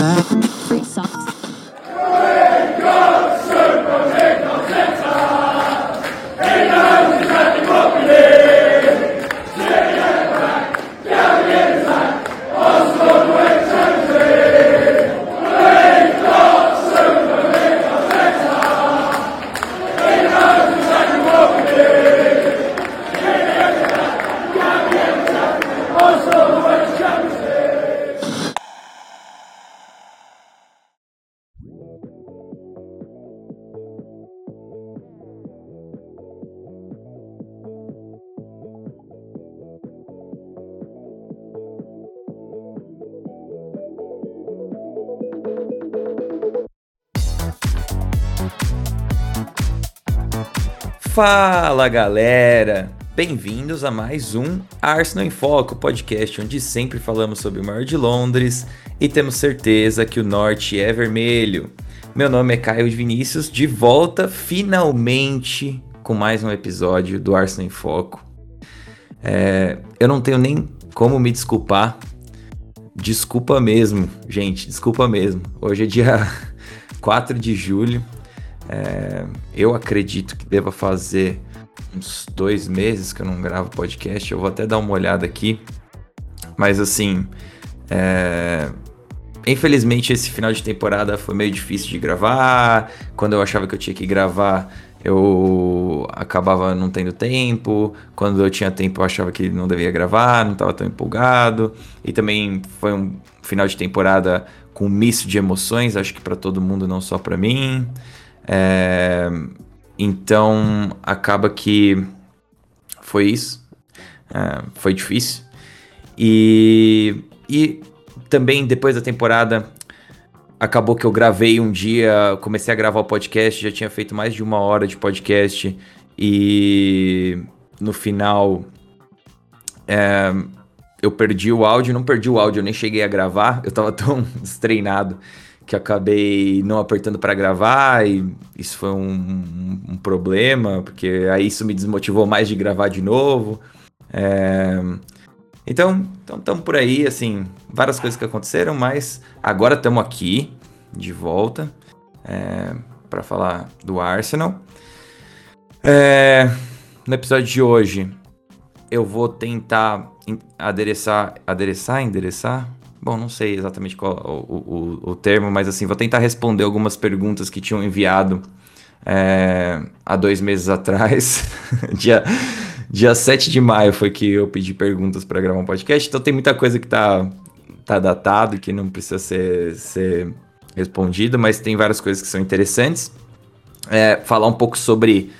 Free song. Fala galera! Bem-vindos a mais um Arsenal em Foco, podcast onde sempre falamos sobre o maior de Londres e temos certeza que o norte é vermelho. Meu nome é Caio Vinícius, de volta finalmente com mais um episódio do Arsenal em Foco. É, eu não tenho nem como me desculpar. Desculpa mesmo, gente, desculpa mesmo. Hoje é dia 4 de julho é, eu acredito que deva fazer uns dois meses que eu não gravo podcast. Eu vou até dar uma olhada aqui. Mas assim, é... infelizmente esse final de temporada foi meio difícil de gravar. Quando eu achava que eu tinha que gravar, eu acabava não tendo tempo. Quando eu tinha tempo, eu achava que não devia gravar, não estava tão empolgado. E também foi um final de temporada com um misto de emoções, acho que para todo mundo, não só para mim. É, então acaba que foi isso. É, foi difícil. E, e também depois da temporada acabou que eu gravei um dia, comecei a gravar o podcast, já tinha feito mais de uma hora de podcast e no final é, eu perdi o áudio, não perdi o áudio, eu nem cheguei a gravar, eu tava tão destreinado que acabei não apertando para gravar e isso foi um, um, um, problema, porque aí isso me desmotivou mais de gravar de novo. É... Então, estamos então por aí, assim, várias coisas que aconteceram, mas agora estamos aqui de volta é, para falar do Arsenal. É, no episódio de hoje, eu vou tentar adereçar, adereçar, endereçar, Bom, não sei exatamente qual o, o, o, termo, mas assim, vou tentar responder algumas perguntas que tinham enviado é, há dois meses atrás. dia, dia 7 de maio foi que eu pedi perguntas para gravar um podcast, então tem muita coisa que tá, tá datado, que não precisa ser, ser respondida, mas tem várias coisas que são interessantes. É, falar um pouco sobre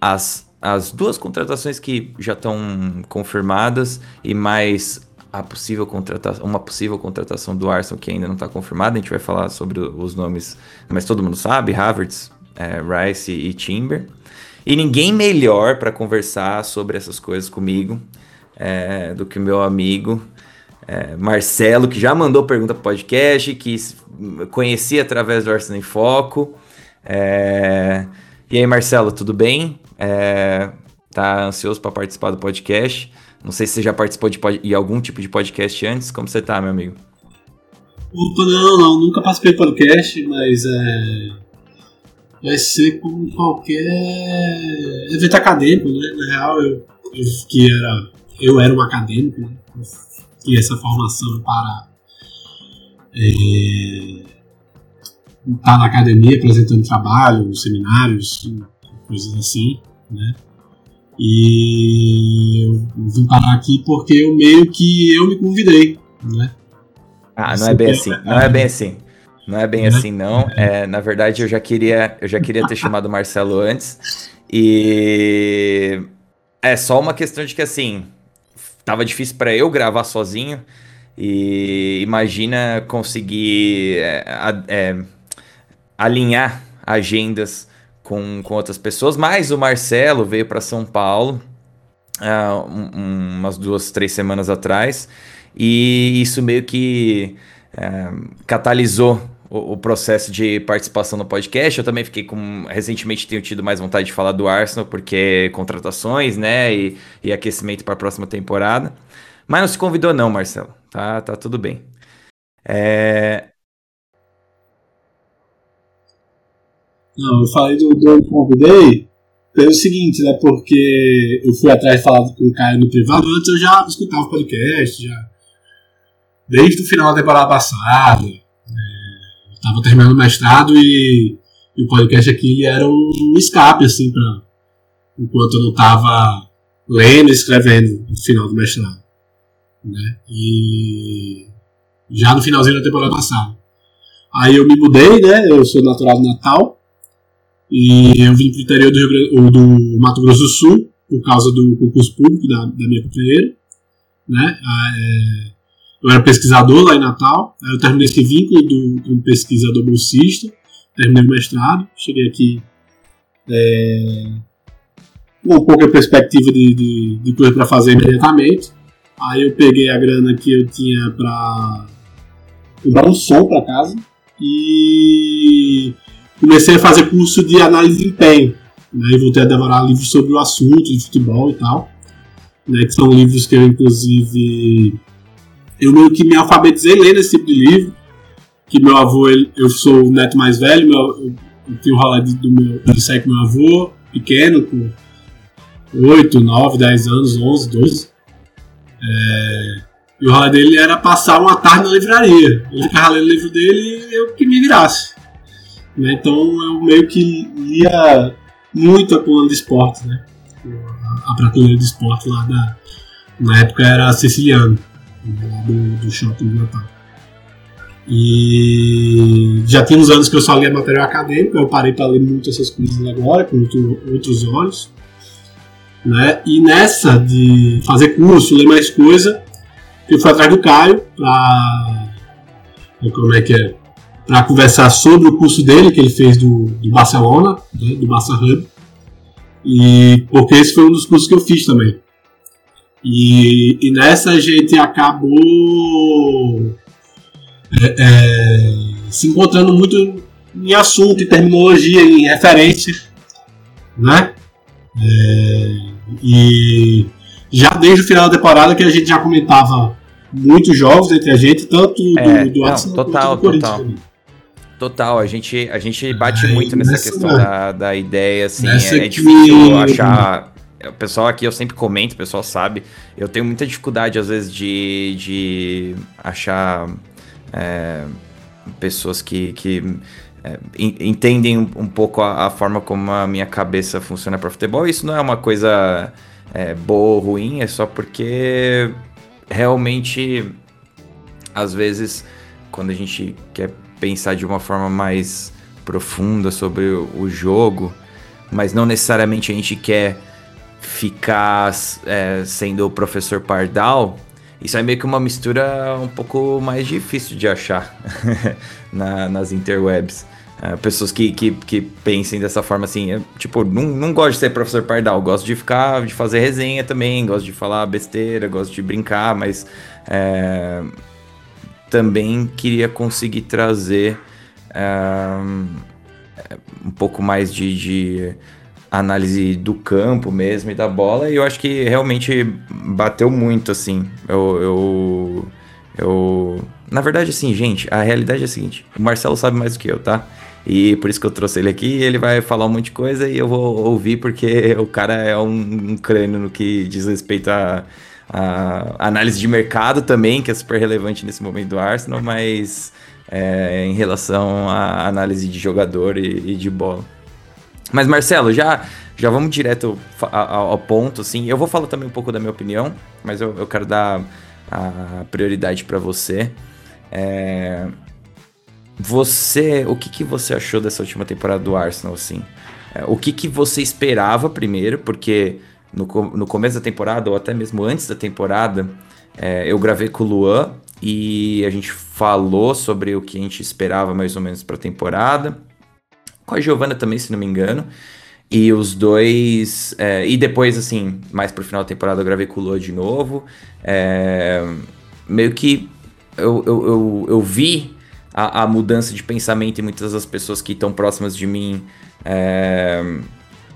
as, as duas contratações que já estão confirmadas e mais a possível contratação, uma possível contratação do Arsenal que ainda não está confirmada. A gente vai falar sobre os nomes, mas todo mundo sabe: Havertz, é, Rice e Timber. E ninguém melhor para conversar sobre essas coisas comigo é, do que meu amigo é, Marcelo, que já mandou pergunta para o podcast, que conheci através do Arsenal em Foco. É, e aí, Marcelo, tudo bem? É, tá ansioso para participar do podcast? Não sei se você já participou de, de algum tipo de podcast antes. Como você tá, meu amigo? Opa, não, não, nunca participei de podcast, mas é. Vai ser como qualquer evento acadêmico, né? Na real, eu, eu que era. Eu era um acadêmico, né? E essa formação para. É, estar na academia apresentando trabalho, seminários, coisas assim, né? E eu vim parar aqui porque eu meio que eu me convidei, né? Ah, não é bem assim, não é bem assim. Não é bem né? assim, não. É, na verdade, eu já queria, eu já queria ter chamado o Marcelo antes. E é só uma questão de que assim, tava difícil para eu gravar sozinho. E imagina conseguir é, é, alinhar agendas com, com outras pessoas, mas o Marcelo veio para São Paulo uh, um, umas duas, três semanas atrás, e isso meio que uh, catalisou o, o, processo de participação no podcast. Eu também fiquei com. Recentemente tenho tido mais vontade de falar do Arsenal, porque contratações, né? E, e aquecimento para a próxima temporada. Mas não se convidou, não, Marcelo. Tá, tá tudo bem. É, Não, eu falei do, do eu convidei pelo seguinte, né? Porque eu fui atrás de falar com o Caio no privado, antes eu já escutava o podcast, já. Desde o final da temporada passada. É, eu tava terminando o mestrado e, e, o podcast aqui era um escape, assim, pra. Enquanto eu não tava lendo e escrevendo no final do mestrado. Né? E já no finalzinho da temporada passada. Aí eu me mudei, né? Eu sou natural do Natal. E eu vim para o interior do, Rio, do Mato Grosso do Sul, por causa do concurso público da, da minha companheira. Né? Ah, é, eu era pesquisador lá em Natal. Eu terminei esse vínculo do, um pesquisador bolsista. Terminei o mestrado. Cheguei aqui é, com um pouco a perspectiva de, de, de coisa para fazer imediatamente. Aí eu peguei a grana que eu tinha para comprar um som para casa e comecei a fazer curso de análise de empenho. Né, e voltei a devorar livros sobre o assunto de futebol e tal. Né, que são livros que eu, inclusive, eu meio que me alfabetizei lendo esse tipo de livro. Que meu avô, ele, eu sou o neto mais velho, meu, eu, tenho o rolê do meu, de sair com meu avô, pequeno, com 8, 9, 10 anos, 11, 12. É, e o rolê dele era passar uma tarde na livraria. Ele ficava lendo o livro dele e eu que me virasse. Né? Então eu meio que lia muito a coluna de esporte, né? A prateleira de esporte lá da. Na época era siciliano, do, do shopping do Natal. E já tinha uns anos que eu só lia material acadêmico, eu parei para ler muito essas coisas agora, com outro, outros olhos. Né? E nessa de fazer curso, ler mais coisa, eu fui atrás do Caio para como é que é para conversar sobre o curso dele que ele fez do, do Barcelona, né, do Barça Hub, e porque esse foi um dos cursos que eu fiz também. E, e nessa a gente acabou é, é, se encontrando muito em assunto, em terminologia, em referência, né? É, e já desde o final da temporada que a gente já comentava muitos jogos entre a gente, tanto do, é, do Arsenal total, quanto do total. Total, a gente, a gente bate muito nessa, questão da, da ideia, assim, é, é difícil achar. O pessoal aqui eu sempre comento, o pessoal sabe. Eu tenho muita dificuldade, às vezes, de, de achar é, pessoas que, que é, entendem um, um pouco a, a, forma como a minha cabeça funciona para futebol. Isso não é uma coisa é, boa ou ruim, é só porque realmente, às vezes, quando a gente quer pensar de uma forma mais profunda sobre o jogo, mas não necessariamente a gente quer ficar é, sendo o professor Pardal, isso é meio que uma mistura um pouco mais difícil de achar na, nas interwebs. Uh, pessoas que, que, que pensem dessa forma assim, eu, tipo, não, não gosto de ser professor pardal, gosto de ficar, de fazer resenha também, gosto de falar besteira, gosto de brincar, mas é, também queria conseguir trazer é, um pouco mais de, de, análise do campo mesmo e da bola, e eu acho que realmente bateu muito, assim, eu... eu eu. Na verdade, assim, gente, a realidade é a seguinte: o Marcelo sabe mais do que eu, tá? E por isso que eu trouxe ele aqui. Ele vai falar um monte de coisa e eu vou ouvir porque o cara é um, um crânio no que diz respeito a, a, análise de mercado também, que é super relevante nesse momento do Arsenal, mas é, em relação à análise de jogador e, e, de bola. Mas Marcelo, já, já vamos direto ao, ponto, assim. Eu vou falar também um pouco da minha opinião, mas eu, eu quero dar a prioridade para você. É, você, o que, que você achou dessa última temporada do Arsenal, assim? É, o que, que você esperava primeiro, porque no, no começo da temporada, ou até mesmo antes da temporada, é, eu gravei com o Luan e a gente falou sobre o que a gente esperava mais ou menos para a temporada. Com a Giovanna também, se não me engano. E os dois. É, e depois, assim, mais pro final da temporada, eu gravei com o Luan de novo. É, meio que eu, eu, eu, eu vi a, a, mudança de pensamento em muitas das pessoas que estão próximas de mim é,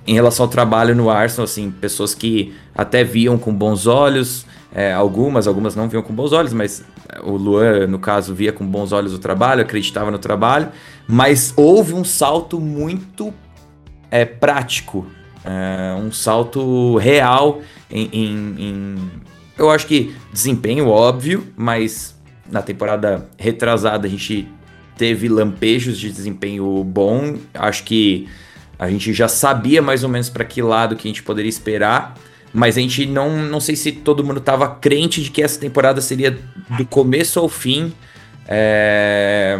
em relação ao trabalho no Arsenal, assim, pessoas que até viam com bons olhos, é, algumas, algumas não viam com bons olhos, mas o Luan, no caso, via com bons olhos o trabalho, acreditava no trabalho, mas houve um salto muito é, prático, é, um salto real em, em, em, Eu acho que desempenho óbvio, mas na temporada retrasada a gente teve lampejos de desempenho bom. Acho que a gente já sabia mais ou menos para que lado que a gente poderia esperar. Mas a gente não, não sei se todo mundo estava crente de que essa temporada seria do começo ao fim é,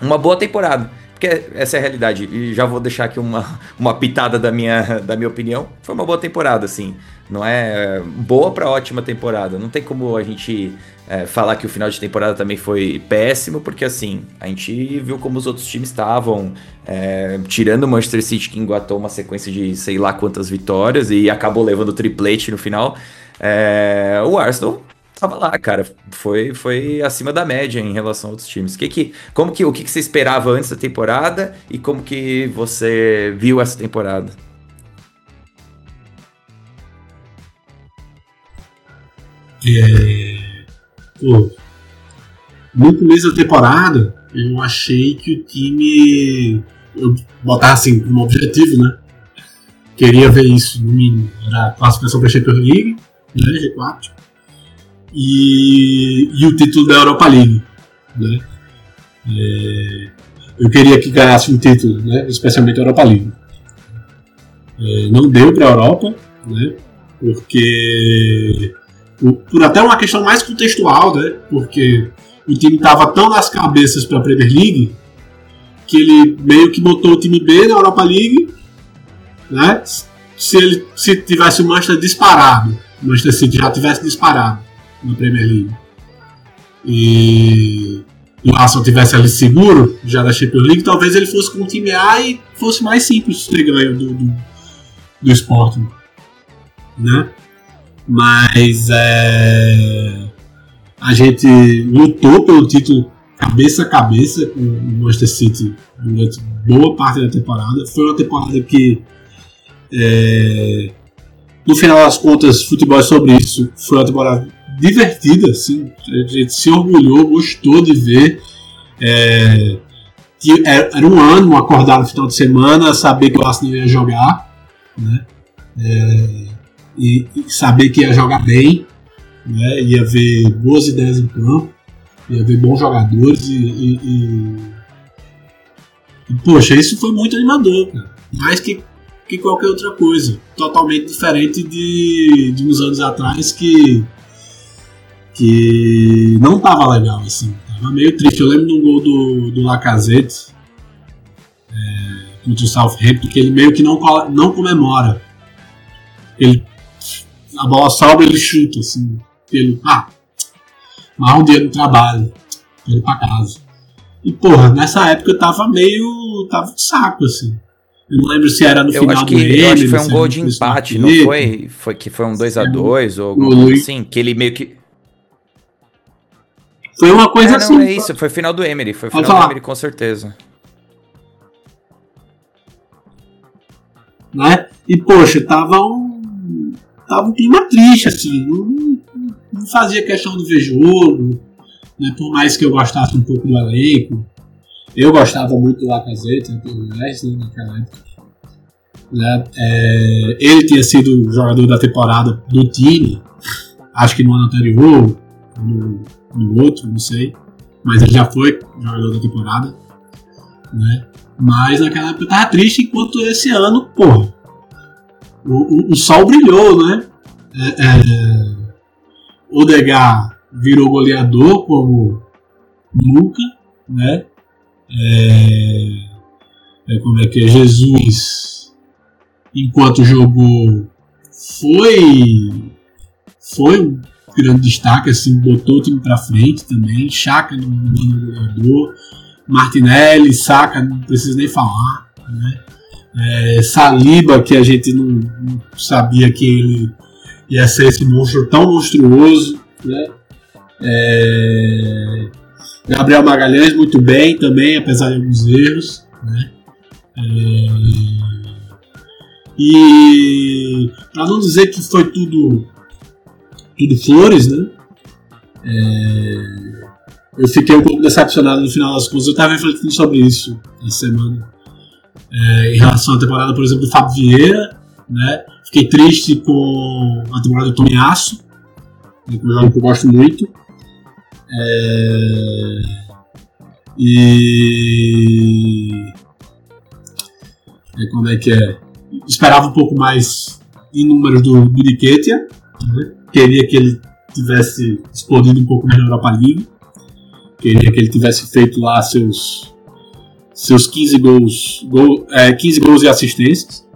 uma boa temporada. Porque essa é a realidade. E já vou deixar aqui uma, uma pitada da minha, da minha opinião. Foi uma boa temporada, assim. Não é boa para ótima temporada. Não tem como a gente é, falar que o final de temporada também foi péssimo, porque assim, a gente viu como os outros times estavam, é, tirando o Manchester City, que engatou uma sequência de sei lá quantas vitórias e acabou levando o triplete no final. É, o Arsenal tava lá, cara. Foi, foi acima da média em relação a outros times. Que que, como que, o que, que você esperava antes da temporada e como que você viu essa temporada? É, pô, no começo da temporada, eu achei que o time. Eu botar assim como objetivo, né? Queria ver isso no mínimo. Era a classificação para a Champions League, né? G4 e, e o título da Europa League. Né? É, eu queria que ganhasse um título, né? especialmente a Europa League. É, não deu para a Europa, né? porque por, por, até uma questão mais contextual, né? porque o time estava tão nas cabeças para a Premier League que ele meio que botou o time B na Europa League, né? Se ele se tivesse o Manchester disparado, o Manchester City já tivesse disparado na Premier League. E, e o Arsenal tivesse ali seguro, já da Champions League, talvez ele fosse com o time A e fosse mais simples ter ganho do, do, do Sporting. Né? Mas é, a gente lutou pelo título cabeça a cabeça com o Manchester City durante boa parte da temporada. Foi uma temporada que é, no final das contas, futebol é sobre isso. Foi uma temporada divertida, assim. A gente se orgulhou, gostou de ver. É, que era um ano acordar no final de semana, saber que o Arsenal ia jogar, né? É, e, e, saber que ia jogar bem, né? ia ver boas ideias em campo, ia ver bons jogadores e, e, e, e poxa, isso foi muito animador, cara. mais que, que qualquer outra coisa, totalmente diferente de, de uns anos atrás que que não tava legal, assim. Tava meio triste. Eu lembro de um gol do, do Lacazette é, contra o Southampton, que ele meio que não, não comemora. Ele, a bola sobra ele chuta, assim. Ele, ah, mais um dia no trabalho. Ele pra casa. E, porra, nessa época eu tava meio. tava de saco, assim. Eu não lembro se era no eu final que, do Eu acho que foi um gol de empate, não foi? Foi que foi um 2x2 ou algo assim, que ele meio que foi uma coisa é, assim. Não, é isso, foi final do Emery, foi final do Emery com certeza. Né? E poxa, tava um. Tava um clima triste, assim. Não, não fazia questão de ver jogo. Né? Por mais que eu gostasse um pouco do elenco. Eu gostava muito do Lacazette, né, naquela época. Né? É, ele tinha sido jogador da temporada do time, acho que no ano anterior, no, no outro, não sei. Mas ele já foi jogador da temporada. Né? Mas naquela época eu tava triste, enquanto esse ano, porra, o, o, o sol brilhou, né? É, é, Odegar virou goleador como nunca, né? É, é, como é que é? Jesus, enquanto jogou, foi foi grande destaque, assim, botou o time para frente também. Chaka no, no goleador. Martinelli, Saka, não precisa nem falar. Né? É, Saliba, que a gente não, não, sabia que ele ia ser esse monstro tão monstruoso. Né? É, Gabriel Magalhães, muito bem também, apesar de alguns erros. Né? É, e para não dizer que foi tudo tudo flores, né? É, eu fiquei um pouco decepcionado no final das contas. Eu estava refletindo sobre isso essa semana. É, em relação à temporada, por exemplo, do Fábio Vieira, né? Fiquei triste com a temporada do Tomiaço, né, que é um jogo que eu gosto muito. É, e. É, como é que é? Esperava um pouco mais em números do, do Niketia. Né? Queria que ele tivesse explodido um pouco mais na Europa League. Queria que ele tivesse feito lá seus, seus 15 gols, gol, é, 15 gols e assistências.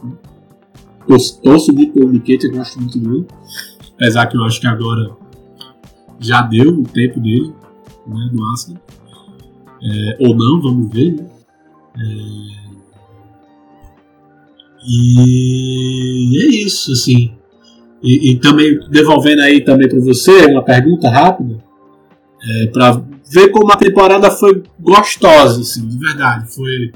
Torço muito pelo Niquete, eu gosto muito dele. Apesar que eu acho que agora já deu o tempo dele né, no Arsenal. É, ou não, vamos ver. Né? É, e é isso, assim. E, e também devolvendo aí também para você uma pergunta rápida, é, para ver como a temporada foi gostosa, assim, de verdade. Foi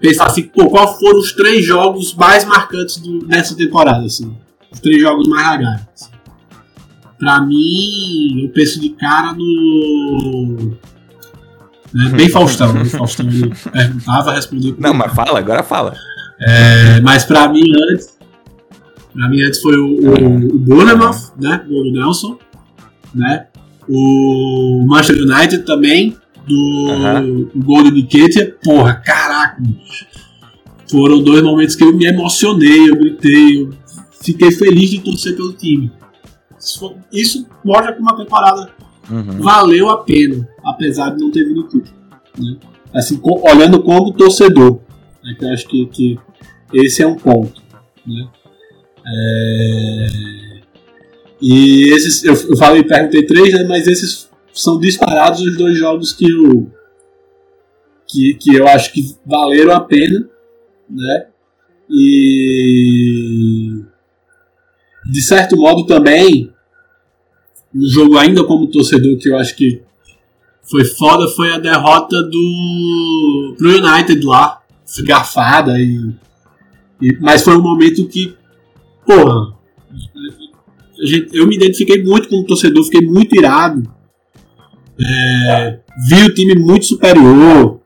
pensar assim, pô, qual foram os três jogos mais marcantes do, dessa temporada, assim, os três jogos mais legais. Assim. Pra mim, eu penso de cara no né, bem Faustão, né? Faustão perguntava, respondia. Não, mas fala, agora fala. É, mas pra mim antes, pra mim antes foi o, o, o Bournemouth, né, o Nelson, né, o Manchester United também, do uhum. gol de Ketia, porra, caraca, foram dois momentos que eu me emocionei, eu gritei, eu fiquei feliz de torcer pelo time. Isso, isso mostra que uma temporada uhum. valeu a pena, apesar de não ter vindo tudo. Né? Assim, olhando como torcedor, né, que eu acho que, que esse é um ponto. Né? É... E esses, eu, eu falei, perguntei três, né, mas esses são disparados os dois jogos que eu, que, que eu acho que valeram a pena, né? E de certo modo também um jogo ainda como torcedor que eu acho que foi foda foi a derrota do pro United lá, garfada e, e mas foi um momento que porra eu me identifiquei muito como torcedor, fiquei muito irado. É, vi o time muito superior,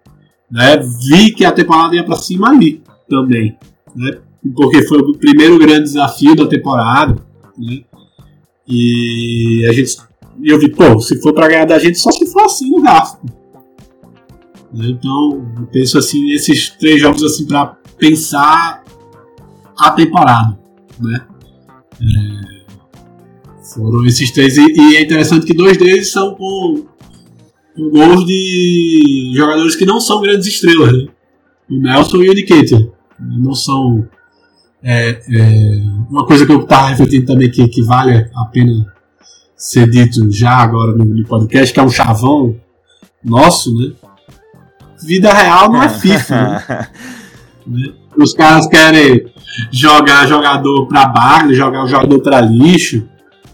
né? vi que a temporada ia para cima ali também, né? porque foi o primeiro grande desafio da temporada. Né? E a gente, eu vi, pô, se for para ganhar da gente, só se for assim no gráfico. Né? Então, eu penso assim, esses três jogos assim para pensar a temporada, né? É, foram esses três. E, e, é interessante que dois deles são com, com gols de jogadores que não são grandes estrelas, né? O Nelson e o Nikita. Não são. É, é, uma coisa que eu estava refletindo também que, que vale a pena ser dito já agora no, no podcast, que é um chavão nosso, né? Vida real não é FIFA, né? Os caras querem jogar jogador para bagre, jogar o jogador para lixo.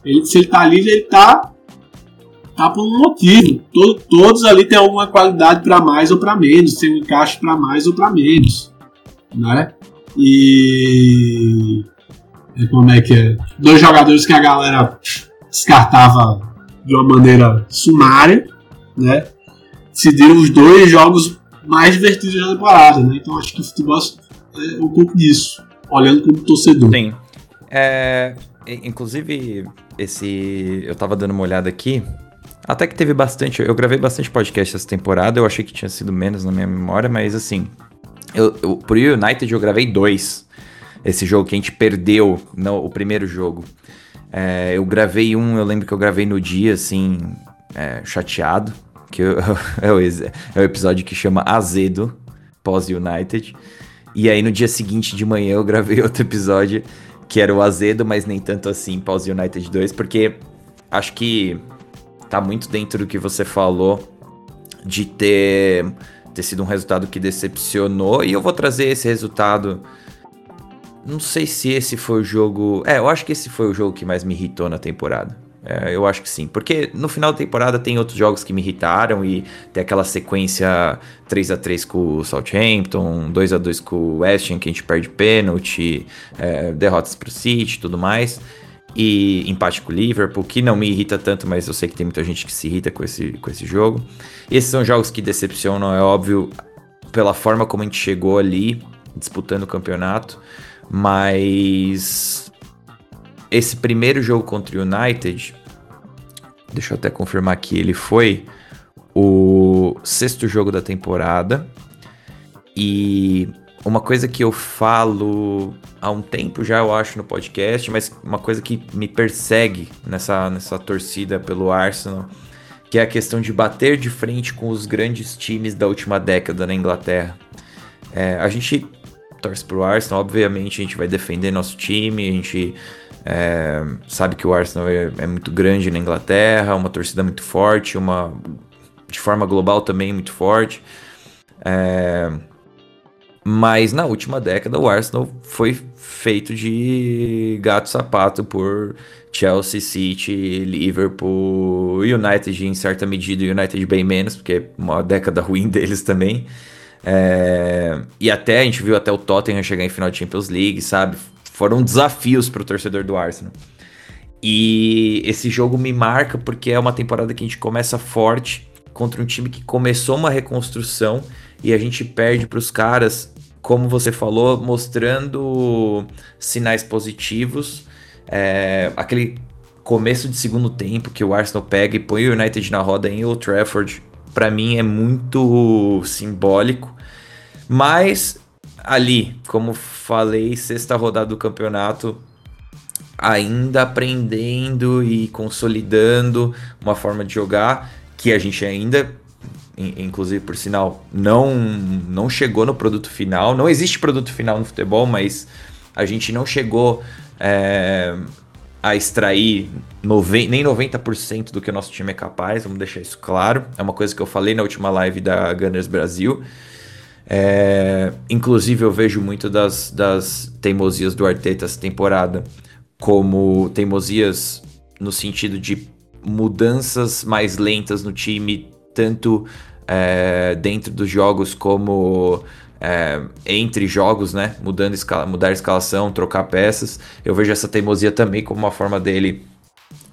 Ele, se ele tá ali, ele tá, tá por um motivo. Todo, todos ali têm alguma qualidade para mais ou para menos, tem um encaixe para mais ou para menos, né? E como é que é? Dois jogadores que a galera descartava de uma maneira sumária, né? Decidiram os dois jogos mais divertidos da temporada, né? Então acho que o futebol é um pouco disso, olhando como torcedor. Sim. É, inclusive, esse. Eu tava dando uma olhada aqui. Até que teve bastante. Eu gravei bastante podcast essa temporada. Eu achei que tinha sido menos na minha memória, mas assim. Eu, eu, pro United eu gravei dois. Esse jogo que a gente perdeu no, o primeiro jogo. É, eu gravei um, eu lembro que eu gravei no dia, assim, é, chateado. Que eu, é, o, é o episódio que chama Azedo, pós-United. E aí no dia seguinte de manhã eu gravei outro episódio que era o azedo, mas nem tanto assim pós United 2, porque acho que tá muito dentro do que você falou de ter, ter sido um resultado que decepcionou, e eu vou trazer esse resultado. Não sei se esse foi o jogo. É, eu acho que esse foi o jogo que mais me irritou na temporada. É, eu acho que sim. Porque no final da temporada tem outros jogos que me irritaram e tem aquela sequência 3 a 3 com o Southampton, 2 a 2 com o West Ham, que a gente perde pênalti, é, derrotas pro City e tudo mais. E empate com o Liverpool, que não me irrita tanto, mas eu sei que tem muita gente que se irrita com esse, com esse jogo. Esses são jogos que decepcionam, é óbvio, pela forma como a gente chegou ali, disputando o campeonato, mas esse primeiro jogo contra o United, deixa eu até confirmar que ele foi o sexto jogo da temporada. E uma coisa que eu falo há um tempo já, eu acho, no podcast, mas uma coisa que me persegue nessa, nessa torcida pelo Arsenal, que é a questão de bater de frente com os grandes times da última década na Inglaterra. É, a gente torce pro Arsenal, obviamente a gente vai defender nosso time, a gente é, sabe que o Arsenal é, é, muito grande na Inglaterra, uma torcida muito forte, uma de forma global também muito forte. É, mas na última década o Arsenal foi feito de gato-sapato por Chelsea, City, Liverpool, United em certa medida, United bem menos, porque é uma década ruim deles também. É, e até a gente viu até o Tottenham chegar em final de Champions League, sabe? Foram desafios para o torcedor do Arsenal. E esse jogo me marca porque é uma temporada que a gente começa forte contra um time que começou uma reconstrução e a gente perde para os caras, como você falou, mostrando sinais positivos. É, aquele começo de segundo tempo que o Arsenal pega e põe o United na roda em Old Trafford, para mim é muito simbólico. Mas ali, como falei, sexta rodada do campeonato, ainda aprendendo e consolidando uma forma de jogar que a gente ainda, inclusive por sinal, não não chegou no produto final. Não existe produto final no futebol, mas a gente não chegou é, a extrair noven nem 90% do que o nosso time é capaz. Vamos deixar isso claro. É uma coisa que eu falei na última live da Gunners Brasil. É, inclusive, eu vejo muito das, das teimosias do Arteta essa temporada como teimosias no sentido de mudanças mais lentas no time, tanto é, dentro dos jogos como é, entre jogos, né? Mudando escala, mudar a escalação, trocar peças. Eu vejo essa teimosia também como uma forma dele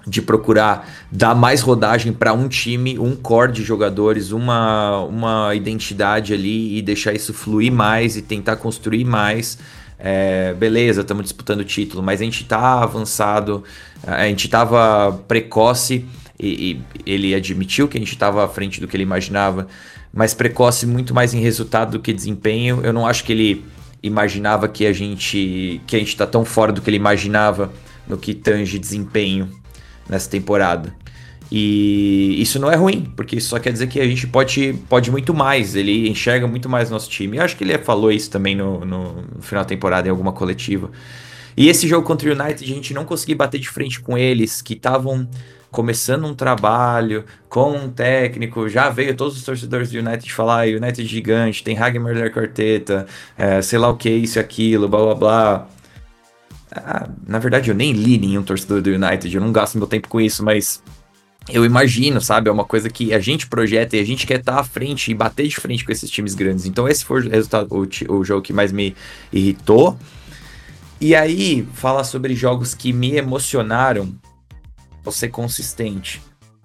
de procurar dar mais rodagem para um time, um core de jogadores, uma, uma identidade ali e deixar isso fluir mais e tentar construir mais. É, beleza, estamos disputando o título, mas a gente tá avançado, a gente tava precoce e, e ele admitiu que a gente estava à frente do que ele imaginava, mas precoce muito mais em resultado do que desempenho. Eu não acho que ele imaginava que a gente que a gente está tão fora do que ele imaginava no que tange desempenho nessa temporada. E isso não é ruim, porque isso só quer dizer que a gente pode, pode muito mais. Ele enxerga muito mais nosso time. Eu acho que ele falou isso também no, no, final da temporada, em alguma coletiva. E esse jogo contra o United, a gente não conseguiu bater de frente com eles, que estavam começando um trabalho com um técnico, já veio todos os torcedores do United falar, United gigante, tem Hagmer Quarteta, é, sei lá o que, isso e aquilo, blá blá blá. Ah, na verdade, eu nem li nenhum torcedor do United, eu não gasto meu tempo com isso, mas eu imagino, sabe? É uma coisa que a gente projeta e a gente quer estar à frente e bater de frente com esses times grandes. Então, esse foi o resultado, o, o jogo que mais me irritou. E aí, falar sobre jogos que me emocionaram, ser consistente.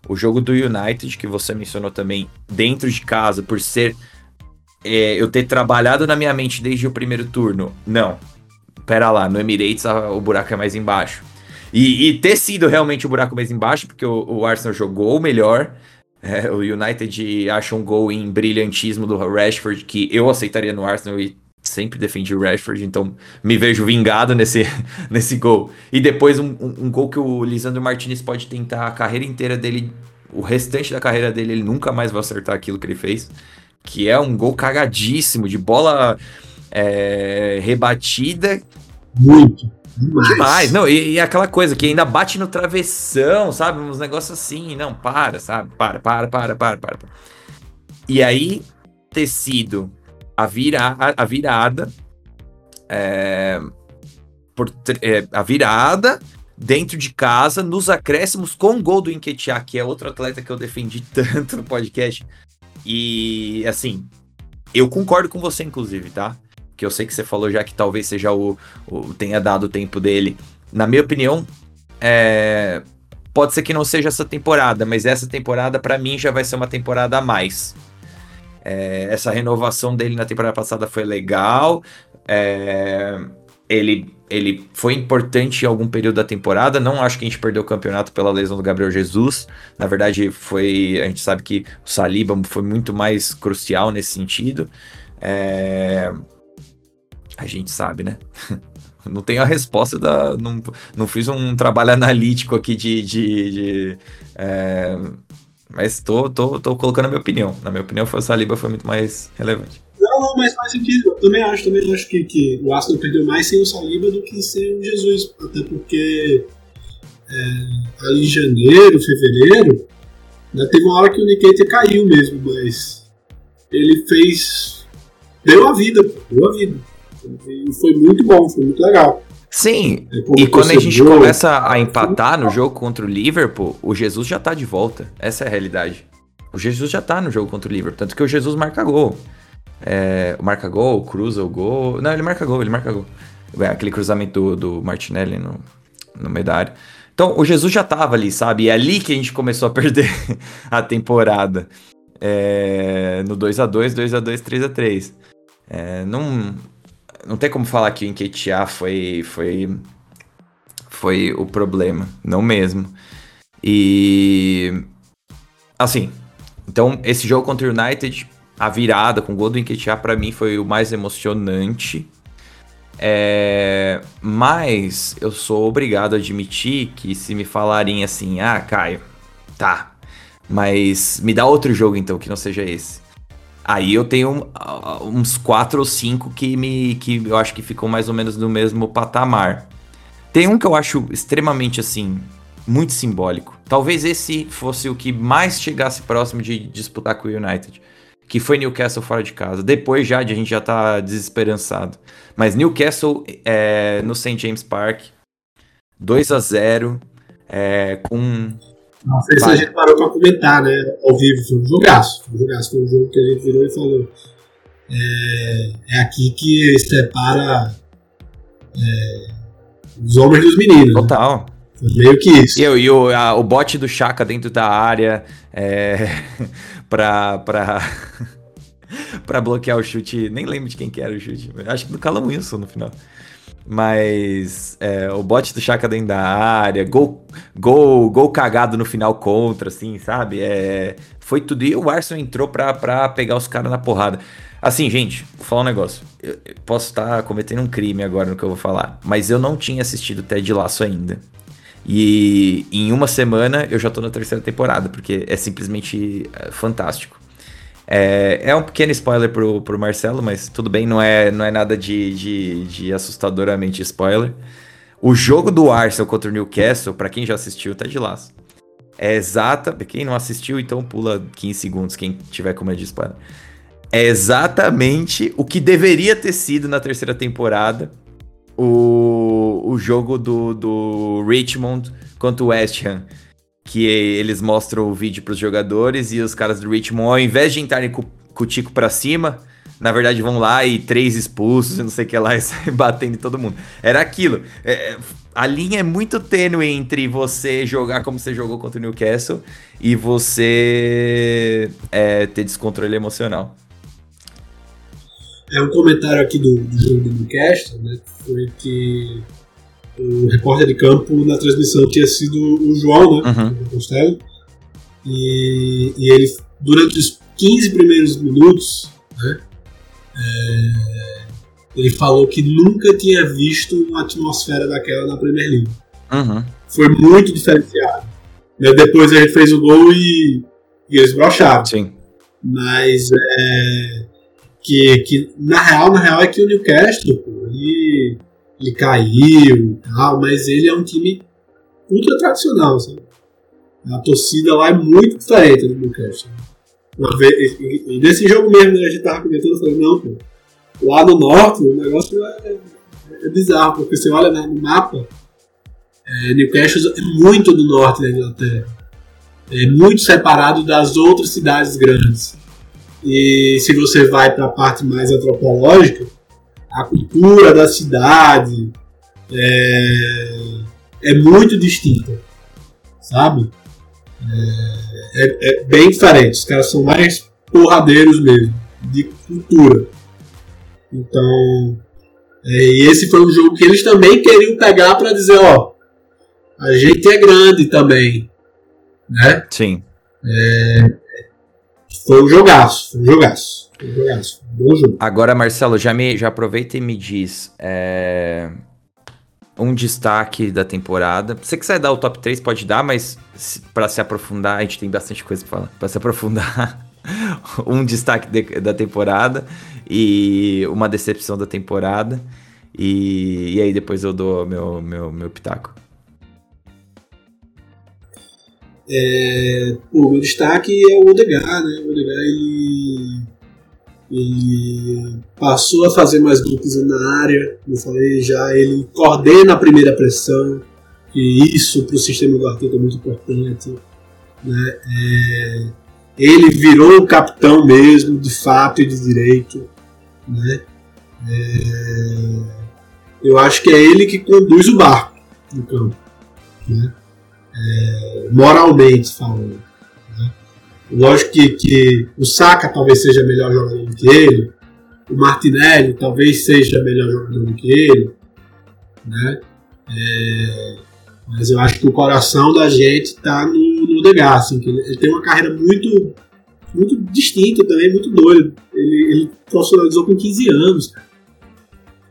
O jogo do United, que você mencionou também, dentro de casa, por ser. É, eu ter trabalhado na minha mente desde o primeiro turno. Não. Pera lá, no Emirates a, o buraco é mais embaixo. E, e, ter sido realmente o buraco mais embaixo, porque o, o Arsenal jogou melhor. É, o United acha um gol em brilhantismo do Rashford que eu aceitaria no Arsenal e sempre defendi o Rashford, então me vejo vingado nesse, nesse gol. E depois um, um, um, gol que o Lisandro Martinez pode tentar a carreira inteira dele, o restante da carreira dele, ele nunca mais vai acertar aquilo que ele fez. Que é um gol cagadíssimo, de bola é, rebatida. Muito. Demais. Demais. Não, e, e, aquela coisa que ainda bate no travessão, sabe? Uns negócios assim. Não, para, sabe? Para, para, para, para, para. E aí, tecido a, vira, a, virada. É, por, é, a virada dentro de casa, nos acréscimos, com o gol do Enquetear, que é outro atleta que eu defendi tanto no podcast. E, assim, eu concordo com você, inclusive, tá? Que eu sei que você falou já que talvez seja o, o tenha dado o tempo dele. Na minha opinião, é, pode ser que não seja essa temporada, mas essa temporada para mim já vai ser uma temporada a mais. É, essa renovação dele na temporada passada foi legal. É, ele, ele foi importante em algum período da temporada. Não acho que a gente perdeu o campeonato pela lesão do Gabriel Jesus. Na verdade, foi. A gente sabe que o Saliba foi muito mais crucial nesse sentido. É, a gente sabe, né? Não tenho a resposta da. Não, não fiz um trabalho analítico aqui de. de, de é, mas tô, tô, tô colocando a minha opinião. Na minha opinião, o Saliba foi muito mais relevante. Não, não, mas faz sentido. Eu também acho, também acho que, que o Arsenal perdeu mais sem o Saliba do que sem o Jesus. Até porque é, ali em janeiro, fevereiro, né, teve uma hora que o Nikita caiu mesmo, mas ele fez. Deu a vida, deu a vida. E foi muito bom, foi muito legal. Sim, é, e quando a gente começa a empatar no jogo contra o Liverpool, o Jesus já tá de volta. Essa é a realidade. O Jesus já tá no jogo contra o Liverpool, tanto que o Jesus marca gol. É, marca gol, cruza o gol. Não, ele marca gol, ele marca gol. É, aquele cruzamento do, do Martinelli no, no meio da área. Então, o Jesus já tava ali, sabe? E é ali que a gente começou a perder a temporada. É, no 2 a 2 2 a 2 3 a 3 é, não, não tem como falar que o Enquetear foi, foi, foi o problema, não mesmo. E. Assim, então esse jogo contra o United, a virada com o gol do Enquetear, para mim foi o mais emocionante. É, mas eu sou obrigado a admitir que se me falarem assim, ah, Caio, tá, mas me dá outro jogo então que não seja esse. Aí eu tenho uh, uns quatro ou cinco que me que eu acho que ficam mais ou menos no mesmo patamar. Tem um que eu acho extremamente assim, muito simbólico. Talvez esse fosse o que mais chegasse próximo de disputar com o United, que foi Newcastle fora de casa. Depois já a gente já tá desesperançado. Mas Newcastle é, no St James Park, 2 a 0 é, com não sei se a gente parou pra comentar, né? Ao vivo, foi um jogaço. Foi um jogaço, foi um jogo que a gente virou e falou. É, é aqui que separa é, os homens dos meninos. Né? Total. Né? Foi meio que isso. E, e o, a, o bote do Chaka dentro da área é, pra, pra, pra bloquear o chute. Nem lembro de quem que era o chute. Acho que do Callum Wilson no final. Mas é, o bote do Chaka dentro da área, gol, gol, gol cagado no final contra, assim, sabe? É, foi tudo. E o Arsenal entrou pra, pra pegar os caras na porrada. Assim, gente, vou falar um negócio. Eu, eu posso estar cometendo um crime agora no que eu vou falar, mas eu não tinha assistido Ted Laço ainda. E em uma semana eu já tô na terceira temporada, porque é simplesmente é, fantástico. É, é um pequeno spoiler pro, pro Marcelo, mas tudo bem, não é, não é nada de, de, de assustadoramente spoiler. O jogo do Arsenal contra o Newcastle, para quem já assistiu, tá de laço. É exata. Quem não assistiu, então pula 15 segundos, quem tiver com medo de spoiler. É exatamente o que deveria ter sido na terceira temporada o, o jogo do, do Richmond contra o West Ham que eles mostram o vídeo para os jogadores e os caras do Richmond, ao invés de entrarem com, o Tico para cima, na verdade vão lá e três expulsos e não sei o que lá e saem batendo em todo mundo. Era aquilo. É, a linha é muito tênue entre você jogar como você jogou contra o Newcastle e você é, ter descontrole emocional. É um comentário aqui do, do jogo do Newcastle, né? Foi que o repórter de campo na transmissão tinha sido o João, né? Uhum. Costello. E, e ele, durante os 15 primeiros minutos, né? É, ele falou que nunca tinha visto uma atmosfera daquela na Premier League. Uhum. Foi muito diferenciado. Depois a gente fez o gol e, e eles brocharam. Sim. Mas é, que, que na real, na real é que o Newcastle, pô, ele ele caiu e tal, mas ele é um time ultra tradicional, sabe? A torcida lá é muito diferente do Newcastle. E, nesse jogo mesmo, né, a gente tava comentando, eu falei, não, pô, lá no norte o negócio é, é bizarro, porque você olha né, no mapa, é, Newcastle é muito do norte da Inglaterra. É muito separado das outras cidades grandes. E se você vai para a parte mais antropológica, a cultura da cidade, é, é muito distinta, sabe? É, é, é bem diferente. Os caras são mais porradeiros mesmo, de cultura. Então, é, e esse foi um jogo que eles também queriam pegar para dizer, ó, a gente é grande também, né? Sim. É, foi um jogaço, foi um jogaço. Agora, Marcelo, já me, já aproveita e me diz é, um destaque da temporada. Você quiser dar o top 3, pode dar, mas para se aprofundar, a gente tem bastante coisa para falar. Para se aprofundar, um destaque de, da temporada e uma decepção da temporada. E, e aí depois eu dou meu, meu, meu pitaco. É, o meu destaque é o Odegar, né? O Odegar ele, ele passou a fazer mais grupos na área, como eu falei já, ele coordena a primeira pressão, e isso para o sistema do Arteta é muito importante. Né? É, ele virou o capitão mesmo, de fato e de direito. Né? É, eu acho que é ele que conduz o barco no campo. Né? É, moralmente falando. Né? Lógico que, que o Saka talvez seja melhor jogador do que ele, o Martinelli talvez seja melhor jogador do que ele, né? É, mas eu acho que o coração da gente está no, no Degas, assim, que ele, ele, tem uma carreira muito, muito distinta também, muito doida. Ele, ele profissionalizou com 15 anos, cara.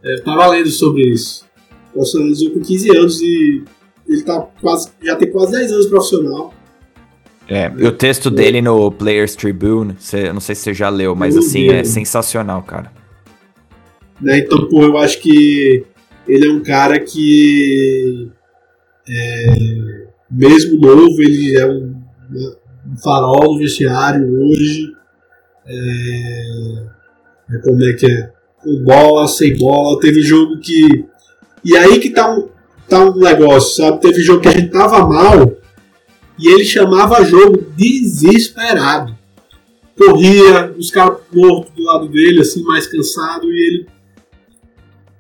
É, tava lendo sobre isso. Profissionalizou com 15 anos e ele tá quase, já tem quase 10 anos profissional. É, e o texto dele no Players Tribune, cê, não sei se você já leu, mas assim, é sensacional, cara. Né, então, pô, eu acho que ele é um cara que, é, mesmo novo, ele é um, um farol do vestiário hoje. É, é, como é que é? Com bola, sem bola. Teve jogo que. E aí que tá um, tá um negócio, sabe? Teve jogo que a gente tava mal e ele chamava jogo desesperado. Corria, os caras mortos do lado dele, assim, mais cansado, e ele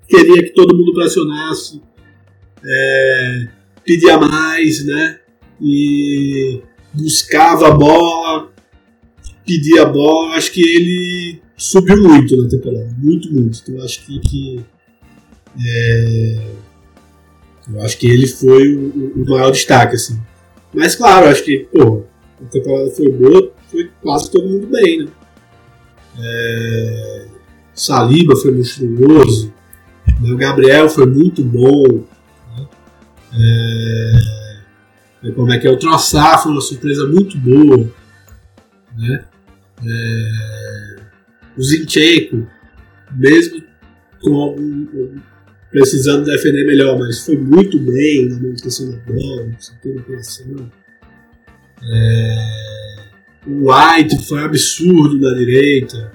queria que todo mundo pressionasse, é, pedia mais, né? E buscava a bola, pedia a bola. Acho que ele subiu muito na temporada, muito, muito. Então acho que, que é, eu acho que ele foi o, o, maior destaque, assim. Mas claro, acho que, pô, a temporada foi boa, foi quase todo mundo bem, né? É, Saliba foi monstruoso, né? o Gabriel foi muito bom. Né? É, como é que é? O Troçar foi uma surpresa muito boa. Né? É, o Zinchenko, mesmo com algum, precisando defender melhor, mas foi muito bem na manutenção da bola, na criação. É, o White foi absurdo na direita,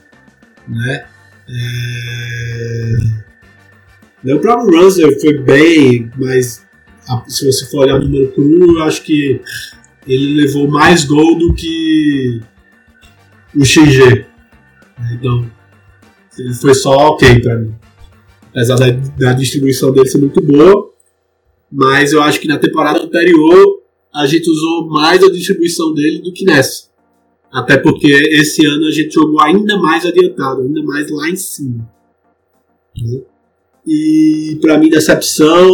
né? É, o próprio Russell foi bem, mas se você for olhar o número cru, eu acho que ele levou mais gol do que o XG. Então, ele foi só ok pra mim apesar da, da distribuição dele ser muito boa. Mas eu acho que na temporada anterior a gente usou mais a distribuição dele do que nessa. Até porque esse ano a gente jogou ainda mais adiantado, ainda mais lá em cima. Né? E para mim, decepção,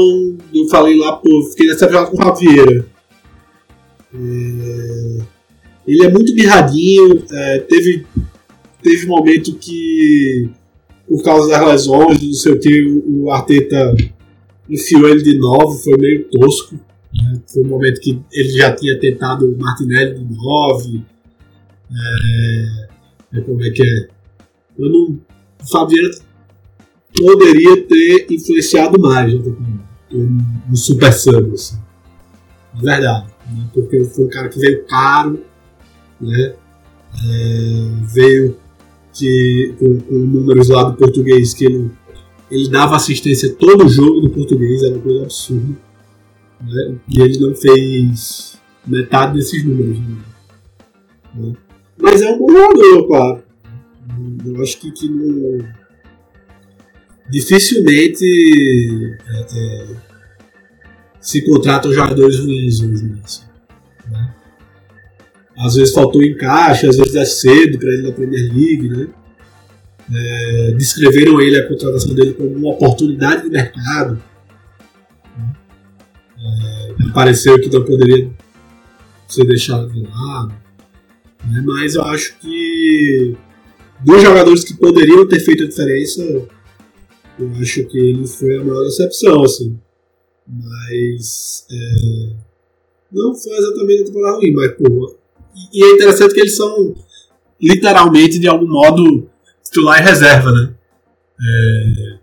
eu falei lá, pô, fiquei decepcionado com o Ravieira. É... Ele é muito mirradinho, é, teve, teve momento que por causa das lesões, não sei o que, o Arteta enfiou ele de novo, foi meio tosco. Né? Foi um momento que ele já tinha tentado o Martinelli de 9. É, é, como é que é? Eu não, o Fabiano poderia ter influenciado mais né, no Super Sub, assim. De verdade. Né? Porque foi um cara que veio caro, né? É, veio que, com, com, números lá do português, que ele, ele dava assistência todo o jogo do português, era uma coisa absurda. Né? E ele não fez metade desses números. Né? Mas é um bom jogador, claro. Eu acho que, que não, dificilmente é, é, se contratam jogadores ruins né? né? Às vezes faltou encaixe, às vezes é cedo para ele na Premier League, né? É, descreveram ele a contratação dele como uma oportunidade de mercado. É, pareceu que não poderia ser deixado de lado. Né? Mas eu acho que dos jogadores que poderiam ter feito a diferença, eu acho que ele foi a maior decepção, assim. Mas. É, não foi exatamente a temporada ruim, mas, pô. E, é interessante que eles são literalmente, de algum modo, titular e reserva, né? É,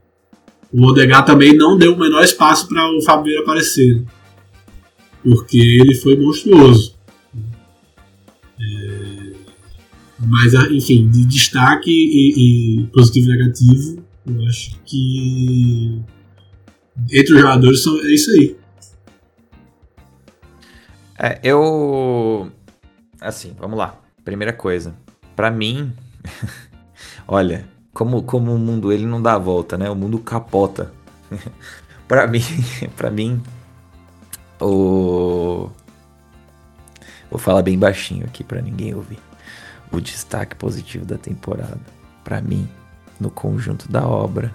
o Odegar também não deu o menor espaço para o Fabio aparecer. Porque ele foi monstruoso. É, mas, enfim, de destaque e, e positivo e negativo, eu acho que entre os jogadores são, é isso aí. É, eu. Assim, vamos lá. Primeira coisa. para mim. olha, como, como o mundo ele não dá a volta, né? O mundo capota. para mim, para mim, o. Vou falar bem baixinho aqui para ninguém ouvir. O destaque positivo da temporada, para mim, no conjunto da obra,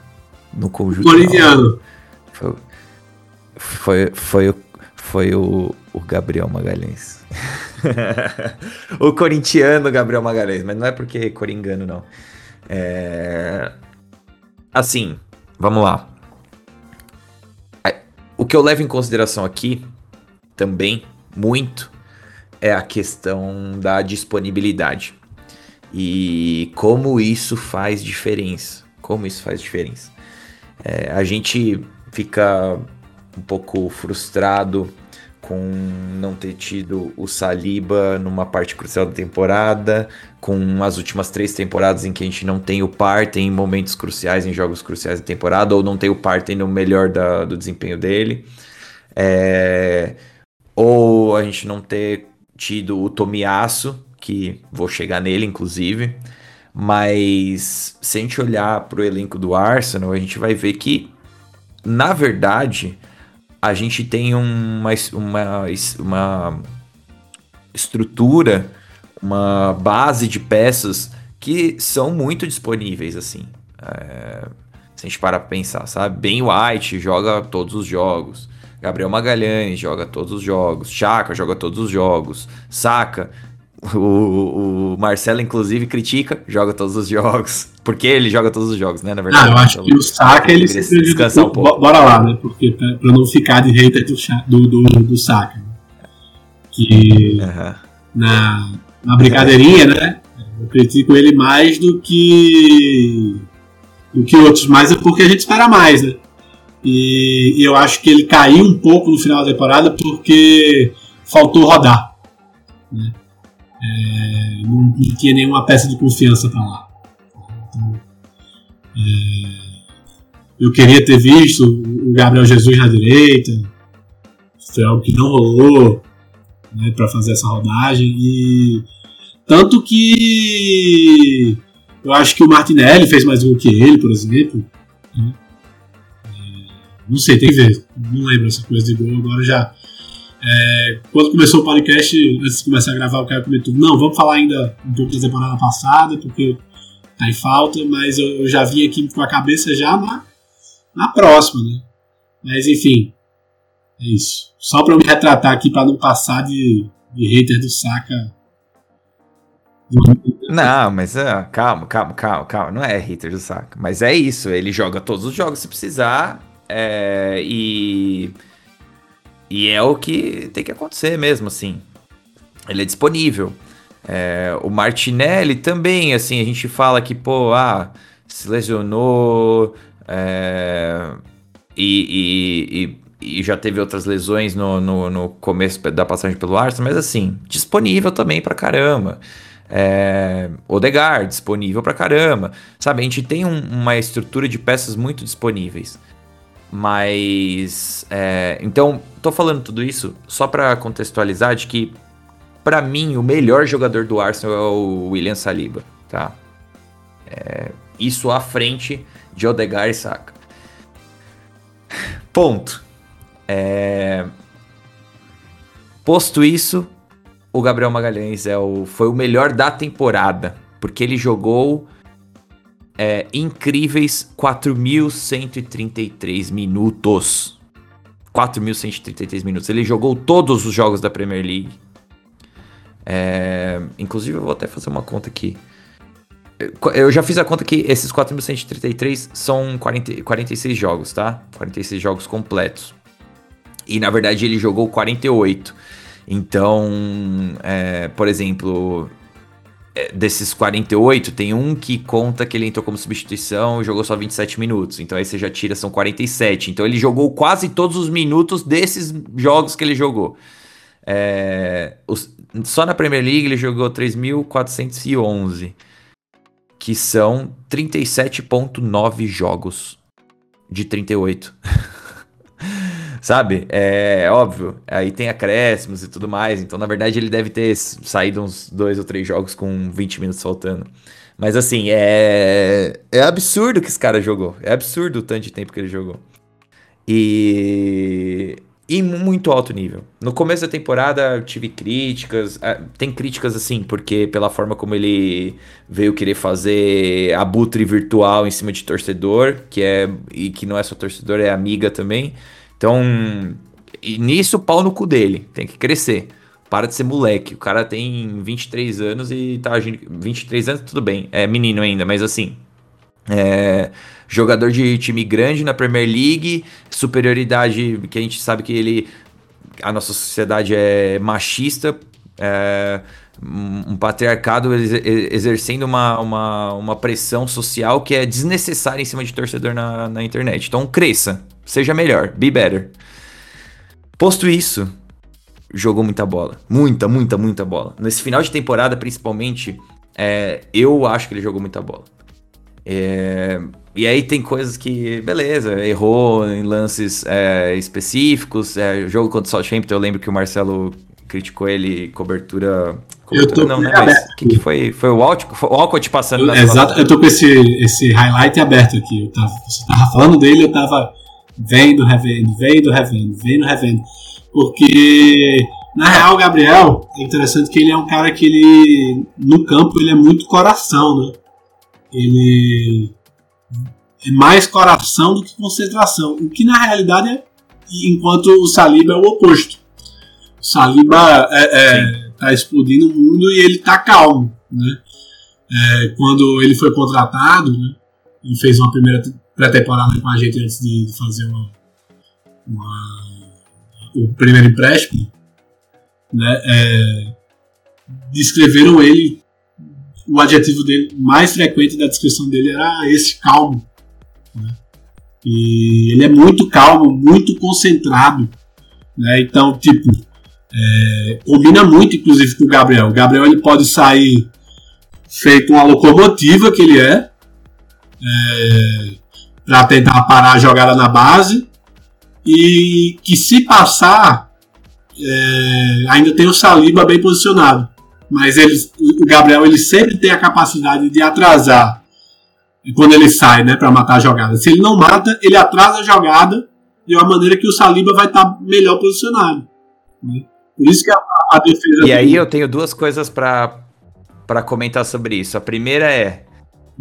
no conjunto. Boliviano. Foi, foi, foi, foi o, o Gabriel Magalhães. o corintiano Gabriel Magalhães, mas não é porque é coringano, não. É... Assim, vamos lá. O que eu levo em consideração aqui, também, muito, é a questão da disponibilidade. E como isso faz diferença. Como isso faz diferença. É, a gente fica um pouco frustrado com não ter tido o Saliba numa parte crucial da temporada, com as últimas três temporadas em que a gente não tem o Partey em momentos cruciais, em jogos cruciais da temporada, ou não tem o Partey no melhor da, do desempenho dele. É, ou a gente não ter tido o Tomiasso, que vou chegar nele inclusive, mas se a gente olhar para o elenco do Arsenal, a gente vai ver que na verdade, a gente tem uma, uma, uma estrutura, uma base de peças que são muito disponíveis, assim. É, se a gente parar pra pensar, sabe? Ben White joga todos os jogos. Gabriel Magalhães joga todos os jogos. Chaka joga todos os jogos. Saca o, o, Marcelo, inclusive, critica, joga todos os jogos. Porque ele joga todos os jogos, né? Na verdade. Ah, eu acho então, que o Saka ele se descansar um pouco. Bora lá, né? Porque pra, pra não ficar de hater do, do, do, do Saka. Né? Que uhum. na, na brincadeirinha, né? Eu critico ele mais do que do que outros, mas é porque a gente espera mais, né? E, e eu acho que ele caiu um pouco no final da temporada porque faltou rodar. Né? É, não, não, tinha nenhuma peça de confiança para lá. Então, é, eu queria ter visto o Gabriel Jesus na direita, foi algo que não rolou né, para fazer essa rodagem. E tanto que eu acho que o Martinelli fez mais gol que ele, por exemplo. Né? É, não sei, tem que ver. Não lembro essa coisa de gol. Agora já é, quando começou o podcast, antes de começar a gravar, o cara comentou: não, vamos falar ainda um pouco da temporada passada, porque tá em falta, mas eu, eu já vim aqui com a cabeça já na, na próxima, né? Mas enfim, é isso. Só para eu me retratar aqui, para não passar de, de hater do Saka. Não, mas uh, calma, calma, calma, calma. Não é hater do Saka. Mas é isso, ele joga todos os jogos se precisar. É, e e é o que tem que acontecer mesmo, assim. Ele é disponível. É, o Martinelli também, assim, a gente fala que, pô, ah, se lesionou é, e, e, e, já teve outras lesões no, no, no, começo da passagem pelo Arsenal, mas assim, disponível também pra caramba. É, Odegaard, disponível pra caramba. Sabe, a gente tem um, uma estrutura de peças muito disponíveis. Mas. É, então, tô falando tudo isso só para contextualizar de que, para mim, o melhor jogador do Arsenal é o William Saliba, tá? É, isso à frente de Odegaard e Saka. Ponto. É... Posto isso, o Gabriel Magalhães é o, foi o melhor da temporada, porque ele jogou é, incríveis 4.133 minutos. 4.133 minutos. Ele jogou todos os jogos da Premier League. É, inclusive, eu vou até fazer uma conta aqui. Eu já fiz a conta que esses 4.133 são 40, 46 jogos, tá? 46 jogos completos. E na verdade ele jogou 48. Então, é, por exemplo, desses 48, tem um que conta que ele entrou como substituição e jogou só 27 minutos. Então aí você já tira, são 47. Então ele jogou quase todos os minutos desses jogos que ele jogou. É, os, só na Premier League ele jogou 3.411 que são 37.9 jogos de 38. Sabe? É óbvio. Aí tem acréscimos e tudo mais. Então, na verdade, ele deve ter saído uns dois ou três jogos com 20 minutos faltando. Mas assim, é. É absurdo que esse cara jogou. É absurdo o tanto de tempo que ele jogou. E e muito alto nível. No começo da temporada eu tive críticas, ah, tem críticas assim, porque pela forma como ele veio querer fazer abutre virtual em cima de torcedor, que é e que não é só torcedor, é amiga também. Então, e nisso pau no cu dele, tem que crescer. Para de ser moleque. O cara tem 23 anos e tá agindo 23 anos, tudo bem, é menino ainda, mas assim, é, jogador de time grande na Premier League, superioridade que a gente sabe que ele. A nossa sociedade é machista, é, um patriarcado exercendo uma, uma, uma pressão social que é desnecessária em cima de torcedor na, na internet. Então cresça, seja melhor, be better. Posto isso, jogou muita bola. Muita, muita, muita bola. Nesse final de temporada, principalmente, é, eu acho que ele jogou muita bola. É, e aí tem coisas que, beleza, errou em lances é, específicos. É, jogo contra o Southampton, eu lembro que o Marcelo criticou ele, cobertura. cobertura eu tô não, né? Mas que, que foi? Foi o Alcott, o Alcott passando eu, Exato, eu tô com esse, esse highlight aberto aqui. Eu tava, você tava falando dele, eu tava vendo, revendo, vendo, revendo, vendo, revendo. Porque, na real, o Gabriel, é interessante que ele é um cara que ele, no campo, ele é muito coração, né? ele é mais coração do que concentração, o que na realidade é enquanto o Saliba é o oposto. O Saliba é, é, tá explodindo o mundo e ele tá calmo, né? É, quando ele foi contratado, né? Ele fez uma primeira pré-temporada com a gente antes de fazer uma, uma o primeiro empréstimo, né? É, descreveram ele o adjetivo dele mais frequente da descrição dele era esse calmo. Né? E ele é muito calmo, muito concentrado. Né? Então, tipo, é, combina muito, inclusive, com o Gabriel. O Gabriel ele pode sair feito uma locomotiva que ele é, é para tentar parar a jogada na base e que se passar é, ainda tem o Saliba bem posicionado mas ele, o Gabriel ele sempre tem a capacidade de atrasar quando ele sai, né, para matar a jogada. Se ele não mata, ele atrasa a jogada de uma maneira que o Saliba vai estar tá melhor posicionado. Né? Por isso que a, a defesa. E aí eu tenho duas coisas para para comentar sobre isso. A primeira é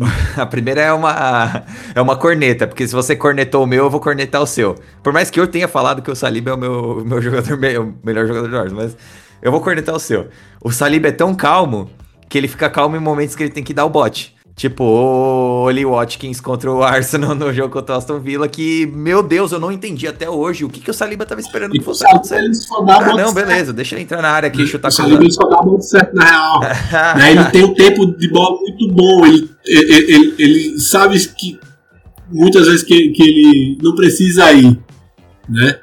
a primeira é uma, é uma corneta, porque se você cornetou o meu, eu vou cornetar o seu. Por mais que eu tenha falado que o Saliba é o meu, meu jogador, o melhor jogador do Norte, mas eu vou cornetar o seu. O Saliba é tão calmo que ele fica calmo em momentos que ele tem que dar o bote. Tipo, o Oli Watkins contra o Arsenal no jogo contra o Aston Villa, que, meu Deus, eu não entendi até hoje o que, que o Saliba tava esperando que fosse acontecer. Ah, não, beleza, deixa ele entrar na área aqui e chutar O Saliba só dá muito certo, na real. né, ele tem um tempo de bola muito bom, ele, ele, ele, ele sabe que muitas vezes que, que ele não precisa ir, né?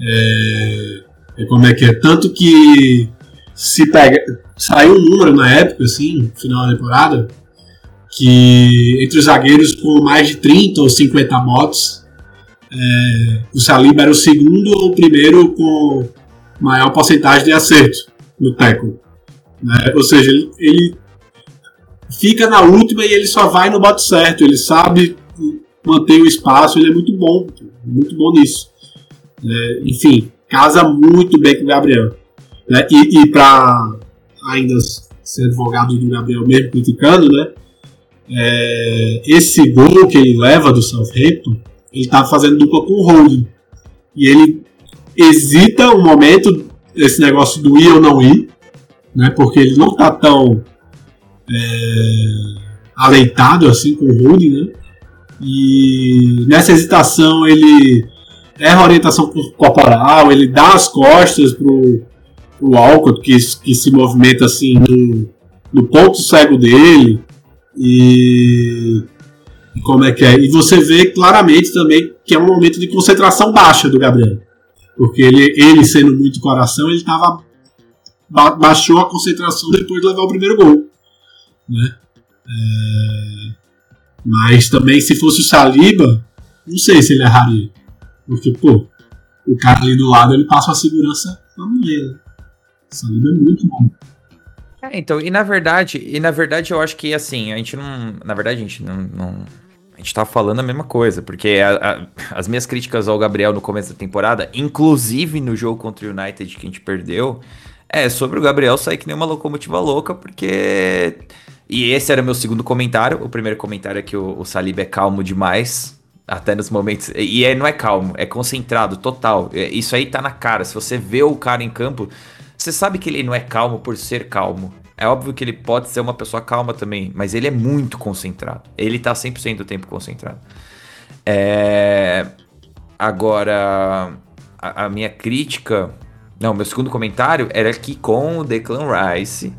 É, é como é que é. Tanto que se pega. Saiu um número na época, assim, no final da temporada, que entre os zagueiros com mais de 30 ou 50 bots, é, o Saliba era o segundo ou o primeiro com maior porcentagem de acerto no tackle. Né? Ou seja, ele, ele, fica na última e ele só vai no bote certo, ele sabe manter o espaço, ele é muito bom, muito bom nisso. É, enfim, casa muito bem com o Gabriel. Né? E, e para ainda ser advogado do Gabriel mesmo criticando, né? É, esse gol que ele leva do Southampton, ele tá fazendo dupla com o Holding. E ele hesita um momento esse negócio do ir ou não ir, né? Porque ele não tá tão é, aleitado assim com o Holding, né? E nessa hesitação ele erra a orientação corporal, ele dá as costas pro, pro Alcott, que, que se movimenta assim no, no ponto cego dele. E como é que é? E você vê claramente também que é um momento de concentração baixa do Gabriel. Porque ele, ele sendo muito coração, ele tava. Ba baixou a concentração depois de levar o primeiro gol. Né? É, mas também, se fosse o Saliba, não sei se ele erraria. Porque, pô, o cara ali do lado ele passa a segurança na mulher. Né? Saliba é muito bom. É, então, e na verdade, e na verdade eu acho que assim, a gente não. Na verdade, a gente não. não a gente tá falando a mesma coisa, porque a, a, as minhas críticas ao Gabriel no começo da temporada, inclusive no jogo contra o United que a gente perdeu, é sobre o Gabriel sair que nem uma locomotiva louca, porque. E esse era meu segundo comentário. O primeiro comentário é que o, o Saliba é calmo demais, até nos momentos. E é, não é calmo, é concentrado, total. É, isso aí tá na cara. Se você vê o cara em campo, você sabe que ele não é calmo por ser calmo. É óbvio que ele pode ser uma pessoa calma também, mas ele é muito concentrado. Ele tá 100% do tempo concentrado. É... Agora, a, a, minha crítica. Não, meu segundo comentário era que com o Declan Rice,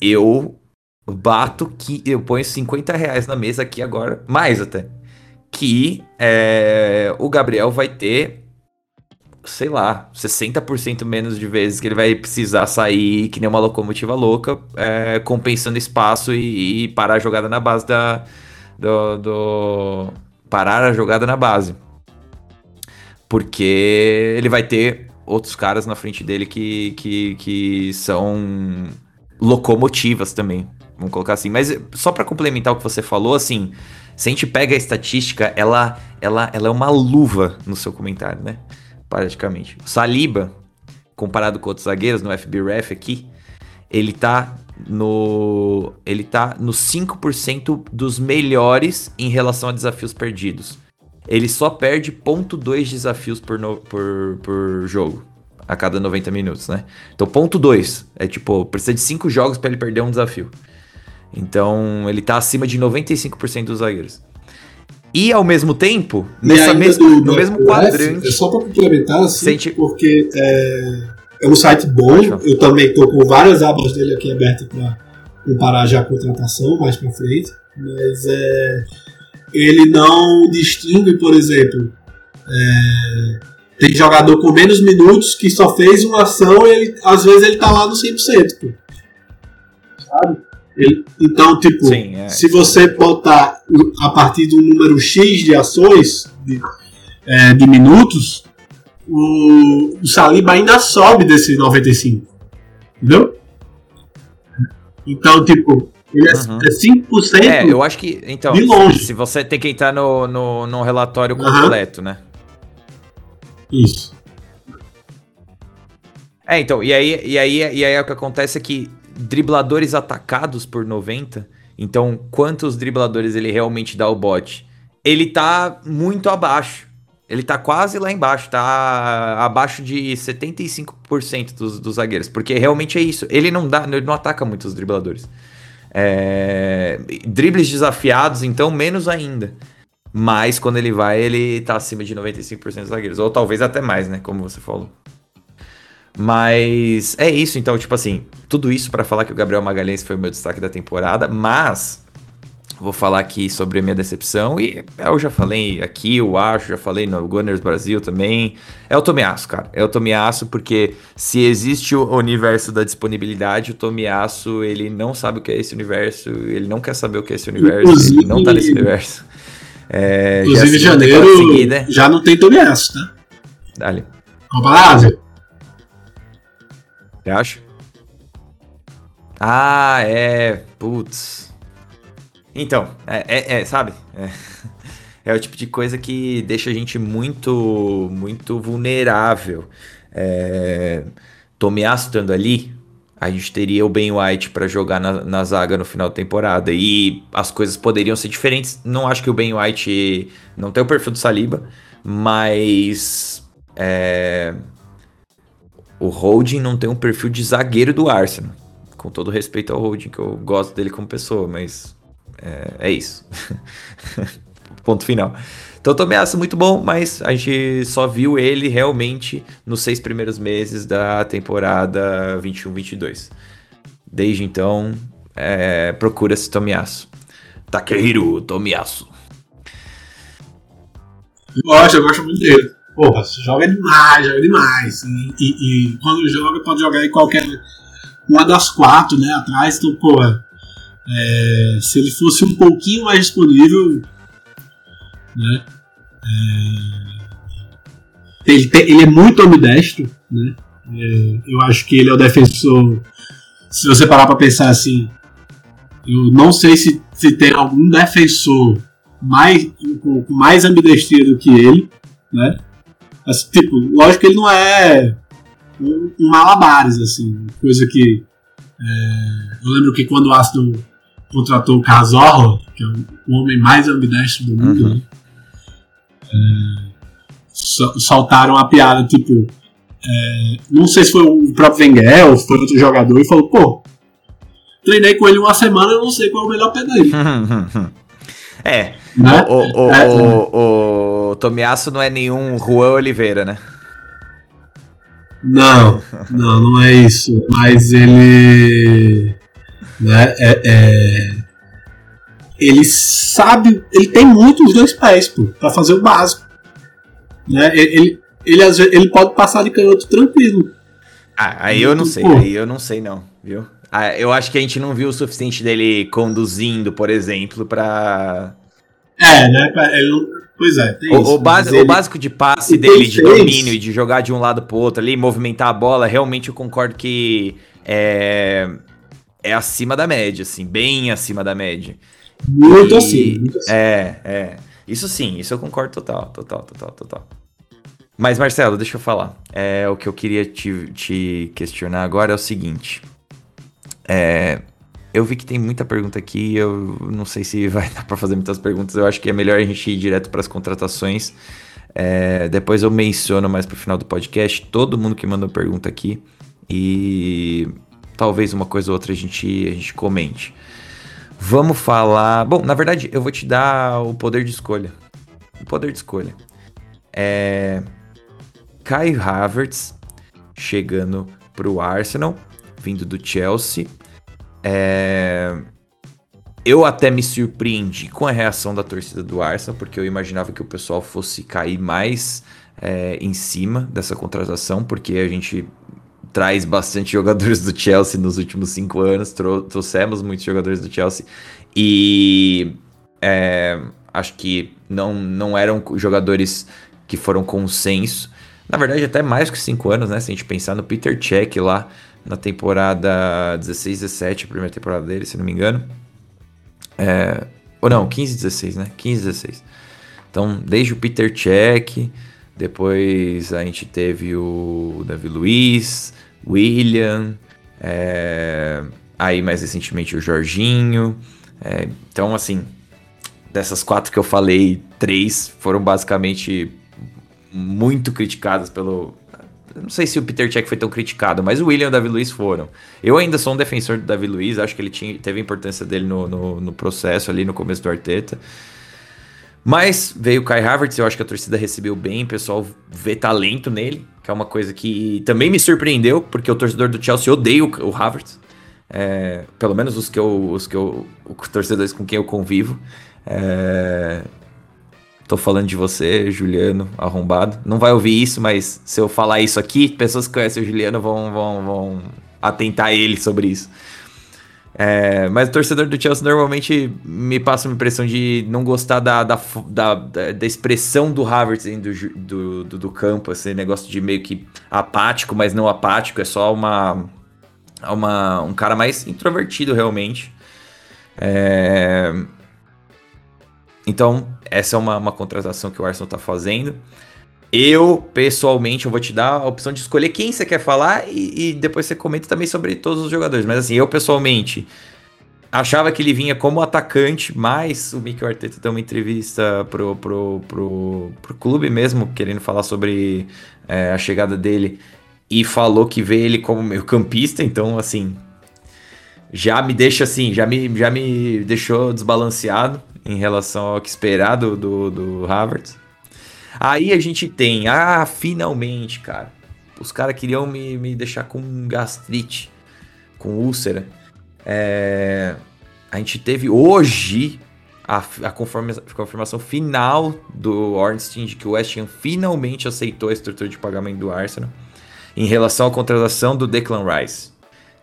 eu bato que. Eu ponho 50 reais na mesa aqui agora, mais até. Que é, o Gabriel vai ter sei lá, 60% menos de vezes que ele vai precisar sair que nem uma locomotiva louca, é, compensando espaço e, e, parar a jogada na base da. Do, do, parar a jogada na base. Porque ele vai ter outros caras na frente dele que, que, que são locomotivas também. Vamos colocar assim. Mas só para complementar o que você falou, assim, se a gente pega a estatística, ela, ela, ela é uma luva no seu comentário, né? Praticamente. Saliba, comparado com outros zagueiros no FBref aqui, ele tá no ele tá no 5% dos melhores em relação a desafios perdidos. Ele só perde 0.2 desafios por, no, por, por jogo a cada 90 minutos, né? Então, ponto 2 é tipo, precisa de 5 jogos para ele perder um desafio. Então, ele tá acima de 95% dos zagueiros. E ao mesmo tempo, nessa mesma, do, no mesmo quadrante. É só para complementar, assim, sente... porque é, é um site bom. Eu também estou com várias abas dele aqui abertas para comparar já a contratação mais para frente. Mas é, ele não distingue, por exemplo, é, tem jogador com menos minutos que só fez uma ação e ele, às vezes ele tá lá no 100%. Pô. Sabe? Ele, então, tipo, Sim, é. se você botar a partir do número X de ações, de, é, de minutos, o, o Saliba ainda sobe desse 95. Entendeu? Então, tipo, ele é, uhum. é 5% é, eu acho que, então, de longe. Se você tem que entrar no, no, no relatório completo, uhum. né? Isso. É, então, e aí, e aí, e aí o que acontece é que dribladores atacados por 90. Então, quantos dribladores ele realmente dá ao bot? Ele tá muito abaixo. Ele tá quase lá embaixo, tá abaixo de 75% dos, dos zagueiros. Porque realmente é isso. Ele não dá, ele não ataca muitos dribladores. É... Dribles desafiados, então, menos ainda. Mas quando ele vai, ele tá acima de 95% dos zagueiros. Ou talvez até mais, né? Como você falou. Mas é isso, então, tipo assim, tudo isso para falar que o Gabriel Magalhães foi o meu destaque da temporada, mas vou falar aqui sobre a minha decepção e eu já falei aqui, eu acho, já falei no Gunners Brasil também. É o Tomiaço, cara. É o Tomiaço porque se existe o universo da disponibilidade, o Tomiaço, ele não sabe o que é esse universo, ele não quer saber o que é esse universo, inclusive, ele não tá nesse universo. É, inclusive, já janeiro seguida. já não tem Tomiaço, tá? Dale. Copa da Ásia. Você acha? Ah, é. Putz. Então, é, é, é sabe? É. é o tipo de coisa que deixa a gente muito, muito vulnerável. É, Tomiasso estando ali, a gente teria o Ben White para jogar na, na, zaga no final da temporada e as coisas poderiam ser diferentes. Não acho que o Ben White não tem o perfil do Saliba, mas é, o Holding não tem um perfil de zagueiro do Arsenal. Com todo respeito ao Holding, que eu gosto dele como pessoa, mas é, é isso. Ponto final. Então, Tomiasso muito bom, mas a gente só viu ele realmente nos seis primeiros meses da temporada 21-22. Desde então, é, procura-se Tomiasso. Takehiro Tomiasso. Eu gosto, eu gosto muito dele. Porra, joga demais, joga demais. E, e, e, quando joga, pode jogar em qualquer uma das quatro, né? Atrás, então, porra. É, se ele fosse um pouquinho mais disponível, né? É, ele, tem, ele, é muito ambidestro, né? É, eu acho que ele é o defensor. Se você parar para pensar assim, eu não sei se, se tem algum defensor mais com, mais ambidestria do que ele, né? Mas, tipo, lógico que ele não é um, um malabares, assim, coisa que. É, eu lembro que quando o Aston contratou o Cazorla, que é o homem mais ambidestro do mundo, uhum. né? é, soltaram a piada, tipo. É, não sei se foi o próprio Wenger ou foi outro jogador e falou, pô, treinei com ele uma semana eu não sei qual é o melhor pé dele. é. Né? O, o, é, o, o, Tomiasso não é nenhum Juan Oliveira, né? Não, não, não é isso. Mas ele. Né, é, é, ele sabe, ele tem muito os dois pés, pô, pra fazer o básico. Né? Ele, ele, ele, ele pode passar de canhoto tranquilo. Ah, aí eu não sei, pô. aí eu não sei não, viu? Ah, eu acho que a gente não viu o suficiente dele conduzindo, por exemplo, pra... É, né, ele Pois é, o, isso, o, base, o, básico de passe dele, de domínio e de jogar de um lado pro outro ali, movimentar a bola, realmente eu concordo que é, é acima da média, assim, bem acima da média. Muito, e, assim, muito assim. É, é. Isso sim, isso eu concordo total, total, total, total. Mas, Marcelo, deixa eu falar. É, o que eu queria te, te questionar agora é o seguinte. É, eu vi que tem muita pergunta aqui, eu não sei se vai dar para fazer muitas perguntas. Eu acho que é melhor a gente ir direto para as contratações. É, depois eu menciono mais pro final do podcast todo mundo que mandou pergunta aqui e talvez uma coisa ou outra a gente, a gente comente. Vamos falar. Bom, na verdade, eu vou te dar o poder de escolha. O poder de escolha. É. Kai Havertz chegando pro Arsenal, vindo do Chelsea. É... Eu até me surpreendi com a reação da torcida do Arsenal, porque eu imaginava que o pessoal fosse cair mais é, em cima dessa contratação, porque a gente traz bastante jogadores do Chelsea nos últimos cinco anos, trou trouxemos muitos jogadores do Chelsea e é, acho que não, não eram jogadores que foram consenso. Na verdade, até mais que cinco anos, né? Se a gente pensar no Peter Cech lá na temporada 16, 17, a primeira temporada dele, se não me engano. É, ou não, 15, 16, né? 15, 16. Então, desde o Peter Cech, depois a gente teve o Davi Luiz, William, é, aí mais recentemente o Jorginho. É, então, assim, dessas quatro que eu falei, três foram basicamente muito criticadas pelo. Não sei se o Peter Check foi tão criticado, mas o William e o Davi Luiz foram. Eu ainda sou um defensor do Davi Luiz, acho que ele tinha, teve a importância dele no, no, no processo ali no começo do Arteta. Mas veio o Kai Havertz, eu acho que a torcida recebeu bem, o pessoal vê talento nele, que é uma coisa que também me surpreendeu, porque o torcedor do Chelsea odeia o, o Havertz. É, pelo menos os que eu, os que eu, os torcedores com quem eu convivo. É, tô falando de você, Juliano, arrombado. Não vai ouvir isso, mas se eu falar isso aqui, pessoas que conhecem o Juliano vão, vão, vão atentar ele sobre isso. É, mas o torcedor do Chelsea normalmente me passa uma impressão de não gostar da, da, da, da expressão do Havertz do, do, do, do, campo, esse negócio de meio que apático, mas não apático, é só uma, uma um cara mais introvertido realmente. É, então, essa é uma, uma contratação que o Arsenal está fazendo. Eu, pessoalmente, eu vou te dar a opção de escolher quem você quer falar e, e, depois você comenta também sobre todos os jogadores. Mas assim, eu pessoalmente achava que ele vinha como atacante, mas o Mikel Arteta deu uma entrevista pro, pro, pro, pro clube mesmo, querendo falar sobre é, a chegada dele e falou que vê ele como meio campista, então assim, já me deixa assim, já me, já me deixou desbalanceado em relação ao que esperar do, do, do Havertz. Aí a gente tem, ah, finalmente, cara. Os caras queriam me, me deixar com gastrite, com úlcera. É, a gente teve hoje a, a confirmação final do Ornstein de que o West Ham finalmente aceitou a estrutura de pagamento do Arsenal em relação à contratação do Declan Rice,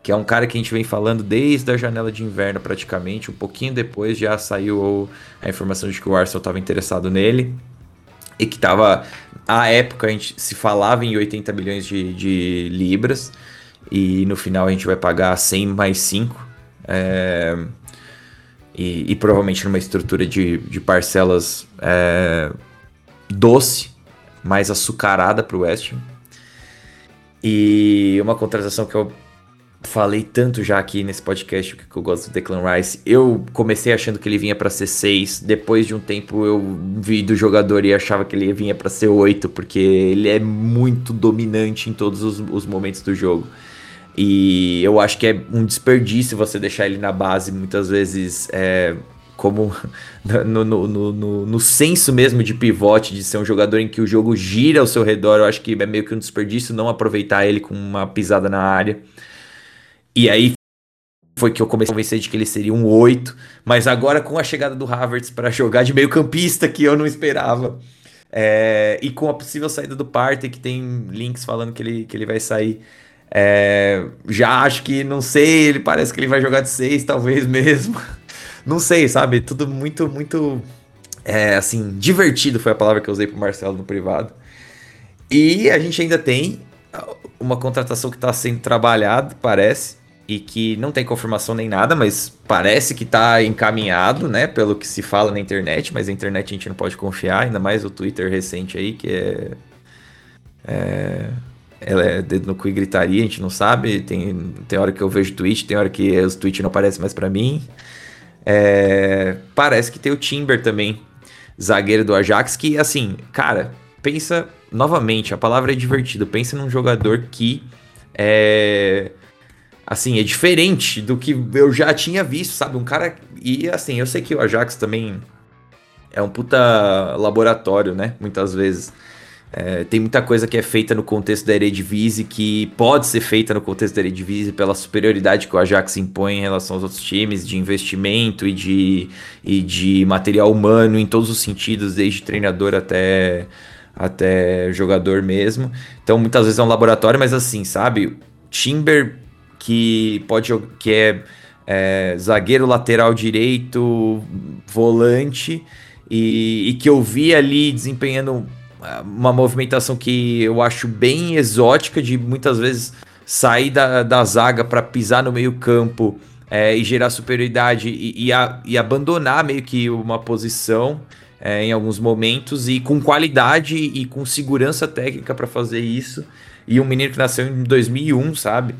que é um cara que a gente vem falando desde a janela de inverno praticamente, um pouquinho depois já saiu a informação de que o Arsenal estava interessado nele e que estava. À época a gente se falava em 80 milhões de, de libras e no final a gente vai pagar 100 mais 5. É, e, e, provavelmente numa estrutura de, de parcelas é, doce, mais açucarada para o West Ham. E uma contratação que eu falei tanto já aqui nesse podcast que eu gosto do Declan Rice. Eu comecei achando que ele vinha para ser 6, depois de um tempo eu vi do jogador e achava que ele vinha para ser 8, porque ele é muito dominante em todos os, os, momentos do jogo. E eu acho que é um desperdício você deixar ele na base, muitas vezes é, como no, no, no, no, senso mesmo de pivote, de ser um jogador em que o jogo gira ao seu redor. Eu acho que é meio que um desperdício não aproveitar ele com uma pisada na área. E aí foi que eu comecei a convencer de que ele seria um 8, mas agora com a chegada do Havertz para jogar de meio campista, que eu não esperava, é, e com a possível saída do Partey, que tem links falando que ele, que ele vai sair, é, já acho que, não sei, ele parece que ele vai jogar de 6, talvez mesmo. Não sei, sabe? Tudo muito, muito, é, assim, divertido foi a palavra que eu usei pro Marcelo no privado. E a gente ainda tem uma contratação que está sendo trabalhada, parece, e que não tem confirmação nem nada, mas parece que está encaminhado, né? Pelo que se fala na internet, mas a internet a gente não pode confiar, ainda mais o Twitter recente aí, que é. é ela é dedo no cu e gritaria, a gente não sabe. Tem, tem hora que eu vejo tweet, tem hora que os tweets não aparecem mais para mim. É, parece que tem o Timber também, zagueiro do Ajax, que assim, cara, pensa novamente, a palavra é divertido. Pensa num jogador que é assim, é diferente do que eu já tinha visto, sabe? Um cara. E assim, eu sei que o Ajax também é um puta laboratório, né? Muitas vezes. É, tem muita coisa que é feita no contexto da Eredivisie que pode ser feita no contexto da Eredivisie pela superioridade que o Ajax impõe em relação aos outros times, de investimento e de, e de material humano em todos os sentidos, desde treinador até, até jogador mesmo. Então muitas vezes é um laboratório, mas assim, sabe? Timber que pode que é, é zagueiro lateral direito, volante e, e que eu vi ali desempenhando uma movimentação que eu acho bem exótica de muitas vezes sair da, da zaga para pisar no meio campo é, e gerar superioridade e, e, a, e, abandonar meio que uma posição é, em alguns momentos e com qualidade e com segurança técnica para fazer isso. E um menino que nasceu em 2001, sabe?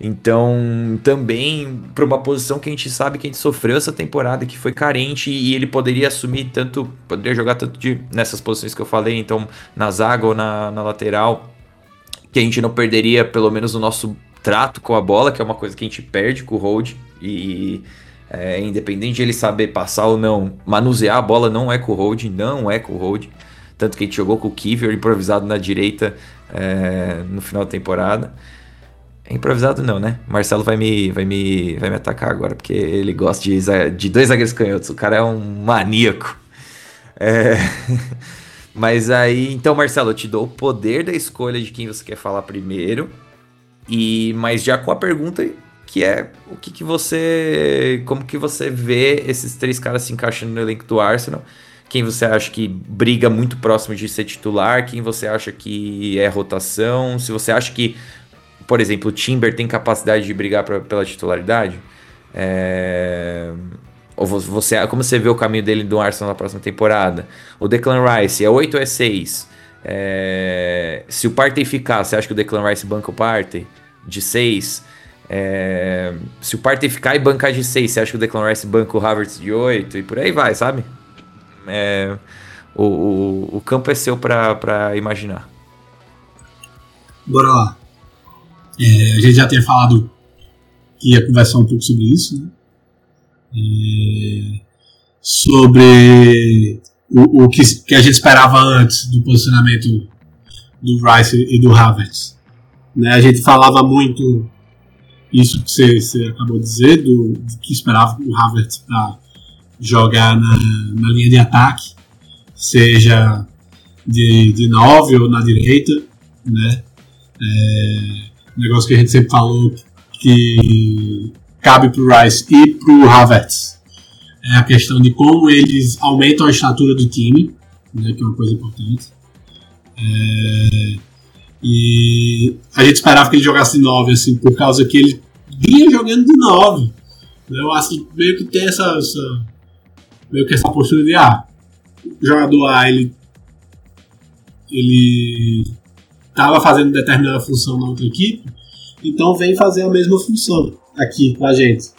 Então, também para uma posição que a gente sabe que a gente sofreu essa temporada, que foi carente e ele poderia assumir tanto, poderia jogar tanto de, nessas posições que eu falei, então na zaga ou na, na lateral, que a gente não perderia pelo menos o nosso trato com a bola, que é uma coisa que a gente perde com o hold e é, independente de ele saber passar ou não, manusear a bola não é com o hold, não é com o hold. Tanto que a gente jogou com o Kiver improvisado na direita é, no final da temporada. Improvisado não, né? Marcelo vai me, vai me, vai me atacar agora, porque ele gosta de, de dois zagueiros canhotos. O cara é um maníaco. É... Mas aí, então, Marcelo, eu te dou o poder da escolha de quem você quer falar primeiro. E mas já com a pergunta que é o que, que você, como que você vê esses três caras se encaixando no elenco do Arsenal? Quem você acha que briga muito próximo de ser titular? Quem você acha que é rotação? Se você acha que por exemplo, o Timber tem capacidade de brigar pra, pela titularidade. É... ou você, como você vê o caminho dele do Arsenal na próxima temporada? O Declan Rice é 8 ou é 6? É, se o Partey ficar, você acha que o Declan Rice banca o Partey de 6? É, se o Partey ficar e bancar de 6, você acha que o Declan Rice banca o Havertz de 8? E por aí vai, sabe? É, o, o, o, campo é seu para imaginar. Bora lá. É, a gente já tinha falado que ia conversar um pouco sobre isso, né? É, sobre o, o que, que, a gente esperava antes do posicionamento do Rice e do Havertz. Né? A gente falava muito isso que você, você acabou de dizer, do, do que esperava o Havertz para jogar na, na linha de ataque, seja de, de 9 ou na direita, né? É, negócio que a gente sempre falou que cabe para o Rice e para o Havertz é a questão de como eles aumentam a estatura do time, né, que é uma coisa importante. É, e a gente esperava que ele jogasse 9, assim, por causa que ele vinha jogando de 9. Eu acho que meio que tem essa, essa meio que essa postura de ah, o jogador A ele ele estava fazendo determinada função na outra equipe, então vem fazer a mesma função aqui com a gente,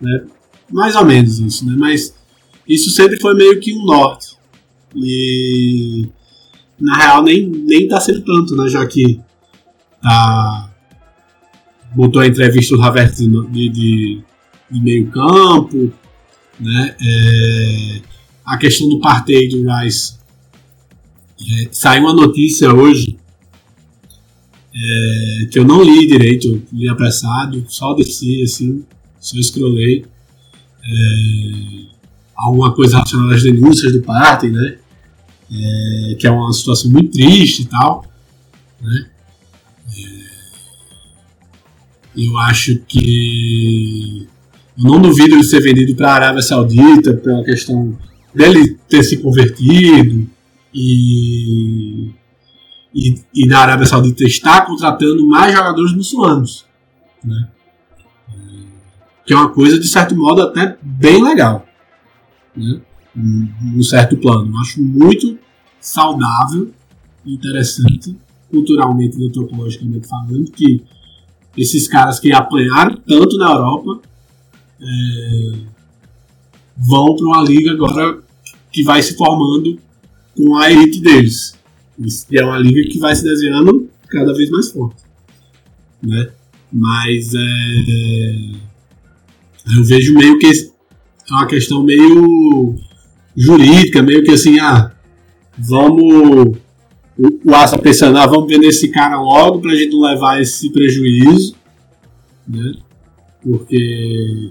né? Mais ou menos isso, né? Mas isso sempre foi meio que um norte. E na real nem, nem tá sendo tanto, né? Já que tá, botou a entrevista do Havertz de, de, de, meio campo, né? É, a questão do Partey do Rice. É, saiu uma notícia hoje é, que eu não li direito, li apressado, só desci assim, só escrolei. É, alguma coisa relacionada às denúncias do Partey, né? É, que é uma situação muito triste e tal. Né? É, eu acho que. Eu não duvido de ser vendido para a Arábia Saudita pela questão dele ter se convertido e, e, e na Arábia Saudita estar contratando mais jogadores muçulmanos. Né? É, que é uma coisa, de certo modo, até bem legal. Né? Num certo plano. Acho muito saudável, interessante, culturalmente e antropologicamente falando, que esses caras que apanharam tanto na Europa é, vão para uma liga agora que vai se formando com a elite deles. E é uma liga que vai se desenhando cada vez mais forte. Né? Mas é, eu vejo meio que é uma questão meio jurídica, meio que assim, ah, vamos. O, o Asa pensando, ah, vamos vender esse cara logo pra gente não levar esse prejuízo, né? Porque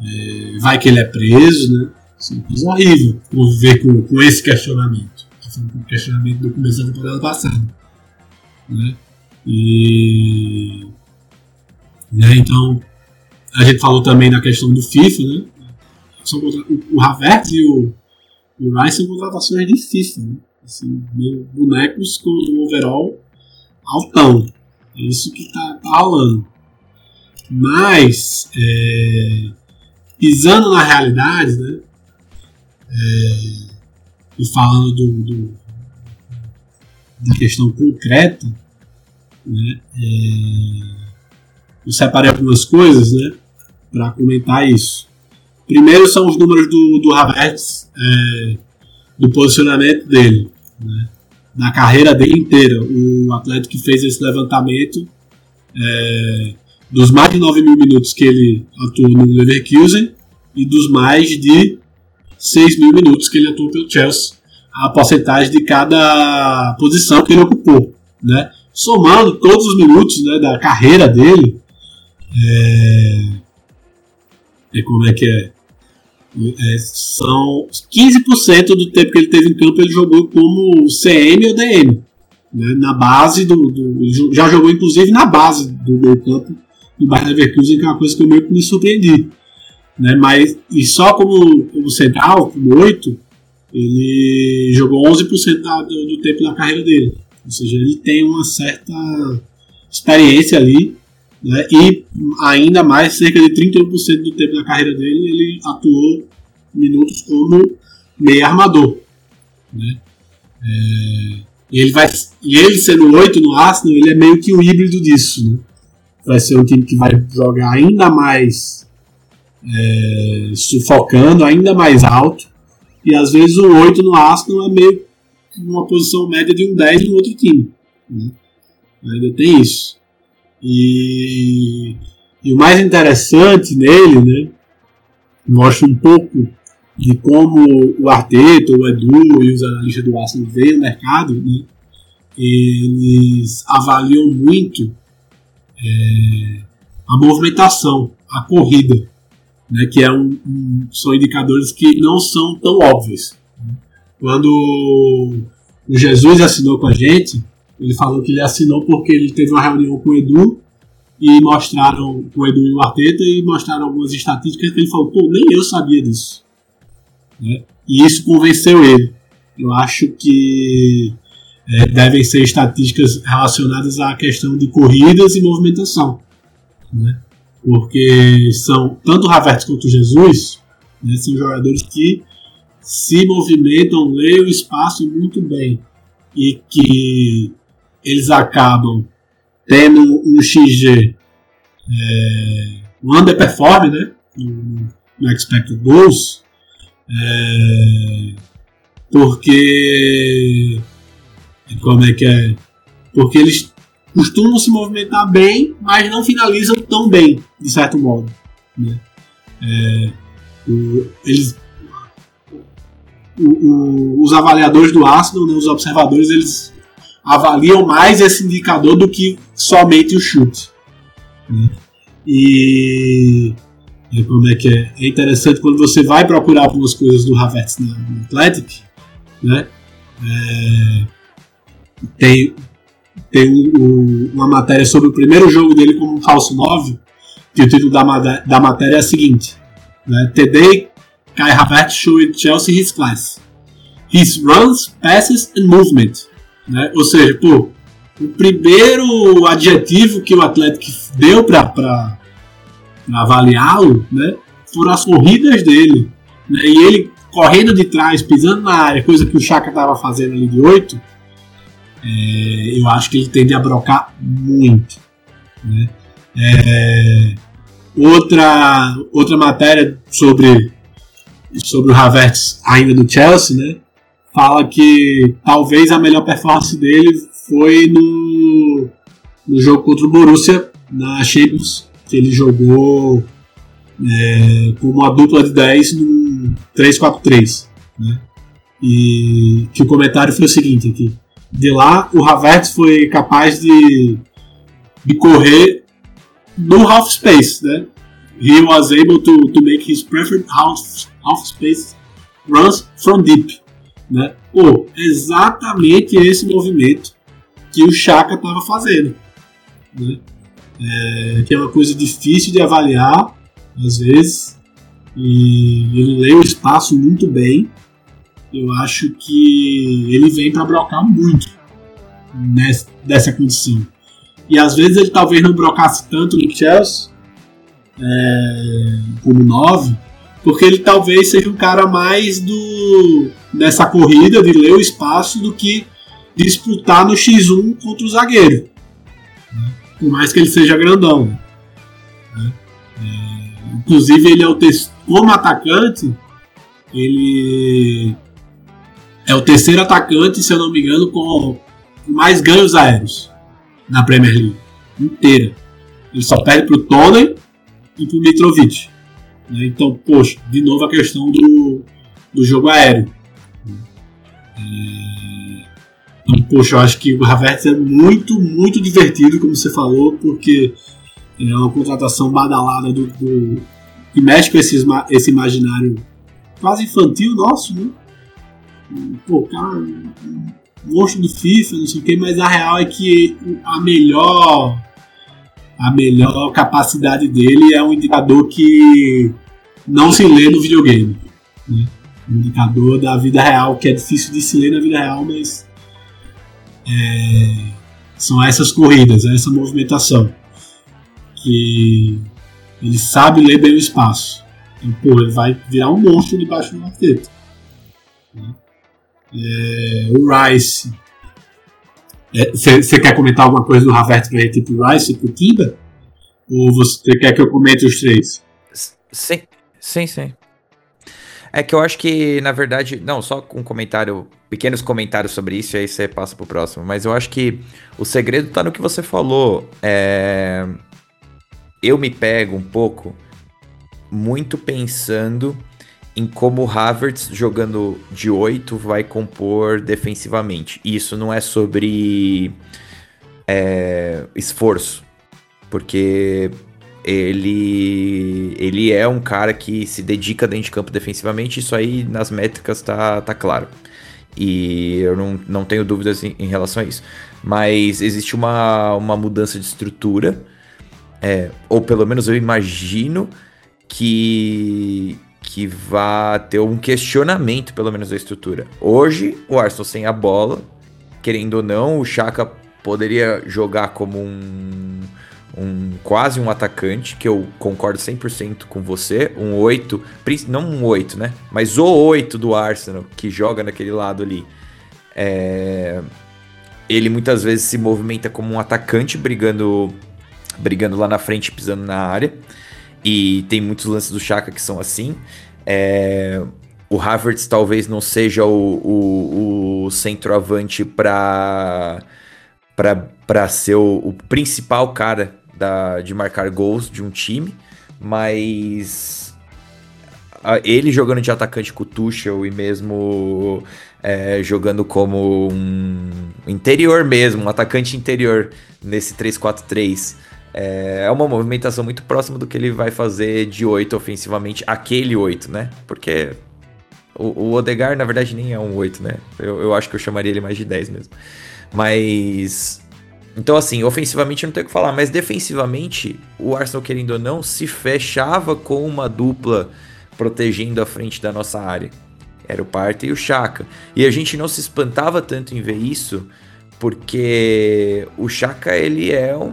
é, vai que ele é preso, né? Isso é horrível conviver com, com esse questionamento. Com o questionamento do começo da temporada passada. Né? E. Né, então, a gente falou também da questão do FIFA, né? São, o, Havertz e o, o Rice são contratações de FIFA, né? Assim, bonecos com o overall altão. É isso que tá, tá rolando. Mas, é, pisando na realidade, né? É, e falando do, do, da questão concreta, né? É, eu separei algumas coisas, né? Para comentar isso. Primeiro são os números do, do Havertz, é, do posicionamento dele, né? na carreira dele inteira. O atleta que fez esse levantamento, é, dos mais de 9 mil minutos que ele atuou no Leverkusen e dos mais de 6 mil minutos que ele atuou pelo Chelsea, a porcentagem de cada posição que ele ocupou. Né? Somando todos os minutos né, da carreira dele, é, é como é que é? É, são 15% do tempo que ele teve em campo ele jogou como CM ou DM. Né, na base do, do, Já jogou inclusive na base do meio campo do Bayern Leverkusen, que é uma coisa que eu meio que me surpreendi. Né, mas, e só como, como central, como 8, ele jogou 11% da, do, do tempo da carreira dele. Ou seja, ele tem uma certa experiência ali né? E ainda mais, cerca de 31% do tempo da carreira dele, ele atuou minutos como meio armador. Né? É, e ele vai e ele sendo 8 no Arsenal, ele é meio que um híbrido disso. Né? Vai ser um time que vai jogar ainda mais é, sufocando, ainda mais alto. E às vezes o 8 no Arsenal é meio uma posição média de um 10 no outro time. Né? Ainda tem isso. E, e, o mais interessante nele, né, mostra um pouco de como o Arteta, o Edu e os analistas do Arsenal veem o mercado, né, eles avaliam muito é, a movimentação, a corrida, né, que é um, um, são indicadores que não são tão óbvios. Quando o Jesus assinou com a gente, ele falou que ele assinou porque ele teve uma reunião com o Edu e mostraram com o Edu e o Arteta e mostraram algumas estatísticas que ele falou, pô, nem eu sabia disso. Né? E isso convenceu ele. Eu acho que é, devem ser estatísticas relacionadas à questão de corridas e movimentação. Né? Porque são tanto o Havertz quanto o Jesus né, são jogadores que se movimentam, leem o espaço muito bem. E que eles acabam tendo um XG é, um underperform né, no, no expected goals é, porque como é que é? Porque eles costumam se movimentar bem mas não finalizam tão bem de certo modo né? é, o, eles o, o, os avaliadores do ácido, né, os observadores, eles avaliam mais esse indicador do que somente o chute. Né? E, e como é que é? É interessante quando você vai procurar algumas coisas do Havertz no Athletic, né? É, tem tem um, uma matéria sobre o primeiro jogo dele como falso 9, que o título da, da matéria é a seguinte: né? Today Kai Havertz showed Chelsea his class. His runs, passes and movement. Né? Ou seja, pô, o primeiro adjetivo que o Atlético deu para avaliá-lo né, foram as corridas dele. Né? E ele correndo de trás, pisando na área, coisa que o Chaka estava fazendo ali de 8, é, eu acho que ele tende a brocar muito. Né? É, outra, outra matéria sobre sobre o Havertz ainda no Chelsea, né? Fala que talvez a melhor performance dele foi no, no jogo contra o Borussia na Champions, que ele jogou é, com uma dupla de 10 no 3-4-3, né? E que o comentário foi o seguinte aqui. De lá, o Havertz foi capaz de, de correr no half space, né? He was able to, to make his preferred half half space runs from deep. Né? Pô, exatamente esse movimento que o Chaka estava fazendo. Né? É, que é uma coisa difícil de avaliar, às vezes. E ele lê o espaço muito bem. Eu acho que ele vem para brocar muito nessa, dessa condição. E às vezes ele talvez não brocasse tanto no Chelsea é, como 9, porque ele talvez seja um cara mais do dessa corrida de ler o espaço do que disputar no X1 contra o zagueiro. Né? Por mais que ele seja grandão. Né? É, inclusive ele é o como atacante, ele é o terceiro atacante, se eu não me engano, com mais ganhos aéreos na Premier League inteira. Ele só perde pro Tony e pro Mitrovic. Né? Então, poxa, de novo a questão do, do jogo aéreo. É... Então, poxa, eu acho que o Havertz é muito, muito divertido, como você falou, porque é uma contratação badalada do, do que mexe com esse, esse imaginário quase infantil nosso, né? Pô, cara, um monstro do FIFA, não sei o que, mas a real é que a melhor a melhor capacidade dele é um indicador que não se lê no videogame. Né? Um indicador da vida real, que é difícil de se ler na vida real, mas é, são essas corridas, essa movimentação. Que ele sabe ler bem o espaço. E, pô, ele vai virar um monstro debaixo do Arteta. Né? É, o Rice. Você é, quer comentar alguma coisa do Havertz gente pro Rice e pro Timber? Ou você quer que eu comente os três? Sim, sim, sim. É que eu acho que, na verdade, não, só um comentário, pequenos comentários sobre isso, e aí você passa pro próximo. Mas eu acho que o segredo tá no que você falou. É... Eu me pego um pouco muito pensando em como o Havertz jogando de 8 vai compor defensivamente. Isso não é sobre é, esforço, porque ele ele é um cara que se dedica dentro de campo defensivamente, isso aí nas métricas tá, tá claro. E eu não, não tenho dúvidas em, em relação a isso. Mas existe uma, uma mudança de estrutura, é, ou pelo menos eu imagino que, que vá ter um questionamento, pelo menos, da estrutura. Hoje, o Arsenal sem a bola, querendo ou não, o Chaka poderia jogar como um um quase um atacante, que eu concordo 100% com você, um 8, não um 8, né? Mas o 8 do Arsenal, que joga naquele lado ali. É... Ele muitas vezes se movimenta como um atacante, brigando, brigando lá na frente, pisando na área. E tem muitos lances do Chaka que são assim. É... O Havertz talvez não seja o, o, o centroavante para para ser o, o, principal cara da, de marcar gols de um time, mas ele jogando de atacante com o Tuchel e mesmo é, jogando como um interior mesmo, um atacante interior nesse 3-4-3. É, é uma movimentação muito próxima do que ele vai fazer de 8 ofensivamente, aquele 8, né? Porque o, o Odegar, na verdade, nem é um 8, né? Eu, eu acho que eu chamaria ele mais de 10 mesmo. Mas então, assim, ofensivamente não tem o que falar, mas defensivamente, o Arsenal, querendo ou não, se fechava com uma dupla protegendo a frente da nossa área. Era o Parta e o Chaka. E a gente não se espantava tanto em ver isso, porque o Chaka ele é um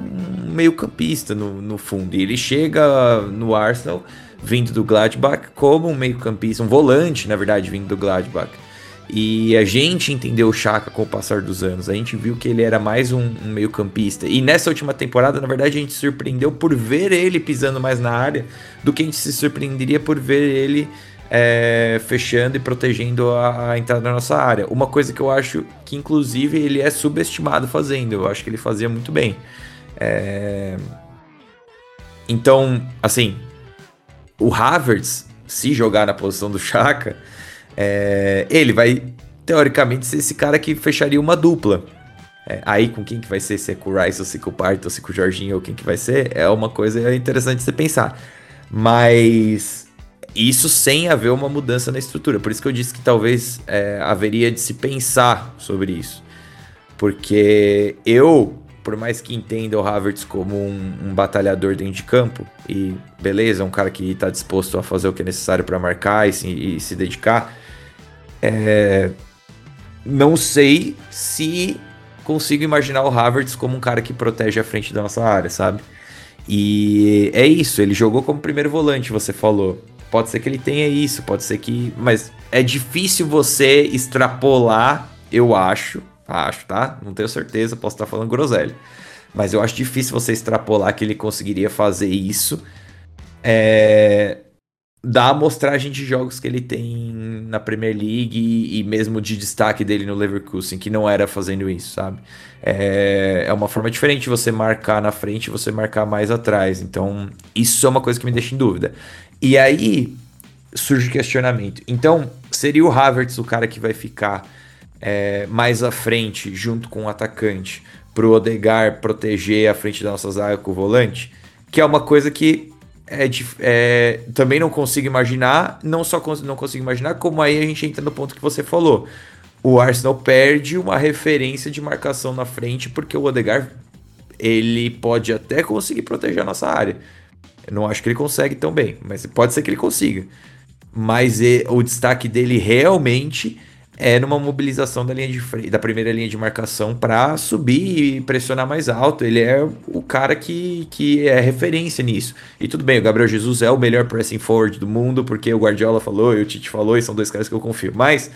meio-campista no, no fundo. E ele chega no Arsenal vindo do Gladbach como um meio-campista, um volante, na verdade, vindo do Gladbach. E a gente entendeu o Chaka com o passar dos anos. A gente viu que ele era mais um, um meio-campista. E nessa última temporada, na verdade, a gente surpreendeu por ver ele pisando mais na área do que a gente se surpreenderia por ver ele é, fechando e protegendo a, a, entrada da nossa área. Uma coisa que eu acho que, inclusive, ele é subestimado fazendo. Eu acho que ele fazia muito bem. É... Então, assim, o Havertz, se jogar na posição do Chaka é, ele vai, teoricamente, ser esse cara que fecharia uma dupla. É, aí com quem que vai ser, se é com o Rice ou se é com o Parto, ou se é com o Jorginho ou quem que vai ser, é uma coisa interessante você pensar. Mas isso sem haver uma mudança na estrutura. Por isso que eu disse que talvez é, haveria de se pensar sobre isso. Porque eu, por mais que entenda o Havertz como um, um batalhador dentro de campo, e beleza, um cara que está disposto a fazer o que é necessário para marcar e se, e se dedicar, é, não sei se consigo imaginar o Havertz como um cara que protege a frente da nossa área, sabe? E é isso, ele jogou como primeiro volante, você falou. Pode ser que ele tenha isso, pode ser que. Mas é difícil você extrapolar, eu acho. Acho, tá? Não tenho certeza, posso estar falando groselha. Mas eu acho difícil você extrapolar que ele conseguiria fazer isso é, da amostragem de jogos que ele tem na Premier League e, mesmo de destaque dele no Leverkusen, que não era fazendo isso, sabe? É, é uma forma diferente você marcar na frente e você marcar mais atrás. Então, isso é uma coisa que me deixa em dúvida. E aí surge o questionamento. Então, seria o Havertz o cara que vai ficar é, mais à frente, junto com o atacante, pro Odegar proteger a frente da nossa zaga com o volante? Que é uma coisa que é, é, também não consigo imaginar, não só cons não consigo imaginar, como aí a gente entra no ponto que você falou. O Arsenal perde uma referência de marcação na frente, porque o Odegaard ele pode até conseguir proteger a nossa área. Eu não acho que ele consegue tão bem, mas pode ser que ele consiga. Mas o destaque dele realmente é numa mobilização da linha de da primeira linha de marcação para subir e pressionar mais alto. Ele é o cara que, que é referência nisso. E tudo bem, o Gabriel Jesus é o melhor pressing forward do mundo, porque o Guardiola falou e o Tite falou, e são dois caras que eu confio. Mas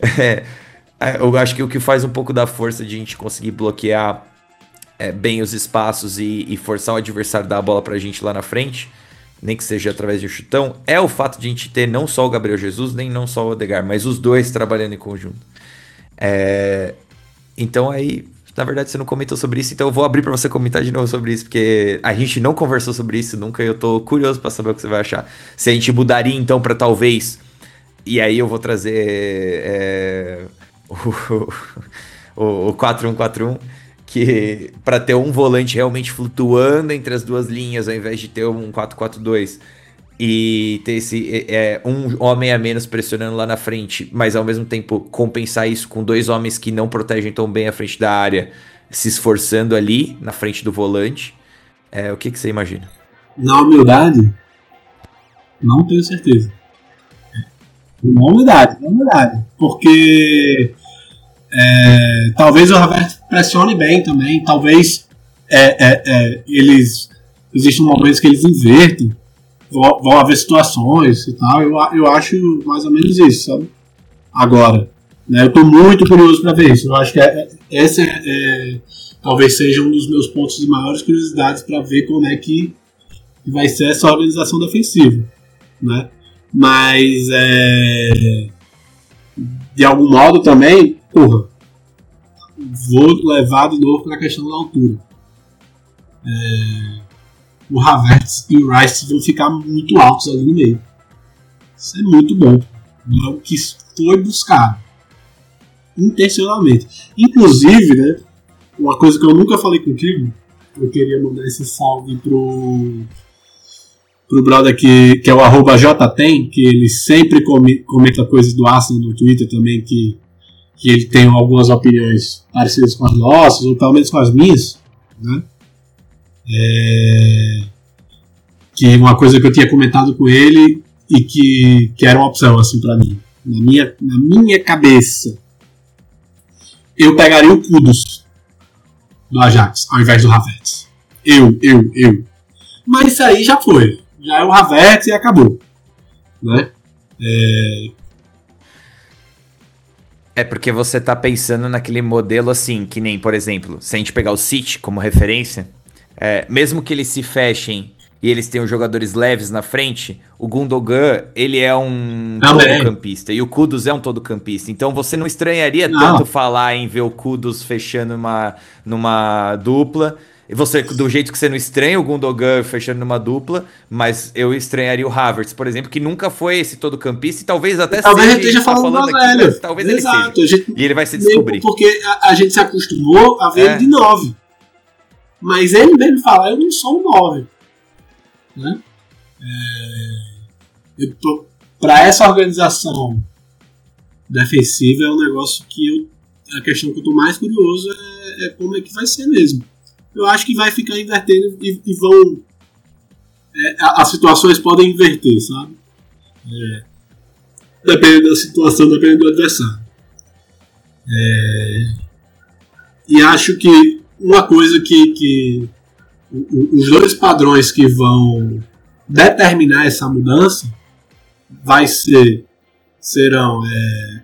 é, eu acho que o que faz um pouco da força de a gente conseguir bloquear é, bem os espaços e, e forçar o adversário a dar a bola pra gente lá na frente nem que seja através de um chutão, é o fato de a gente ter não só o Gabriel Jesus, nem não só o Odegar, mas os dois trabalhando em conjunto. É... Então aí, na verdade, você não comentou sobre isso, então eu vou abrir para você comentar de novo sobre isso, porque a gente não conversou sobre isso nunca e eu tô curioso para saber o que você vai achar. Se a gente mudaria então para talvez, e aí eu vou trazer é... o, o 4-1-4-1 que para ter um volante realmente flutuando entre as duas linhas, ao invés de ter um 4-4-2 e ter esse é, um homem a menos pressionando lá na frente, mas ao mesmo tempo compensar isso com dois homens que não protegem tão bem a frente da área, se esforçando ali na frente do volante. É, o que, que você imagina? Na humildade, não tenho certeza. Na humildade, na humildade. Porque é, talvez o Havertz pressione bem também, talvez é, é, é eles existem momentos que eles invertem, vão, vão haver situações e tal. Eu, eu acho mais ou menos isso, sabe? Agora, né, eu estou muito curioso para ver isso. Eu acho que é, é, esse é, talvez seja um dos meus pontos de maiores curiosidades para ver como é que vai ser essa organização defensiva, né? Mas é, de algum modo também porra, vou levar de novo para a questão da altura. É, o Havertz e o Rice vão ficar muito altos ali no meio. Isso é muito bom. É o que foi buscado. Intencionalmente. Inclusive, né, uma coisa que eu nunca falei contigo, eu queria mandar esse salve pro pro brother que, que é o arroba JTEM, que ele sempre comenta coisas do Arsenal no Twitter também, que que ele tem algumas opiniões parecidas com as nossas, ou pelo menos com as minhas, né? É... Que uma coisa que eu tinha comentado com ele e que, que era uma opção assim para mim, na minha, na minha cabeça, eu pegaria o Kudos do Ajax ao invés do Havertz. Eu, eu, eu. Mas isso aí já foi. Já é o Havertz e acabou. Né? É, é porque você tá pensando naquele modelo assim, que nem, por exemplo, se a gente pegar o City como referência, é, mesmo que eles se fechem e eles tenham jogadores leves na frente, o Gundogan, ele é um todo-campista e o Kudus é um todo-campista. Então você não estranharia não. tanto falar em ver o Kudus fechando numa, numa dupla e você, do jeito que você não estranha o Gundogan fechando numa dupla, mas eu estranharia o Havertz, por exemplo, que nunca foi esse todo campista e talvez até talvez seja. Talvez esteja tá falando, falando aqui, velho. Talvez Exato. ele seja. e ele vai se descobrir. Porque a, a, gente se acostumou a ver é. ele de 9. Mas ele mesmo fala, eu não sou um 9. Né? É, para essa organização defensiva é um negócio que eu, a questão que eu tô mais curioso é, é como é que vai ser mesmo eu acho que vai ficar invertendo e, e vão. É, as situações podem inverter, sabe? É, dependendo da situação, dependendo do adversário. É, e acho que uma coisa que, que os dois padrões que vão determinar essa mudança vai ser serão é,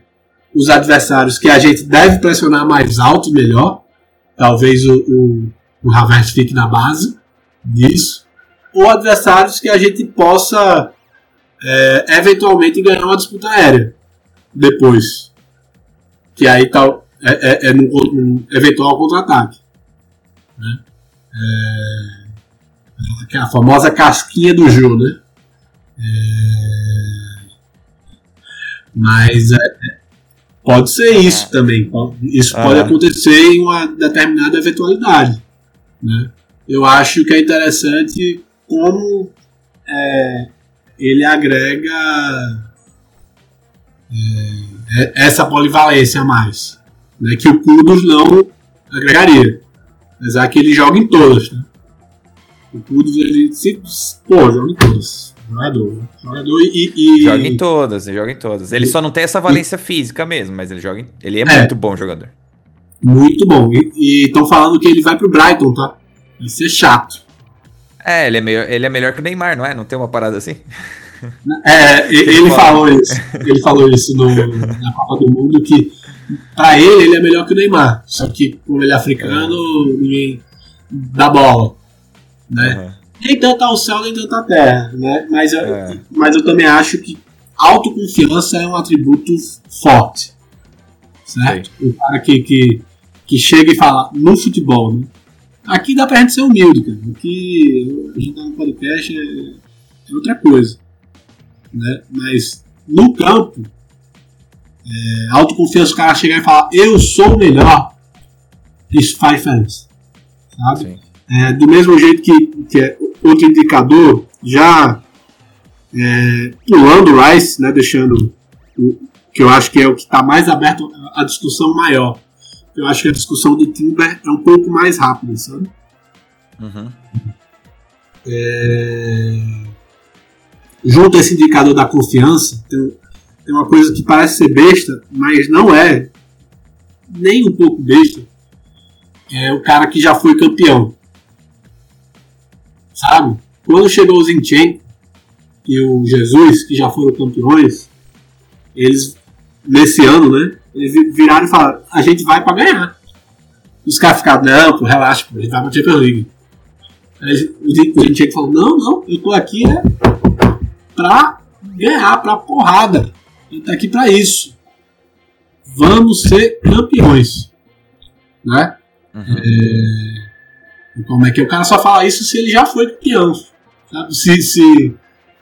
os adversários que a gente deve pressionar mais alto melhor talvez o, o, o Havertz fique na base disso, ou adversários que a gente possa é, eventualmente ganhar uma disputa aérea depois. Que aí tal, é, é, é no, eventual contra-ataque. Né? É, a famosa casquinha do jogo, né? É, mas é, pode ser isso também. Isso pode acontecer em uma determinada eventualidade. Né? Eu acho que é interessante como é, ele agrega é, essa polivalência a mais, né? que o Kudos não agregaria. Apesar que ele joga em todas. Né? O Kudos, ele se, pô, joga em todas. Jogador. Jogador e, e. Joga em todas, joga em todas. Ele só não tem essa valência e... física mesmo, mas ele joga. Em... Ele é, é, muito bom jogador. Muito bom. E estão falando que ele vai pro Brighton, tá? Vai ser chato. É, ele é, melhor, ele é melhor que o Neymar, não é? Não tem uma parada assim? É, ele, ele falou isso. Ele falou isso no, na Copa do Mundo que pra ele ele é melhor que o Neymar. Só que como ele é africano, ninguém dá bola. Né? Uhum. Nem tanto ao céu, nem tanto à terra. Né? Mas, eu, é. mas eu também acho que autoconfiança é um atributo forte. Certo? Sim. O cara que, que, que chega e fala no futebol, né? Aqui dá pra gente ser humilde, cara. Aqui a gente tá no podcast é, é outra coisa. Né? Mas no campo, é, autoconfiança, o cara chegar e falar eu sou o melhor, isso faz diferença. Sabe? É, do mesmo jeito que, que é outro indicador, já é, pulando o Rice, né, deixando o, que eu acho que é o que está mais aberto à discussão maior. Eu acho que a discussão do Timber é um pouco mais rápida, sabe? Uhum. É... Junto a esse indicador da confiança, tem, tem uma coisa que parece ser besta, mas não é nem um pouco besta. É o cara que já foi campeão. Sabe? Quando chegou o Zinchenko e o Jesus, que já foram campeões, eles, nesse ano, né? Eles viraram e falaram: a gente vai para ganhar. Os caras ficaram: não, pô, relaxa, pô, a gente vai pra Champions League. Aí, o Zinchenko falou: não, não, eu tô aqui é pra ganhar, pra porrada. Gente tá aqui pra isso. Vamos ser campeões. Né? Uhum. É... Como é que é? O cara só fala isso se ele já foi campeão. Sabe? Se, se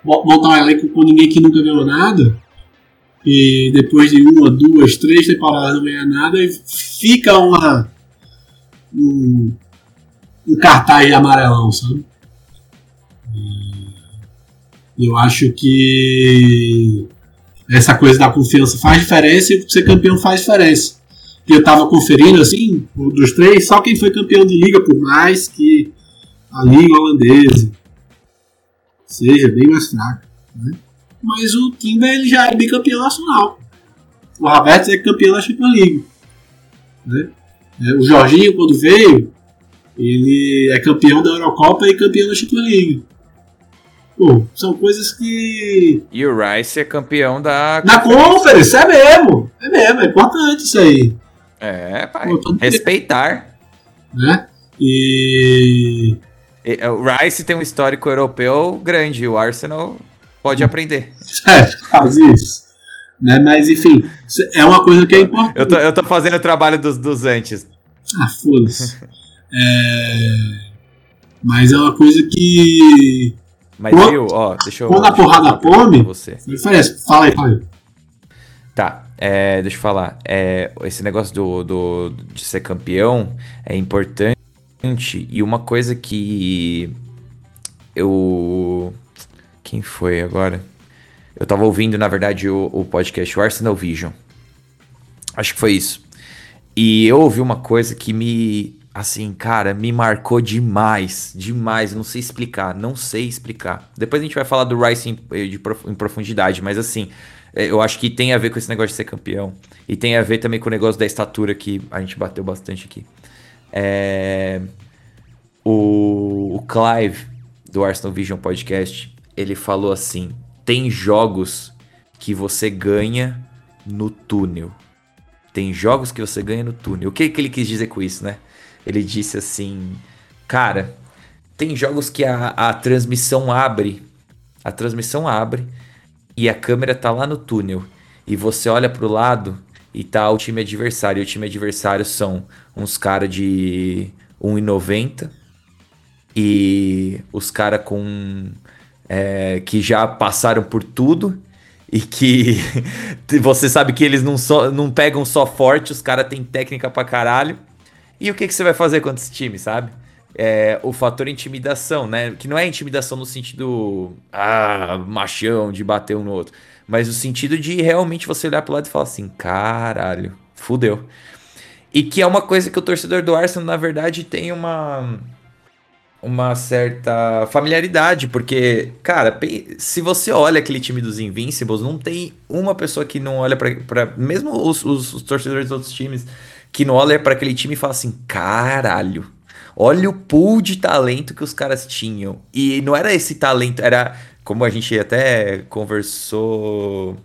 montar um elenco com ninguém que nunca ganhou nada, e depois de uma, duas, três temporadas não ganhar nada, e fica uma, um, um cartaz amarelão, sabe? Eu acho que essa coisa da confiança faz diferença e ser campeão faz diferença. Eu tava conferindo assim, dos três, só quem foi campeão de liga, por mais que a liga holandesa seja bem mais fraca. Né? Mas o Timber ele já é bicampeão nacional. O Havertz é campeão da Champions League. Né? É, o Jorginho, quando veio, ele é campeão da Eurocopa e campeão da Champions League. Pô, são coisas que. E o Rice é campeão da. Na Conference, é mesmo. É mesmo, é importante isso aí. É, pai. Pô, Respeitar. Né? E... e. O Rice tem um histórico europeu grande, o Arsenal pode aprender. É, faz isso. Né? Mas enfim, é uma coisa que é importante. Eu tô, eu tô fazendo o trabalho dos, dos antes. Ah, foda-se. é... Mas é uma coisa que mas quando, viu, ó, deixa eu. Quando a porrada come, você. Fala aí, fala aí. Tá, é, deixa eu falar. É, esse negócio do, do, de ser campeão é importante. E uma coisa que eu. Quem foi agora? Eu tava ouvindo, na verdade, o, o podcast o Arsenal Vision. Acho que foi isso. E eu ouvi uma coisa que me assim, cara, me marcou demais, demais. Não sei explicar, não sei explicar. Depois a gente vai falar do Rice em, de, em profundidade, mas assim, eh, eu acho que tem a ver com esse negócio de ser campeão. E tem a ver também com o negócio da estatura que a gente bateu bastante aqui. É... O, o Clive, do Arsenal Vision Podcast, ele falou assim: tem jogos que você ganha no túnel. Tem jogos que você ganha no túnel. O que, que ele quis dizer com isso, né? Ele disse assim: Cara, tem jogos que a, a transmissão abre, a transmissão abre e a câmera tá lá no túnel. E você olha pro lado e tá o time adversário. E o time adversário são uns caras de 1,90 e os caras com. É, que já passaram por tudo e que você sabe que eles não, só, não pegam só forte, os caras têm técnica pra caralho. E o que, que você vai fazer contra esse time, sabe? É, o fator intimidação, né? Que não é intimidação no sentido ah, machão, de bater um no outro. Mas o sentido de realmente você olhar pro lado e falar assim, caralho, fudeu. E que é uma coisa que o torcedor do Arsenal, na verdade, tem uma. Uma certa familiaridade, porque, cara, se você olha aquele time dos Invincibles, não tem uma pessoa que não olha para mesmo os, os, os, torcedores dos outros times, que não olha para aquele time e fala assim: caralho, olha o pool de talento que os caras tinham. E não era esse talento, era como a gente até conversou.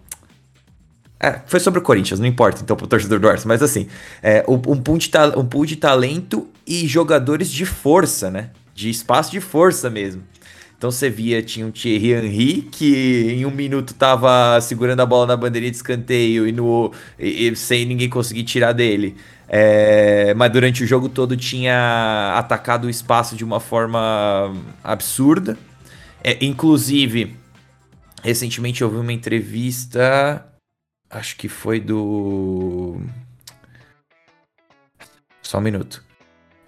É, foi sobre o Corinthians, não importa, então, pro torcedor do Arsenal, mas assim, é, um, pool de um pool de talento e jogadores de força, né? De espaço de força mesmo. Então você via, tinha um Thierry Henry que em um minuto tava segurando a bola na bandeirinha de escanteio e, no, e, e sem ninguém conseguir tirar dele. É, mas durante o jogo todo tinha atacado o espaço de uma forma absurda. É, inclusive, recentemente eu vi uma entrevista. Acho que foi do. Só um minuto.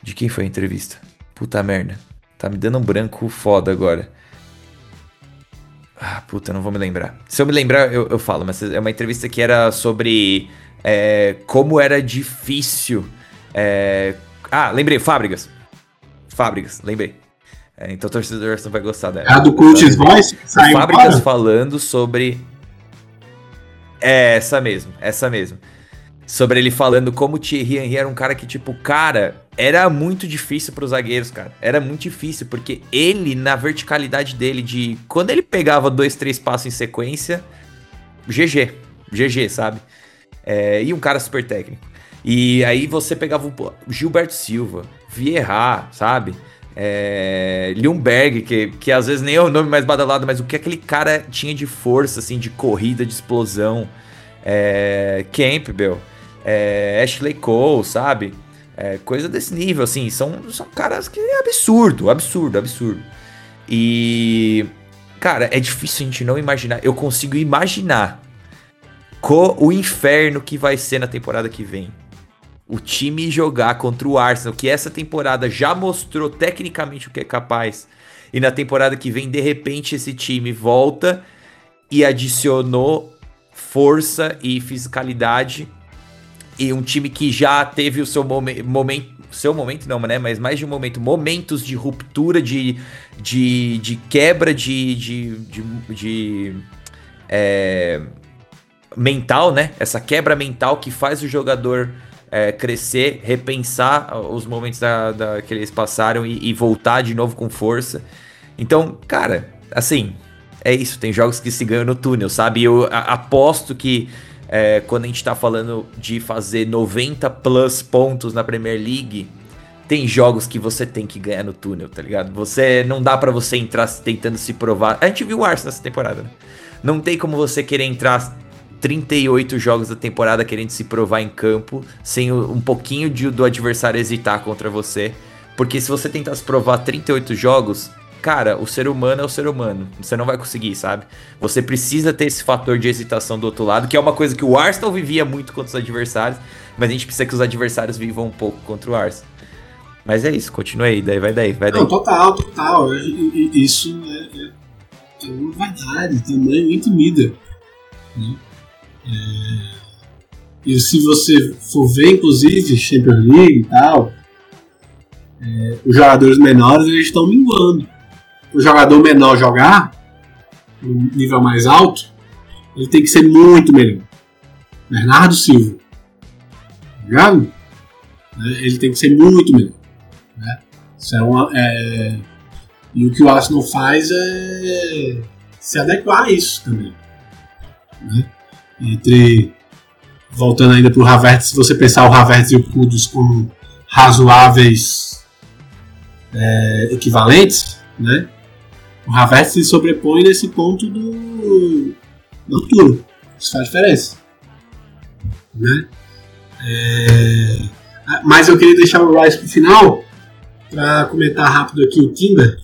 De quem foi a entrevista? Puta merda. Tá me dando um branco foda agora. Ah, puta, não vou me lembrar. Se eu me lembrar, eu, eu falo, mas é uma entrevista que era sobre é, como era difícil. É... Ah, lembrei, Fábricas. Fábricas, lembrei. É, então o torcedor não vai gostar dela. A do Coach's Voice? Fábricas falando sobre. É, essa mesmo, essa mesmo. Sobre ele falando como o Thierry Henry era um cara que, tipo, cara, era muito difícil para os zagueiros, cara. Era muito difícil, porque ele, na verticalidade dele, de. Quando ele pegava dois, três passos em sequência, GG. GG, sabe? É, e um cara super técnico. E aí você pegava o Gilberto Silva, Vieira, sabe? É, que, que às vezes nem é o nome mais badalado, mas o que aquele cara tinha de força, assim, de corrida, de explosão. É, Campbell, é, Ashley Cole, sabe? É, coisa desse nível, assim, são, são caras que é absurdo, absurdo, absurdo. E, cara, é difícil a gente não imaginar. Eu consigo imaginar o inferno que vai ser na temporada que vem o time jogar contra o Arsenal, que essa temporada já mostrou tecnicamente o que é capaz, e na temporada que vem, de repente, esse time volta e adicionou força e fisicalidade. E um time que já teve o seu momen momento. Seu momento não, né? Mas mais de um momento. Momentos de ruptura, de, de, de quebra de. de, de, de é, mental, né? Essa quebra mental que faz o jogador é, crescer, repensar os momentos da, da que eles passaram e, e, voltar de novo com força. Então, cara, assim, é isso. Tem jogos que se ganham no túnel, sabe? Eu aposto que é, quando a gente tá falando de fazer 90 plus pontos na Premier League, tem jogos que você tem que ganhar no túnel, tá ligado? Você não dá para você entrar tentando se provar. A gente viu o Arsenal nessa temporada, né? Não tem como você querer entrar 38 jogos da temporada querendo se provar em campo, sem um pouquinho de, do adversário hesitar contra você. Porque se você tentar se provar 38 jogos, cara, o ser humano é o ser humano. Você não vai conseguir, sabe? Você precisa ter esse fator de hesitação do outro lado, que é uma coisa que o Arsenal vivia muito contra os adversários, mas a gente precisa que os adversários vivam um pouco contra o Arsenal. Mas é isso, continua aí, daí vai daí, vai daí. Não, total, total. Isso é, é, é uma verdade, também intimida. Né? É, e se você for ver, inclusive, Champions League e tal, é, os jogadores menores eles estão minguando. O jogador menor jogar, no nível mais alto, ele tem que ser muito melhor. Bernardo Silva. Ligado? É, ele tem que ser muito melhor. Né? Isso é uma, é... E o que o Arsenal faz é se adequar a isso também. Né? entre voltando ainda para o Havertz, se você pensar o Havertz e o Kudus como razoáveis é, equivalentes, né? O Havertz se sobrepõe nesse ponto do, do altura. Isso faz diferença. Né? É, mas eu queria deixar o Rice para o final para comentar rápido aqui o Timber.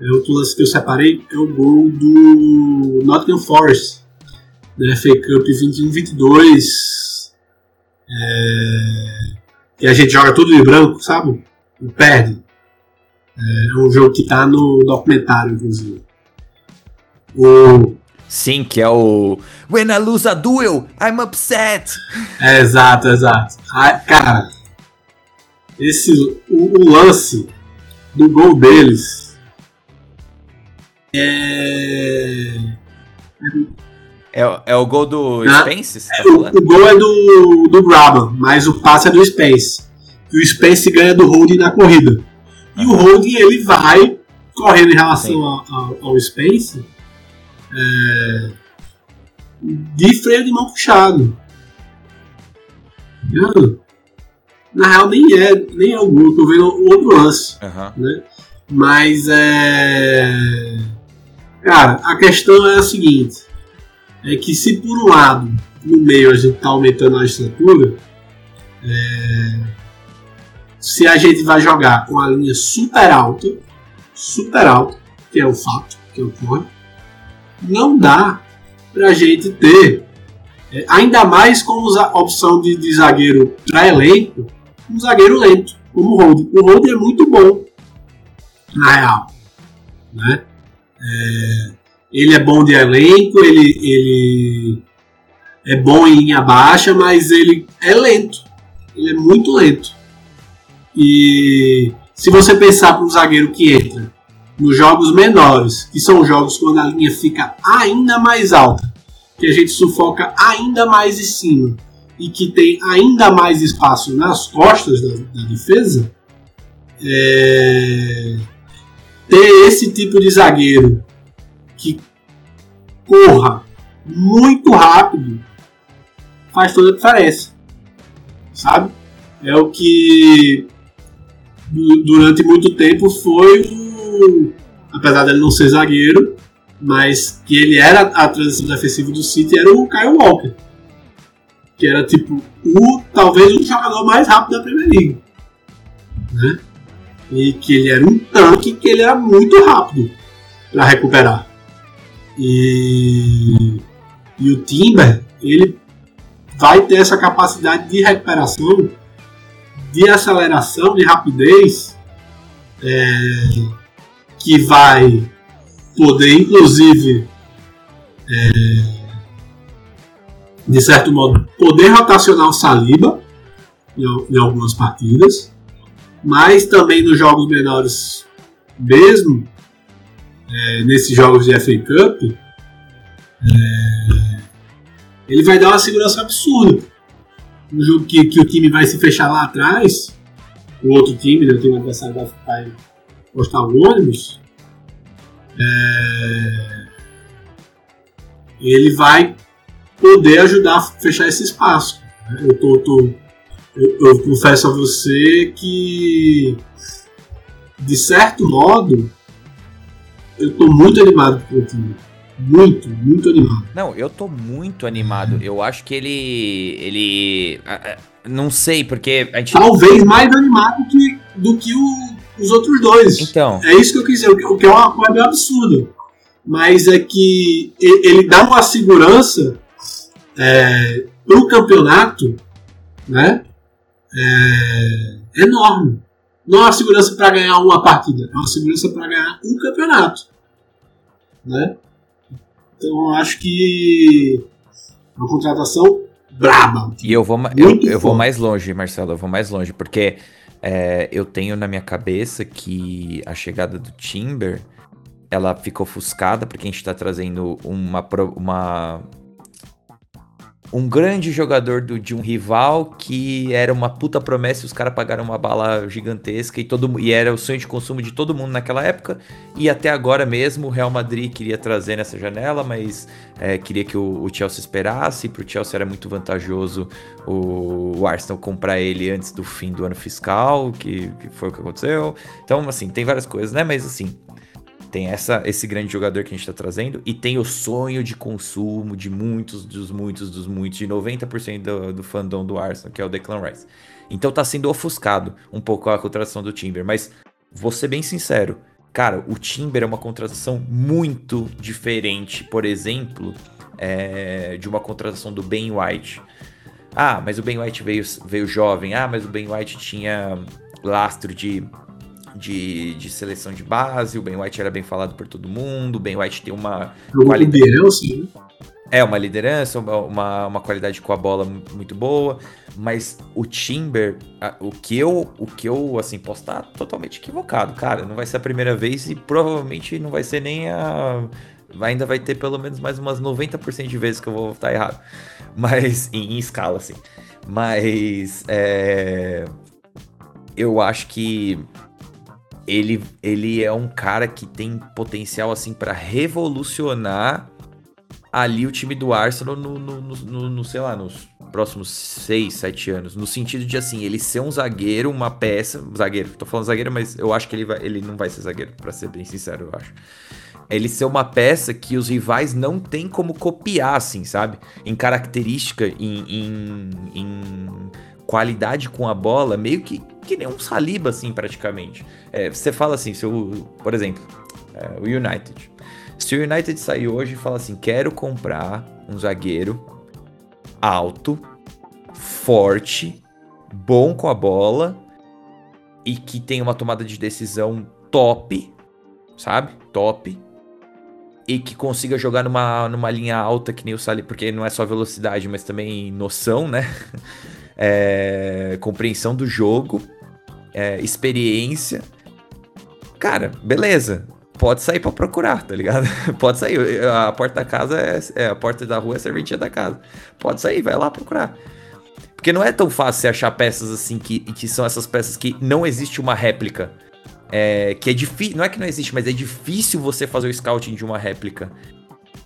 É outro lance que eu separei é o gol do Nottingham Forest da FA Cup 21-22. É, e a gente joga tudo de branco, sabe? E perde. É, é um jogo que tá no documentário, inclusive. O... Sim, que é o When I lose a duel, I'm upset. É, exato, exato. Ah, cara, esse, o, o, lance do gol deles. É. É, é o gol do Spence? Tá o, o, gol é do, do Brabham, mas o passe é do Spence. E o Spence ganha do Holding na corrida. E o Holding ele vai correndo em relação ao, ao, ao, Spence é, de freio de mão puxado. Na real nem é, nem é o gol, tô vendo o outro lance. Uhum. Né? Mas é. Cara, a questão é a seguinte: é que se por um lado, no meio a gente tá aumentando a estrutura, é, se a gente vai jogar com a linha super alta, super alta, que é o fato que ocorre, não dá pra gente ter, é, ainda mais com a opção de, de zagueiro para elenco, um zagueiro lento, como o Rode. O Rode é muito bom, na real. Né? É, ele é bom de elenco, ele, ele é bom em linha baixa, mas ele é lento. Ele é muito lento. E se você pensar para um zagueiro que entra nos jogos menores, que são jogos quando a linha fica ainda mais alta, que a gente sufoca ainda mais em cima e que tem ainda mais espaço nas costas da, da defesa, é, ter esse tipo de zagueiro que corra muito rápido faz toda a diferença, sabe? É o que durante muito tempo foi o, apesar dele não ser zagueiro, mas que ele era a transição defensiva do City era o Kyle Walker, que era tipo o talvez o jogador mais rápido da Premier League, né? E que ele era um tanque, que ele era muito rápido para recuperar. E, e o Timber, ele vai ter essa capacidade de recuperação, de aceleração, de rapidez, é, que vai poder, inclusive, é, de certo modo, poder rotacionar o Saliba em, em algumas partidas, mas também nos jogos menores mesmo, é, nesses jogos de FA Cup, é, ele vai dar uma segurança absurda. No jogo que, que o time vai se fechar lá atrás, o outro time, né, o time adversário vai, vai postar o ônibus, é, ele vai poder ajudar a fechar esse espaço. Eu, tô, tô eu, eu confesso a você que, de certo modo, eu tô muito animado com o time. Muito, muito animado. Não, eu tô muito animado. Eu acho que ele. Ele. Não sei, porque a gente. Talvez mais animado que, do que o, os outros dois. Então. É isso que eu quis dizer, o que é uma coisa absurda. Mas é que ele dá uma segurança é, pro campeonato, né? É, enorme. Não é uma segurança para ganhar uma partida, é uma segurança para ganhar um campeonato. Né? Então acho que é uma contratação braba. E eu vou, eu, eu vou mais longe, Marcelo, eu vou mais longe, porque é, eu tenho na minha cabeça que a chegada do Timber ela ficou ofuscada porque a gente está trazendo uma, uma um grande jogador do, de um rival que era uma puta promessa e os caras pagaram uma bala gigantesca e, todo, e era o sonho de consumo de todo mundo naquela época. E até agora mesmo o Real Madrid queria trazer nessa janela, mas é, queria que o, o, Chelsea esperasse. Para o Chelsea era muito vantajoso o, o, Arsenal comprar ele antes do fim do ano fiscal, que, que foi o que aconteceu. Então, assim, tem várias coisas, né? Mas assim, tem essa, esse grande jogador que a gente está trazendo e tem o sonho de consumo de muitos, dos muitos, dos muitos, de 90% do, do fandom do Arsenal, que é o Declan Rice. Então tá sendo ofuscado um pouco a contratação do Timber, mas vou ser bem sincero, cara, o Timber é uma contratação muito diferente, por exemplo, é, de uma contratação do Ben White. Ah, mas o Ben White veio, veio jovem. Ah, mas o Ben White tinha lastro de de, de seleção de base, o Ben White era bem falado por todo mundo, o Ben White tem uma qualidade. Bielsa, né? É uma liderança, uma, uma qualidade com a bola muito boa, mas o Timber, o que eu, o que eu assim, posso estar totalmente equivocado, cara. Não vai ser a primeira vez e provavelmente não vai ser nem a. Ainda vai ter pelo menos mais umas 90% de vezes que eu vou estar errado. Mas, em, em escala, assim. Mas, é, eu acho que ele, ele é um cara que tem potencial, assim, para revolucionar ali o time do Arsenal no, no, no, no, sei lá, nos próximos 6, 7 anos. No sentido de, assim, ele ser um zagueiro, uma peça. Zagueiro, tô falando zagueiro, mas eu acho que ele, vai, ele não vai ser zagueiro, para ser bem sincero, eu acho. Ele ser uma peça que os rivais não tem como copiar, assim, sabe? Em característica, em, em, em qualidade com a bola, meio que, que nem um Saliba, assim, praticamente. É, você fala assim, se o, por exemplo, é, o United se o United sair hoje e falar assim: quero comprar um zagueiro alto, forte, bom com a bola e que tem uma tomada de decisão top, sabe? Top. E que consiga jogar numa, numa linha alta que nem o Sali, porque não é só velocidade, mas também noção, né? É, compreensão do jogo, é, experiência. Cara, beleza pode sair para procurar, tá ligado? pode sair. A porta da casa é, é, a porta da rua é a serventia da casa. Pode sair, vai lá procurar. Porque não é tão fácil você achar peças assim que, que são essas peças que não existe uma réplica. É, que é difícil. Não é que não existe, mas é difícil você fazer o scouting de uma réplica.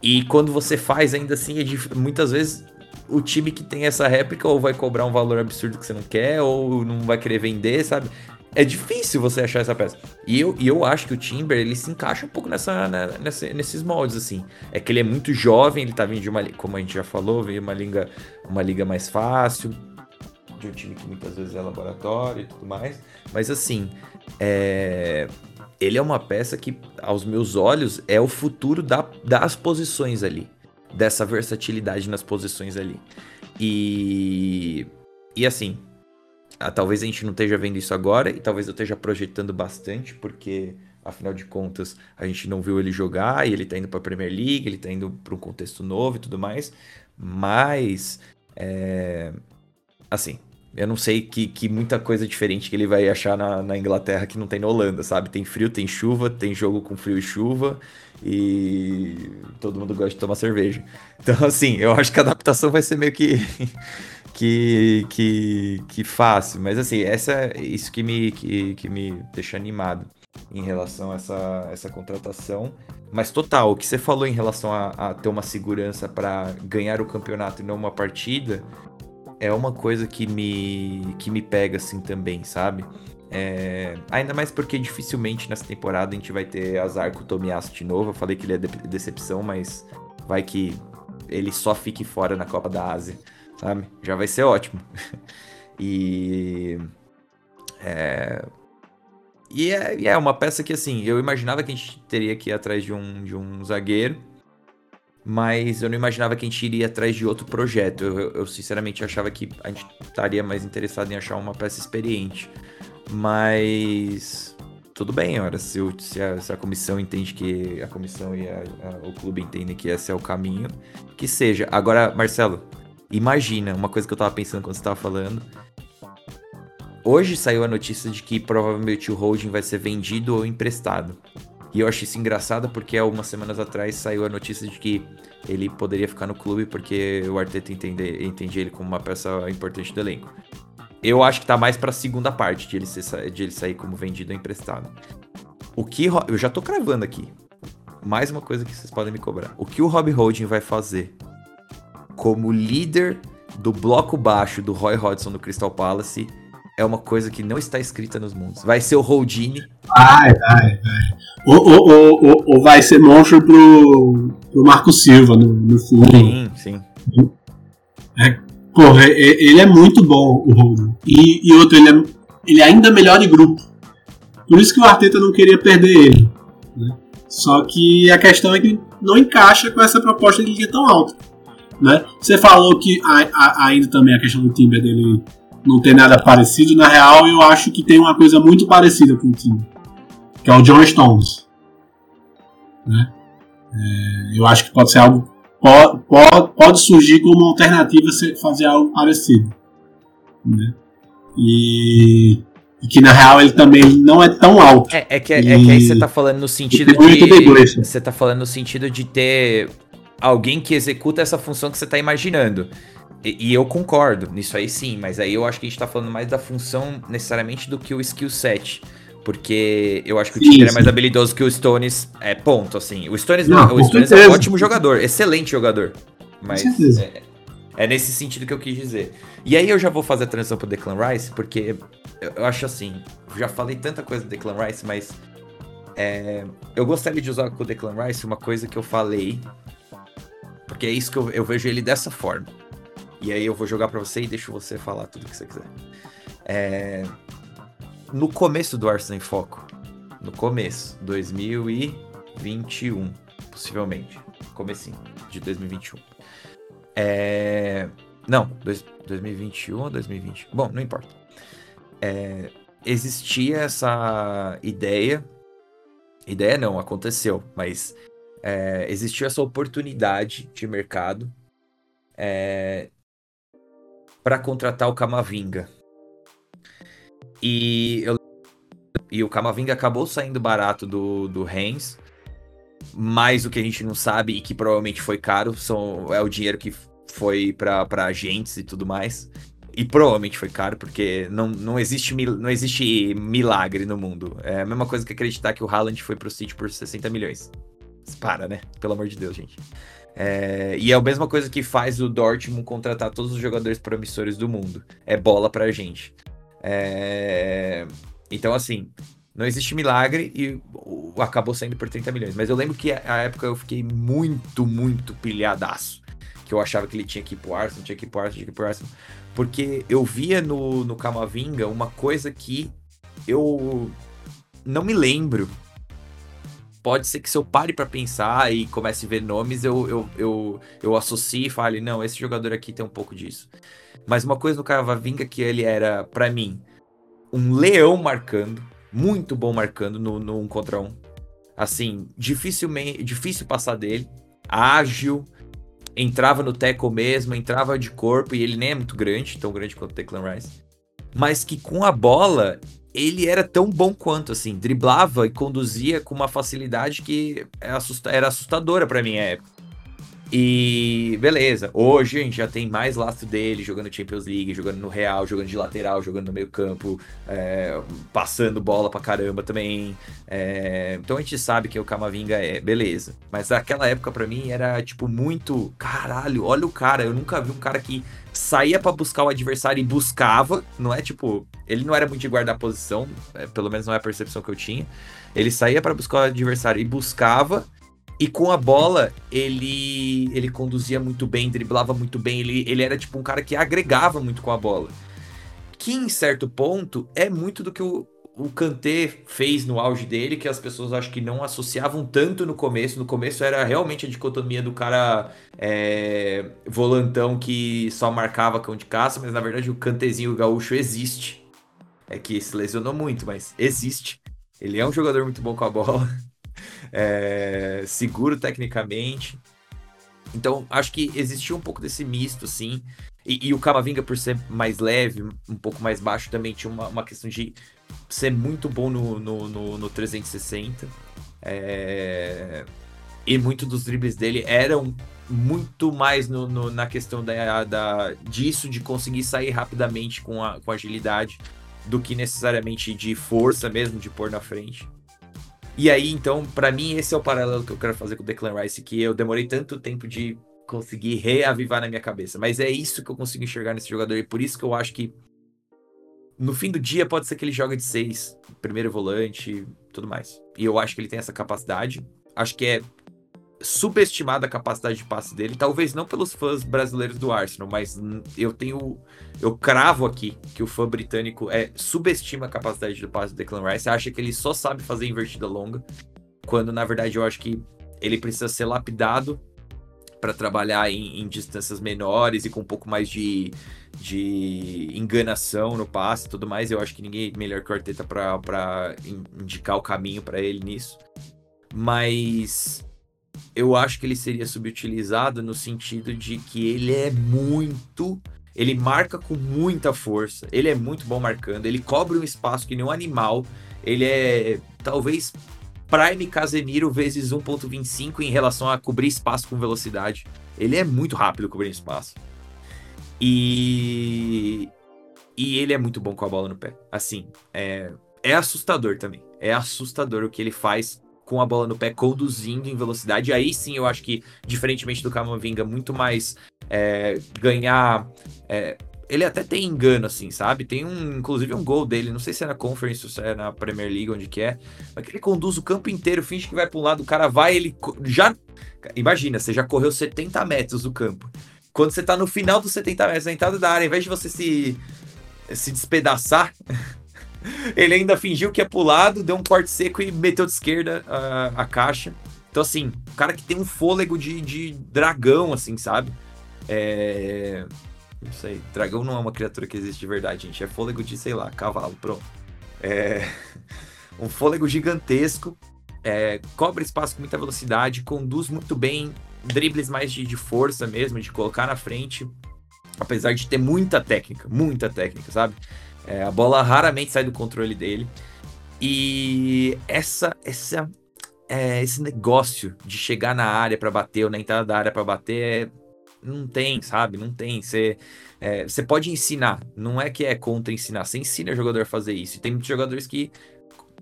E quando você faz, ainda assim, é muitas vezes o time que tem essa réplica ou vai cobrar um valor absurdo que você não quer, ou não vai querer vender, sabe? é difícil você achar essa peça. E eu, e eu acho que o Timber, ele se encaixa um pouco nessa, né, nessa, nesses moldes, assim. É que ele é muito jovem, ele tá vindo de uma, como a gente já falou, veio uma liga, uma liga mais fácil, de um time que muitas vezes é laboratório e tudo mais. Mas assim, é... ele é uma peça que, aos meus olhos, é o futuro da, das posições ali. Dessa versatilidade nas posições ali. E. E assim, talvez a gente não esteja vendo isso agora e talvez eu esteja projetando bastante, porque afinal de contas a gente não viu ele jogar e ele está indo para a Premier League, ele está indo para um contexto novo e tudo mais. Mas, é... assim, eu não sei que, que muita coisa diferente que ele vai achar na, na, Inglaterra que não tem na Holanda, sabe? Tem frio, tem chuva, tem jogo com frio e chuva e todo mundo gosta de tomar cerveja. Então, assim, eu acho que a adaptação vai ser meio que que, que, que fácil. Mas assim, essa, isso que me, que, que me deixa animado em relação a essa, essa contratação. Mas total, o que você falou em relação a, a ter uma segurança para ganhar o campeonato e não uma partida, é uma coisa que me, que me pega assim também, sabe? É, ainda mais porque dificilmente nessa temporada a gente vai ter azar com o Tomiasso de novo. Eu falei que ele é de decepção, mas vai que ele só fique fora na Copa da Ásia sabe? Já vai ser ótimo. e. É. E é, é, uma peça que, assim, eu imaginava que a gente teria que ir atrás de um, de um zagueiro, mas eu não imaginava que a gente iria atrás de outro projeto. Eu, eu, eu sinceramente achava que a gente estaria mais interessado em achar uma peça experiente. Mas tudo bem, ora, se, se, a, se a, comissão entende que a comissão e a, a, o clube entendem que esse é o caminho, que seja. Agora, Marcelo, Imagina, uma coisa que eu tava pensando quando você tava falando. Hoje saiu a notícia de que provavelmente o holding vai ser vendido ou emprestado. E eu achei isso engraçado porque algumas semanas atrás saiu a notícia de que ele poderia ficar no clube porque o Arteta entende, entende ele como uma peça importante do elenco. Eu acho que tá mais pra segunda parte de ele, ser, de ele sair como vendido ou emprestado. O que. Eu já tô cravando aqui. Mais uma coisa que vocês podem me cobrar. O que o Rob Holding vai fazer como líder do bloco baixo do Roy Hodgson no Crystal Palace é uma coisa que não está escrita nos mundos. Vai ser o Holdini. Vai, vai, vai. Ou, ou, ou, ou, vai ser monstro pro, pro Marco Silva no, no fundo. Sim, sim. É, porra, ele é muito bom, o Holding. E, e outro, ele é, ele é ainda melhor de grupo. Por isso que o Arteta não queria perder ele. Né? Só que a questão é que não encaixa com essa proposta de liga tão alta. Né? Você falou que a, a, ainda também a questão do Timber dele não ter nada parecido. Na real, eu acho que tem uma coisa muito parecida com o Timber, que é o John Stones. Né? É, eu acho que pode ser algo pode, pode, pode surgir como alternativa fazer algo parecido. Né? E, e, que na real ele também não é tão alto. É, é, que, é, é que aí você tá falando no sentido de. Você tá falando no sentido de ter alguém que executa essa função que você tá imaginando. E, e, eu concordo nisso aí sim, mas aí eu acho que a gente tá falando mais da função necessariamente do que o skill set. Porque eu acho que o Tinder é mais habilidoso que o Stones. É ponto, assim. O Stones, não, não o Stones é um ótimo jogador, excelente jogador. Mas é, é, nesse sentido que eu quis dizer. E aí eu já vou fazer a transição pro Declan Rice, porque eu, eu acho assim. Já falei tanta coisa do Declan Rice, mas. É, eu gostaria de usar com o Declan Rice uma coisa que eu falei. Porque é isso que eu, eu vejo ele dessa forma. E aí eu vou jogar para você e deixo você falar tudo que você quiser. É... No começo do Arsenal em Foco, no começo, 2021, possivelmente, comecinho de 2021. É... Não, dois, 2021 ou 2020? Bom, não importa. É... Existia essa ideia, ideia não, aconteceu, mas é... existiu essa oportunidade de mercado é, para contratar o Camavinga. E, eu, e o Camavinga acabou saindo barato do, do Rennes. Mas o que a gente não sabe e que provavelmente foi caro são, é o dinheiro que foi para agentes e tudo mais. E provavelmente foi caro, porque não, não, existe, não existe milagre no mundo. É a mesma coisa que acreditar que o Haaland foi pro City por 60 milhões. Para, né? Pelo amor de Deus, gente. É, e é a mesma coisa que faz o Dortmund contratar todos os jogadores promissores do mundo. É bola pra gente. É, então, assim, não existe milagre e acabou saindo por 30 milhões. Mas eu lembro que a época eu fiquei muito, muito pilhadaço. Que eu achava que ele tinha que ir pro Arsenal, tinha que ir pro Arsenal, tinha que ir pro Arsenal. Porque eu via no, no Camavinga uma coisa que eu não me lembro pode ser que se eu pare para pensar e comece a ver nomes, eu, eu, eu, eu associe e fale, não, esse jogador aqui tem um pouco disso. Mas uma coisa no Cavavinga que ele era, para mim, um leão marcando, muito bom marcando no, no um contra um. Assim, dificilmente, difícil passar dele, ágil, entrava no teco mesmo, entrava de corpo e ele nem é muito grande, tão grande quanto o Declan Rice. Mas que com a bola ele era tão bom quanto, assim, driblava e conduzia com uma facilidade que é era assustadora para mim época. E beleza, hoje a gente já tem mais lastro dele jogando Champions League, jogando no Real, jogando de lateral, jogando no meio campo, é, passando bola pra caramba também. É, então a gente sabe que o Camavinga é, beleza. Mas naquela época para mim era tipo muito, caralho, olha o cara, eu nunca vi um cara que saía para buscar o adversário e buscava, não é tipo, ele não era muito de guardar posição, é, pelo menos não é a percepção que eu tinha. Ele saía para buscar o adversário e buscava e com a bola, ele ele conduzia muito bem, driblava muito bem, ele, ele era tipo um cara que agregava muito com a bola. Que em certo ponto é muito do que o, o Kanté fez no auge dele, que as pessoas acho que não associavam tanto no começo. No começo era realmente a dicotomia do cara é, volantão que só marcava cão de caça, mas na verdade o Kantezinho gaúcho existe. É que se lesionou muito, mas existe. Ele é um jogador muito bom com a bola é, seguro tecnicamente. Então, acho que existia um pouco desse misto, assim. E, e, o Camavinga, por ser mais leve, um pouco mais baixo, também tinha uma, uma questão de ser muito bom no, no, no, no 360. É... E muitos dos dribles dele eram muito mais no, no, na questão da, da, disso, de conseguir sair rapidamente com, a, com agilidade, do que necessariamente de força mesmo, de pôr na frente. E aí, então, para mim, esse é o paralelo que eu quero fazer com o Declan Rice, que eu demorei tanto tempo de conseguir reavivar na minha cabeça. Mas é isso que eu consigo enxergar nesse jogador, e por isso que eu acho que no fim do dia pode ser que ele joga de seis, primeiro volante, tudo mais. E eu acho que ele tem essa capacidade. Acho que é subestimada a capacidade de passe dele, talvez não pelos fãs brasileiros do Arsenal, mas eu tenho eu cravo aqui que o fã britânico é subestima a capacidade de passe do Declan Rice, acha que ele só sabe fazer invertida longa, quando na verdade eu acho que ele precisa ser lapidado para trabalhar em, em, distâncias menores e com um pouco mais de, de enganação no passe e tudo mais. Eu acho que ninguém é melhor que o Arteta para indicar o caminho para ele nisso. Mas eu acho que ele seria subutilizado no sentido de que ele é muito. Ele marca com muita força, ele é muito bom marcando, ele cobre um espaço que nem um animal, ele é talvez Prime Casemiro vezes 1.25 em relação a cobrir espaço com velocidade. Ele é muito rápido cobrindo espaço. E. E ele é muito bom com a bola no pé. Assim, é, é assustador também. É assustador o que ele faz com a bola no pé, conduzindo em velocidade. Aí sim eu acho que, diferentemente do Camavinga, muito mais é, ganhar. É, ele até tem engano, assim, sabe? Tem um, inclusive, um gol dele, não sei se é na Conference ou se é na Premier League, onde que é, mas que ele conduz o campo inteiro, finge que vai para um lado, o cara vai, ele já. Imagina, você já correu 70 metros do campo. Quando você tá no final dos 70 metros, na entrada da área, ao invés de você se, se despedaçar, ele ainda fingiu que ia pro lado, deu um corte seco e meteu de esquerda a, a caixa. Então, assim, o cara que tem um fôlego de, de dragão, assim, sabe? É. Não sei. Dragão não é uma criatura que existe de verdade, gente. É fôlego de, sei lá, cavalo, pronto. É. Um fôlego gigantesco. É... Cobre espaço com muita velocidade, conduz muito bem, dribles mais de, de força mesmo, de colocar na frente. Apesar de ter muita técnica, muita técnica, sabe? É, a bola raramente sai do controle dele. E essa, essa, é, esse negócio de chegar na área para bater ou na entrada da área para bater, é, não tem, sabe? Não tem. Você, é, você pode ensinar, não é que é contra ensinar. Você ensina o jogador a fazer isso. E tem muitos jogadores que,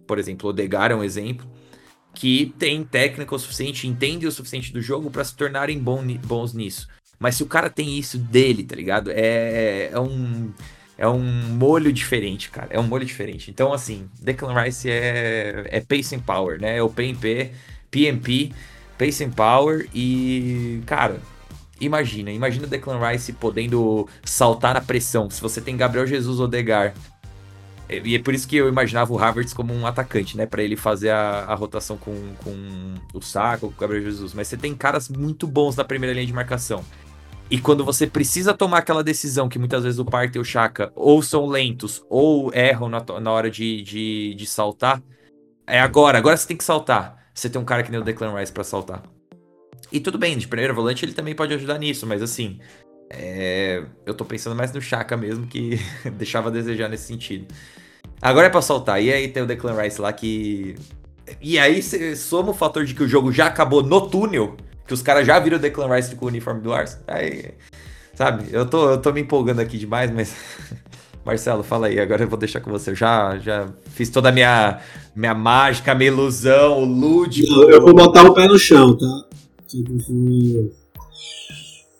por exemplo, o Odegar é um exemplo, que tem técnica o suficiente, entende o suficiente do jogo para se tornarem bons nisso. Mas se o cara tem isso dele, tá ligado? É, é um é um molho diferente, cara. É um molho diferente. Então, assim, Declan Rice é, é Pacing Power, né? É o PMP, PMP, Pacing Power e, cara, imagina, imagina Declan Rice podendo saltar na pressão. Se você tem Gabriel Jesus Odegar. E é por isso que eu imaginava o Havertz como um atacante, né? para ele fazer a, a rotação com, com o Saco, com o Gabriel Jesus. Mas você tem caras muito bons na primeira linha de marcação. E quando você precisa tomar aquela decisão que muitas vezes o Partey e o Chaka ou são lentos ou erram na, na hora de, de, de, saltar, é agora, agora você tem que saltar. Você tem um cara que nem o Declan Rice para saltar. E tudo bem, de primeiro volante ele também pode ajudar nisso, mas assim, é... eu tô pensando mais no Chaka mesmo, que deixava a desejar nesse sentido. Agora é pra saltar, e aí tem o Declan Rice lá que. E aí soma o fator de que o jogo já acabou no túnel que os caras já viram o Declan Rice com o uniforme do Ars. Aí, sabe, eu tô, eu tô me empolgando aqui demais, mas. Marcelo, fala aí, agora eu vou deixar com você. Já, já fiz toda a minha, minha mágica, minha ilusão, o lúdico. Eu vou botar o pé no chão, tá?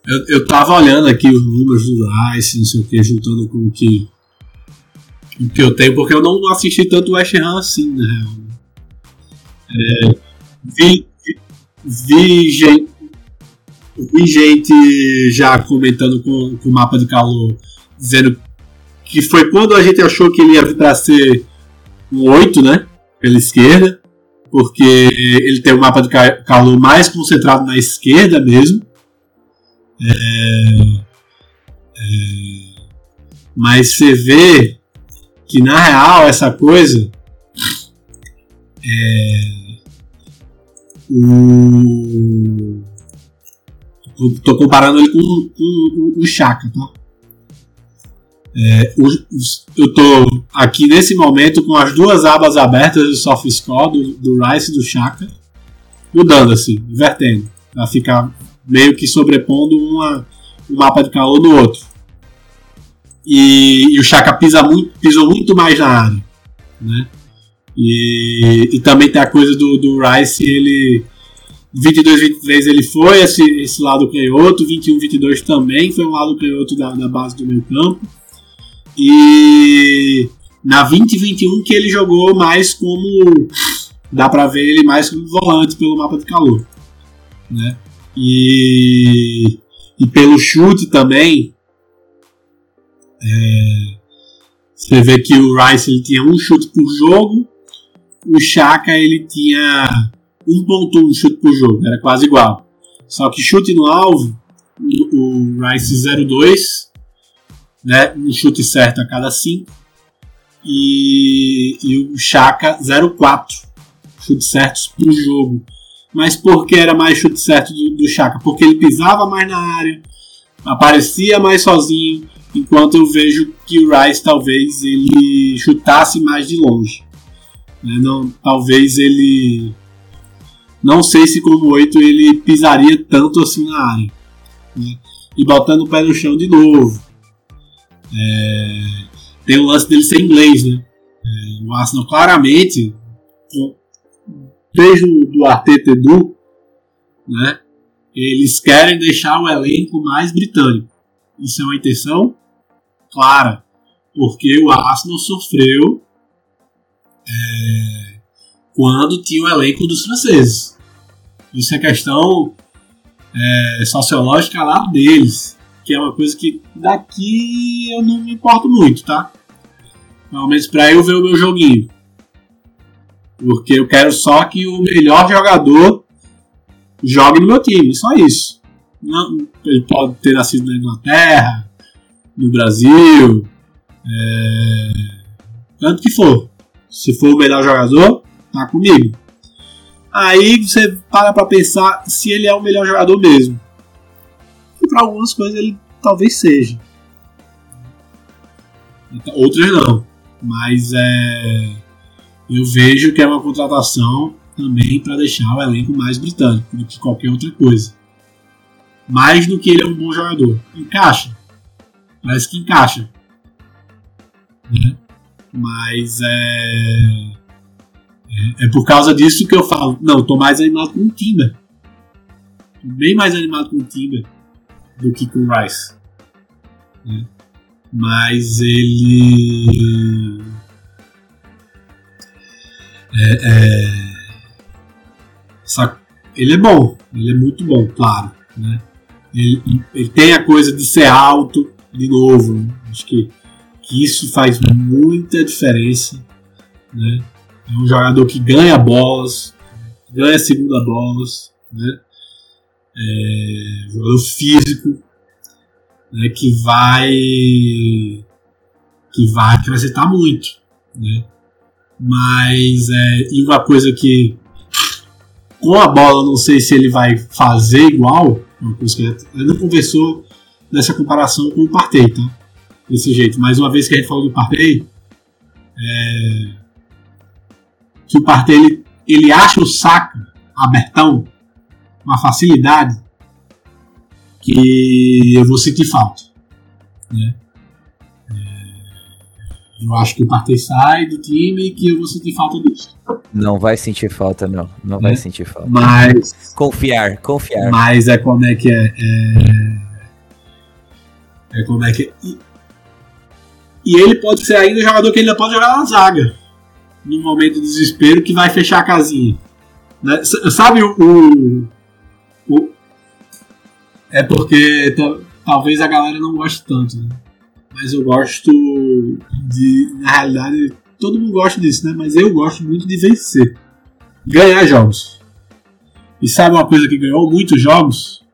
Eu, eu tava olhando aqui os números do Rice, não sei o que, juntando com o que, o que eu tenho, porque eu não assisti tanto o West Ham assim, na real. É, vi, vi gente, vi gente já comentando com, com o mapa de calor, dizendo que foi quando a gente achou que ele ia para ser um 8, né? Pela esquerda, porque ele tem o um mapa de calor mais concentrado na esquerda mesmo. É, é, mas você vê que na real essa coisa é, o. tô comparando ele com, com, com o Chaka, tá? É, eu tô aqui nesse momento com as duas abas abertas do soft score do, do Rice e do Chaka, mudando assim, invertendo, para ficar meio que sobrepondo uma, um mapa de calor no outro. E, e o Chaka pisa muito, pisou muito mais na área, né? E, e também tem a coisa do, do Rice, ele 22, 23 ele foi esse, esse lado canhoto, 21, 22 também foi um lado canhoto da, da base do meio campo. E na 20 21 que ele jogou mais como dá para ver ele mais como volante pelo mapa de calor, né? E, e pelo chute também é, você vê que o Rice ele tinha um chute por jogo o Chaka ele tinha 1.1 chute por jogo, era quase igual. Só que chute no alvo, o Rice 0.2, né, um chute certo a cada 5, e, e o Chaka 0.4 chutes certos por jogo. mas porque era mais chute certo do, do Chaka, porque ele pisava mais na área, aparecia mais sozinho, enquanto eu vejo que o Rice talvez ele chutasse mais de longe. Né? Não, talvez ele. Não sei se como 8 ele pisaria tanto assim na área. Né? E botando o pé no chão de novo. É, tem o lance dele ser inglês, né? É, o Arsenal claramente, desde o do Arteta Edu, né? Eles querem deixar o elenco mais britânico. Isso é uma intenção clara, porque o Arsenal sofreu é, quando tinha o elenco dos franceses. Isso é questão é, sociológica lá deles, que é uma coisa que daqui eu não me importo muito, tá? Pelo menos para eu ver o meu joguinho. Porque eu quero só que o melhor jogador jogue no meu time, só isso. Não, ele pode ter nascido na Inglaterra, no Brasil, é, tanto que for. Se for o melhor jogador, tá comigo. Aí você para pra pensar se ele é o melhor jogador mesmo. E para algumas coisas ele talvez seja. Outras não. Mas é, eu vejo que é uma contratação também para deixar o elenco mais britânico do que qualquer outra coisa. Mais do que ele é um bom jogador. Encaixa. Parece que encaixa. Né? Mas é, é, é. por causa disso que eu falo. Não, tô mais animado com o Timber. Bem mais animado com o Timber do que com o Rice. Né? Mas ele. É, é, ele é bom, ele é muito bom, claro. Né? Ele, ele tem a coisa de ser alto, de novo. Né? Acho que, que isso faz muita diferença. Né? É um jogador que ganha bolas, ganha segunda bolas, né? É, jogador físico, né? que vai que vai acrescentar muito, né? Mas é, e uma coisa que com a bola não sei se ele vai fazer igual, uma coisa que ele não conversou nessa comparação com o Partey, tá? Desse jeito. Mas uma vez que a gente falou do Partey, é, que o Partey ele, ele acha o saco abertão, uma facilidade que eu vou sentir falta. Né? É, eu acho que o Partey sai do time e que eu vou sentir falta disso. Não vai sentir falta, não. Não é? vai sentir falta. Mas. Confiar, confiar. Mas é como é que é. é é como é que. E, ele pode ser ainda um jogador que ainda pode jogar na zaga. Num momento de desespero que vai fechar a casinha. Né? Sabe o, o, o. é porque talvez a galera não goste tanto, né? Mas eu gosto de. Na realidade, todo mundo gosta disso, né? Mas eu gosto muito de vencer. Ganhar jogos. E sabe uma coisa que ganhou muitos jogos?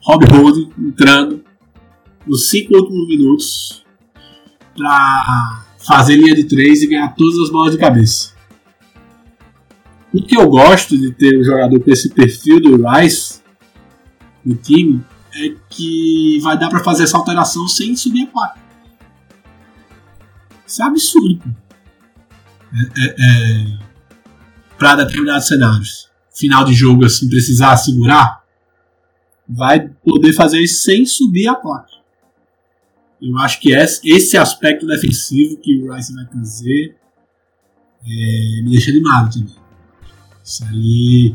Rob Holding entrando nos cinco últimos minutos para fazer linha de três e ganhar todas as bolas de cabeça. O que eu gosto de ter um jogador com esse perfil do Rice no time é que vai dar para fazer essa alteração sem subir a placa. Isso é absurdo. É, é, é, para determinados cenários. Final de jogo, assim, precisar segurar, vai poder fazer isso sem subir a placa. Eu acho que esse aspecto defensivo que o Rice vai trazer é, me deixa animado também. Isso aí.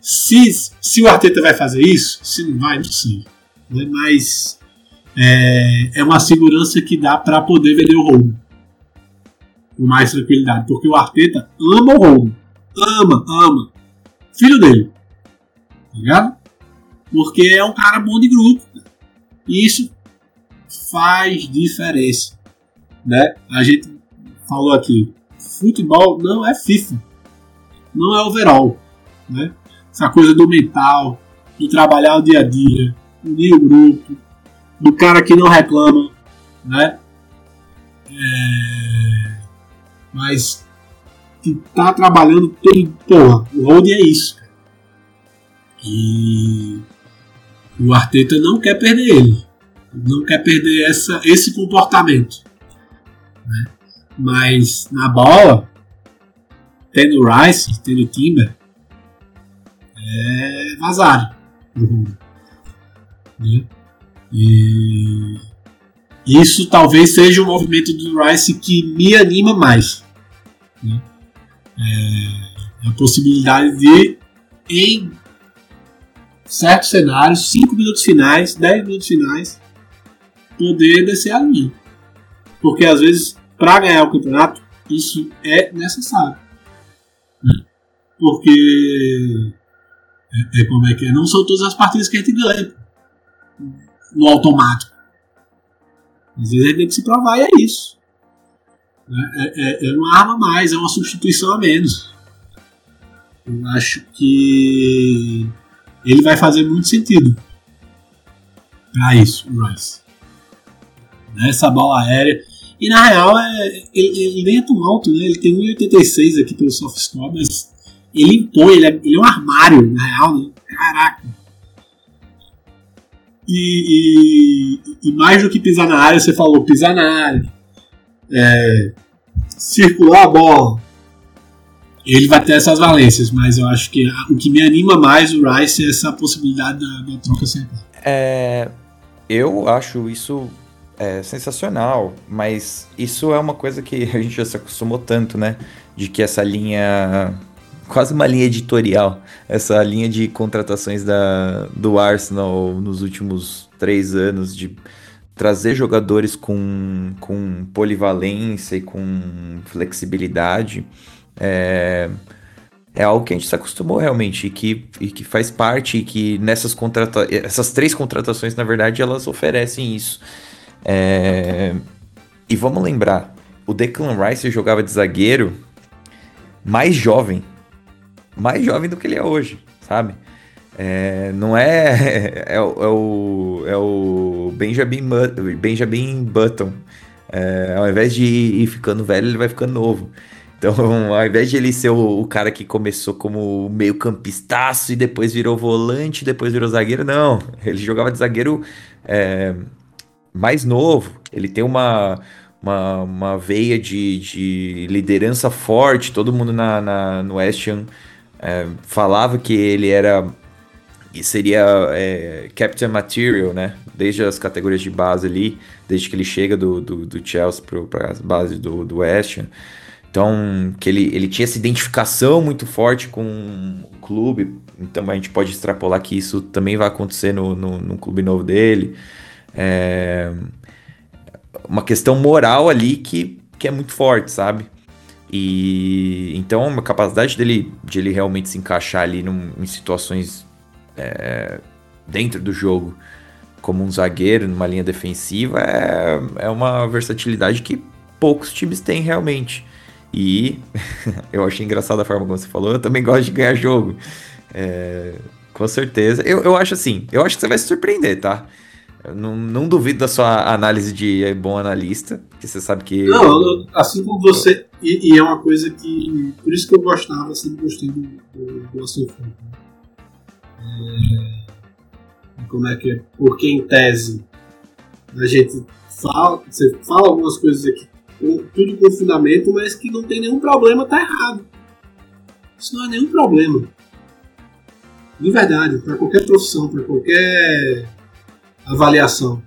Se, se o Arteta vai fazer isso, se não vai, não sei. Né? Mas é, é uma segurança que dá para poder vender o Romo com mais tranquilidade. Porque o Arteta ama o Romo. Ama, ama. Filho dele. Tá ligado? Porque é um cara bom de grupo. E isso faz diferença. Né? A gente falou aqui, futebol não é FIFA, não é overall. Né? Essa coisa do mental, do trabalhar o dia a dia, unir o grupo, do cara que não reclama, né? É... Mas que tá trabalhando todo. Porra, o Hold é isso. E o Arteta não quer perder ele. Não quer perder essa, esse comportamento. Né? Mas na bola, tendo Rice, tendo Timber, é vazar. Uhum. Né? E isso talvez seja o movimento do Rice que me anima mais. Né? É a possibilidade de, em certos cenários, 5 minutos finais, 10 minutos finais, poder descer a linha. Porque às vezes, para ganhar o campeonato, isso é necessário. Né? Porque é, é, como é que é? Não são todas as partidas que a gente ganha no automático. Às vezes a gente tem que se provar e é isso. É, é, é uma arma a mais, é uma substituição a menos. Eu acho que ele vai fazer muito sentido para isso, o Rice. Nessa bola aérea. E na real, é, ele, ele nem é tão alto, né? Ele tem 1,86 aqui pelo soft score, mas ele impõe, ele é, ele é um armário, na real, né? Caraca. E, e, e, mais do que pisar na área, você falou pisar na área, é, circular a bola. Ele vai ter essas valências, mas eu acho que o que me anima mais o Rice é essa possibilidade da, da troca central. É, eu acho isso é, sensacional, mas isso é uma coisa que a gente já se acostumou tanto, né? De que essa linha quase uma linha editorial, essa linha de contratações da, do Arsenal nos últimos três anos, de trazer jogadores com, com polivalência e com flexibilidade. É, é algo que a gente se acostumou realmente e que, e que faz parte e que nessas contrata essas três contratações, na verdade, elas oferecem isso. É, e vamos lembrar, o Declan Rice jogava de zagueiro mais jovem mais jovem do que ele é hoje, sabe? É, não é, é, é, o, é o Benjamin, Benjamin Button. É, ao invés de ir ficando velho, ele vai ficando novo. Então, ao invés de ele ser o, o cara que começou como meio campistaço e depois virou volante, depois virou zagueiro, não. Ele jogava de zagueiro é, mais novo. Ele tem uma, uma, uma veia de, de liderança forte. Todo mundo na, na no West Ham é, falava que ele era e seria é, Captain Material, né? Desde as categorias de base ali, desde que ele chega do, do, do Chelsea para as bases do, do West Ham. Então, que ele, ele tinha essa identificação muito forte com o clube. Então, a gente pode extrapolar que isso também vai acontecer no, no, no clube novo dele. É uma questão moral ali que, que é muito forte, sabe? E então a capacidade dele de ele realmente se encaixar ali num, em situações é, dentro do jogo como um zagueiro numa linha defensiva é, é uma versatilidade que poucos times têm realmente. E eu achei engraçada a forma como você falou, eu também gosto de ganhar jogo. É, com certeza. Eu, eu acho assim, eu acho que você vai se surpreender, tá? Eu não, não duvido da sua análise de bom analista, que você sabe que. Não, assim como você. E, e, é uma coisa que. Por isso que eu gostava, sempre gostei do, do, do Aston né? é, Como é que é? Porque em tese a gente fala, você fala algumas coisas aqui, tudo com fundamento, mas que não tem nenhum problema, tá errado. Isso não é nenhum problema. De verdade, para qualquer profissão, para qualquer avaliação.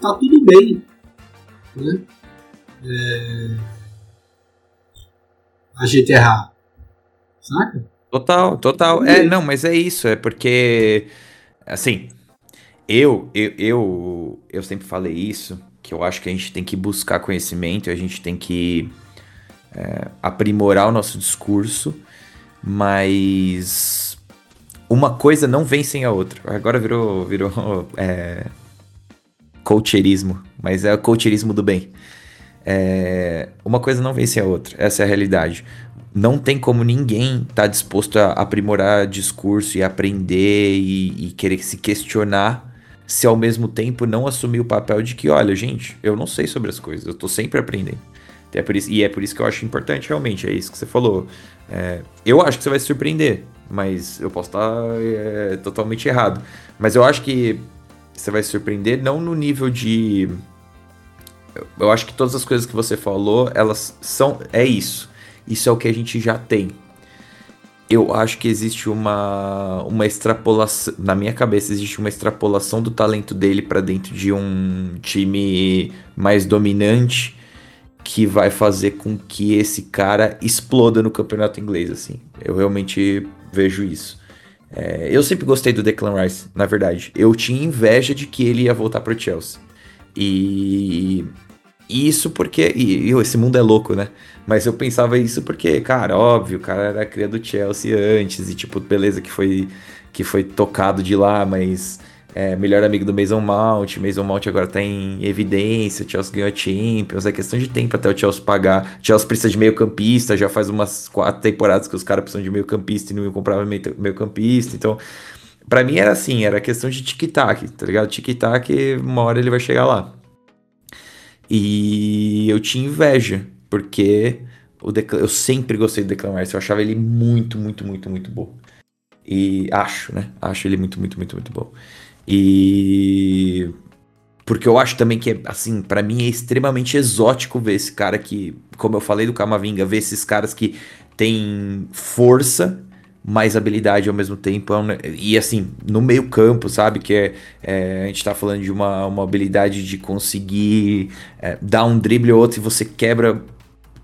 Tá tudo bem. Né? É... A gente errar. Saca? Total, total. É, não, mas é isso. É porque, assim, eu, eu, eu, eu sempre falei isso, que eu acho que a gente tem que buscar conhecimento, a gente tem que é, aprimorar o nosso discurso, mas uma coisa não vem sem a outra. Agora virou, virou é, coacheirismo, mas é o coacheirismo do bem. É, uma coisa não vem sem a outra, essa é a realidade. Não tem como ninguém estar tá disposto a aprimorar discurso e aprender e, e querer se questionar se ao mesmo tempo não assumir o papel de que, olha, gente, eu não sei sobre as coisas, eu tô sempre aprendendo. É isso, e é por isso que eu acho importante realmente, é isso que você falou. É, eu acho que você vai se surpreender mas eu posso estar é, totalmente errado. Mas eu acho que você vai se surpreender, não no nível de. Eu acho que todas as coisas que você falou, elas são. É isso. Isso é o que a gente já tem. Eu acho que existe uma, uma extrapolação. Na minha cabeça, existe uma extrapolação do talento dele para dentro de um time mais dominante que vai fazer com que esse cara exploda no campeonato inglês, assim. Eu realmente vejo isso. É, eu sempre gostei do Declan Rice, na verdade. Eu tinha inveja de que ele ia voltar pro Chelsea. E isso porque. E, e, esse mundo é louco, né? Mas eu pensava isso porque, cara, óbvio, o cara era cria do Chelsea antes. E, tipo, beleza que foi, que foi tocado de lá, mas é, melhor amigo do Mason Mount. Mason Mount agora tá em evidência. Chelsea ganhou a Champions. É questão de tempo até o Chelsea pagar. Chelsea precisa de meio campista. Já faz umas quatro temporadas que os caras precisam de meio campista e não compravam meio, meio campista. Então, para mim era assim: era questão de tic-tac, tá ligado? Tic-tac, uma hora ele vai chegar lá. E eu tinha inveja, porque eu sempre gostei do Declan Rice. Eu achava ele muito, muito, muito, muito bom. E acho, né? Acho ele muito, muito, muito, muito bom. E porque eu acho também que, assim, para mim é extremamente exótico ver esse cara que, como eu falei do Camavinga, ver esses caras que têm força, mais habilidade ao mesmo tempo. É e assim, no meio campo, sabe? Que é, é, a gente tá falando de uma, uma habilidade de conseguir é, dar um drible ou outro e você quebra.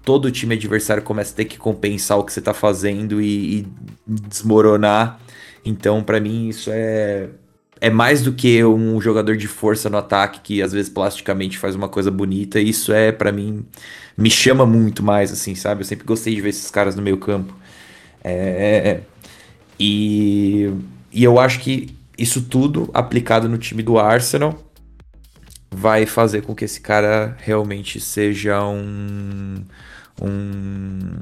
Todo o time adversário começa a ter que compensar o que você tá fazendo e, e desmoronar. Então, para mim, isso é é mais do que um jogador de força no ataque que às vezes plasticamente faz uma coisa bonita. Isso é, para mim, me chama muito mais, assim, sabe? Eu sempre gostei de ver esses caras no meio campo. É, é, é, e, e eu acho que isso tudo aplicado no time do Arsenal vai fazer com que esse cara realmente seja um. um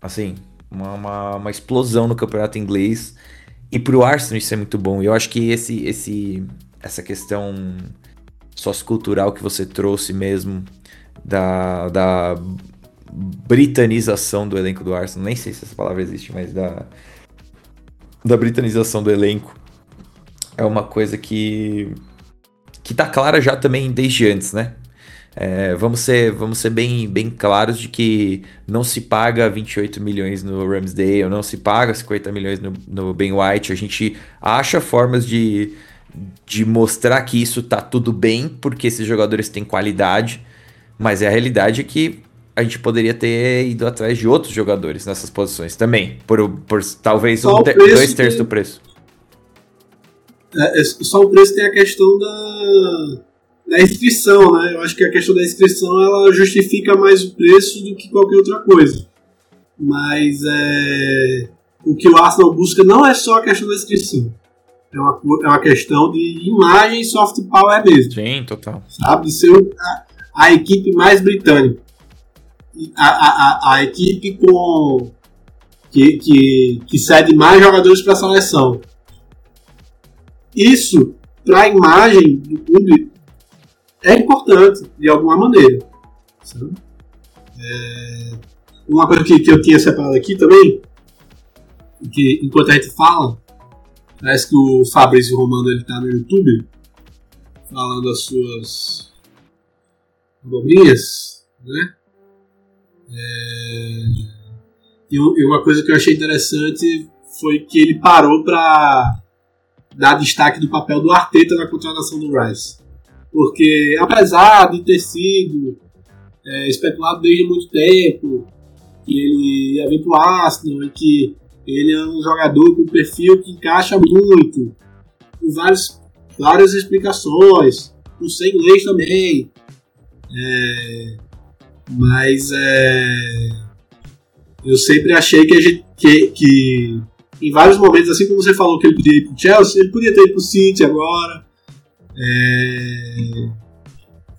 assim, uma, uma, uma explosão no campeonato inglês e pro Arsenal isso é muito bom. E eu acho que esse, esse, essa questão sociocultural que você trouxe mesmo da, da britanização do elenco do Arsenal, nem sei se essa palavra existe, mas da, da britanização do elenco é uma coisa que que tá clara já também desde antes, né? É, vamos ser, vamos ser bem, bem claros de que não se paga 28 milhões no Ramsdale, não se paga 50 milhões no, no Ben White. A gente acha formas de, de mostrar que isso tá tudo bem, porque esses jogadores têm qualidade, mas a realidade é que a gente poderia ter ido atrás de outros jogadores nessas posições também, por, por talvez um ter, dois terços do preço. É, é, só o preço tem a questão da da inscrição, né? Eu acho que a questão da inscrição ela justifica mais o preço do que qualquer outra coisa. Mas é, o que o Arsenal busca não é só a questão da inscrição. É uma, é uma questão de imagem soft power mesmo. Sim, total. Sabe? De ser a, a equipe mais britânica. A, a, a, equipe com que, que, que cede mais jogadores para a seleção. Isso, para a imagem do clube, é importante, de alguma maneira. É... Uma coisa que, que eu tinha separado aqui também, que enquanto a gente fala, parece que o Fabrício Romano ele tá no YouTube falando as suas abobrinhas, né? É... E uma coisa que eu achei interessante foi que ele parou para dar destaque do papel do Arteta na contratação do Rice. Porque, apesar de ter sido é, especulado desde muito tempo que ele ia vir pro Arsenal e que ele é um jogador com perfil que encaixa muito, com várias, explicações, por ser inglês também. É, mas é, eu sempre achei que, gente, que, que em vários momentos, assim como você falou que ele podia ir pro Chelsea, ele podia ter ido pro City agora. É...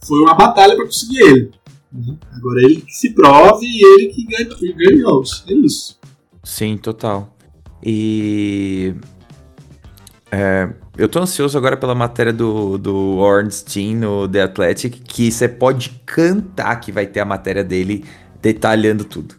Foi uma batalha para conseguir ele. Né? Agora ele que se prove e ele que ganha, ganha jogos. É isso. Sim, total. E. É, eu tô ansioso agora pela matéria do, do Ornstein no The Athletic, que você pode cantar que vai ter a matéria dele detalhando tudo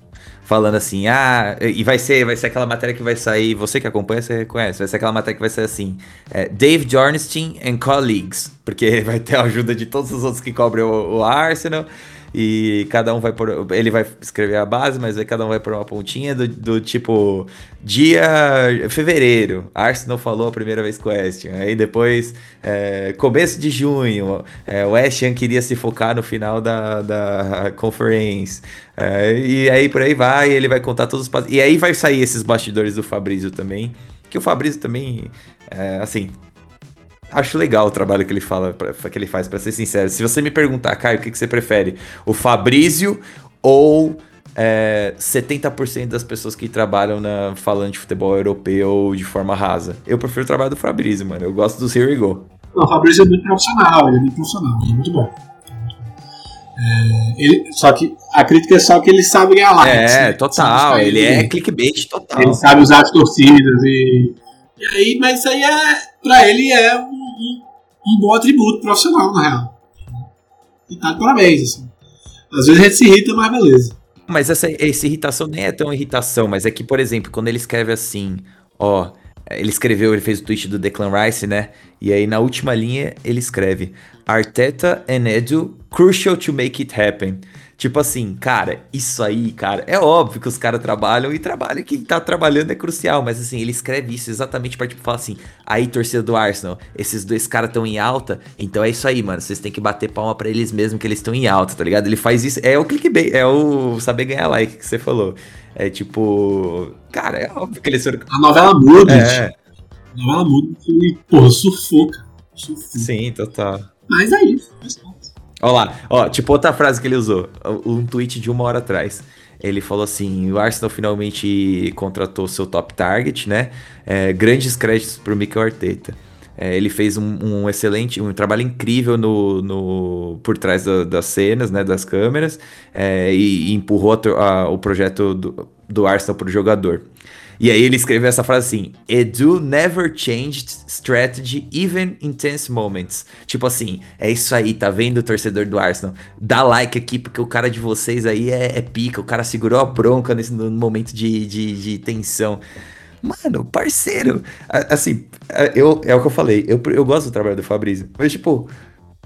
falando assim, ah, e vai ser, vai ser aquela matéria que vai sair, você que acompanha, você reconhece, vai ser aquela matéria que vai ser assim, é, Dave Jornstein and Colleagues, porque vai ter a ajuda de todos os outros que cobrem o, o Arsenal, e cada um vai por. Ele vai escrever a base, mas aí cada um vai por uma pontinha do, do tipo. Dia. Fevereiro. Arsenal falou a primeira vez com o West. Aí depois. É, começo de junho. É, o West queria se focar no final da, da conference. É, e aí por aí vai. Ele vai contar todos os. E aí vai sair esses bastidores do Fabrício também. Que o Fabrício também. É, assim, acho legal o trabalho que ele fala, pra, que ele faz, para ser sincero. Se você me perguntar, Caio, o que, que você prefere? O Fabrício ou é, 70% das pessoas que trabalham na falando de futebol europeu de forma rasa? Eu prefiro o trabalho do Fabrício, mano. Eu gosto do Here We Go. o Fabrício é muito profissional, ele é muito profissional, ele é muito bom. É, ele, só que a crítica é só que ele sabe ganhar likes. É, né? total. Ele é clickbait total. Ele sabe usar as torcidas e. E aí, mas isso aí é. Pra ele é um um, bom atributo profissional, na real. E tá de parabéns, assim. Às vezes a gente se irrita, mas beleza. Mas essa, essa irritação nem é tão irritação, mas é que, por exemplo, quando ele escreve assim, ó, ele escreveu, ele fez o tweet do Declan Rice, né? E aí na última linha ele escreve: Arteta and Edu, crucial to make it happen. Tipo assim, cara, isso aí, cara, é óbvio que os caras trabalham e trabalham, quem tá trabalhando é crucial, mas assim, ele escreve isso exatamente pra tipo falar assim: aí, torcida do Arsenal, esses dois caras estão em alta, então é isso aí, mano, vocês têm que bater palma para eles mesmo que eles estão em alta, tá ligado? Ele faz isso, é o clickbait, é o saber ganhar like que você falou. É tipo, cara, é óbvio que eles. A novela muda, é. A novela muda e, porra, sufoca. sufoca. Sim, total. Mas é isso, faz Olha lá, ó, tipo outra frase que ele usou, um tweet de uma hora atrás. Ele falou assim: o Arsenal finalmente contratou seu top target, né? É, grandes créditos para o Mikel Arteta. É, ele fez um, um, excelente, um trabalho incrível no, no por trás das cenas, né, das câmeras, é, e, e, empurrou a, a, o projeto do, do Arsenal para o jogador. E aí ele escreveu essa frase assim: Edu never changed strategy even in tense moments. Tipo assim, é isso aí, tá vendo, torcedor do Arsenal? Dá like aqui, porque o cara de vocês aí é, é pica. O cara segurou a bronca nesse no momento de, de, de tensão. Mano, parceiro. Assim, eu, é o que eu falei. Eu, eu gosto do trabalho do Fabrício. Mas, tipo,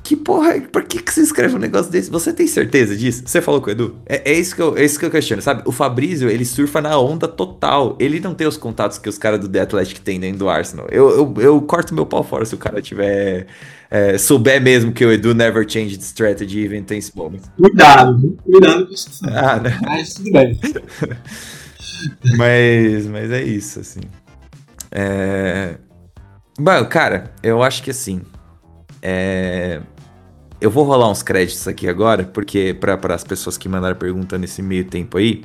que porra, por que, que você escreve um negócio desse? Você tem certeza disso? Você falou com o Edu? É, é, isso que eu, é isso que eu questiono, sabe? O Fabrício, ele surfa na onda total. Ele não tem os contatos que os caras do The Athletic têm dentro do Arsenal. Eu, eu, eu corto meu pau fora se o cara tiver. É, souber mesmo que o Edu never changed strategy even tense moments. Cuidado, cuidado com isso. Ah, né? Mas tudo bem. mas, mas é isso, assim. É... Bom, cara, eu acho que assim. É eu vou rolar uns créditos aqui agora, porque para as pessoas que mandaram pergunta nesse meio tempo aí,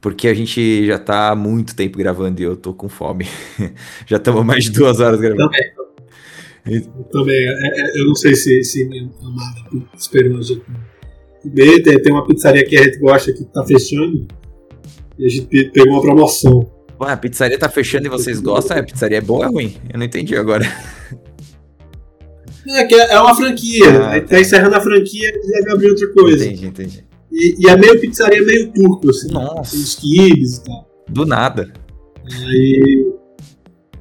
porque a gente já tá há muito tempo gravando e eu tô com fome. já estamos mais de duas horas gravando. Também. Também. É, é, eu não sei se, se minha amada esperou a gente comer. Tem, tem uma pizzaria que a gente gosta que tá fechando. E a gente pegou uma promoção. Ué, a pizzaria tá fechando e vocês gostam? A pizzaria é boa ou é ruim? Eu não entendi agora. É, que é uma franquia. Ah, tá encerrando a franquia e deve abrir outra coisa. Entendi, entendi. E, e é meio pizzaria meio turco, assim. Nossa. Tem os kibes e tal. Do nada. Aí.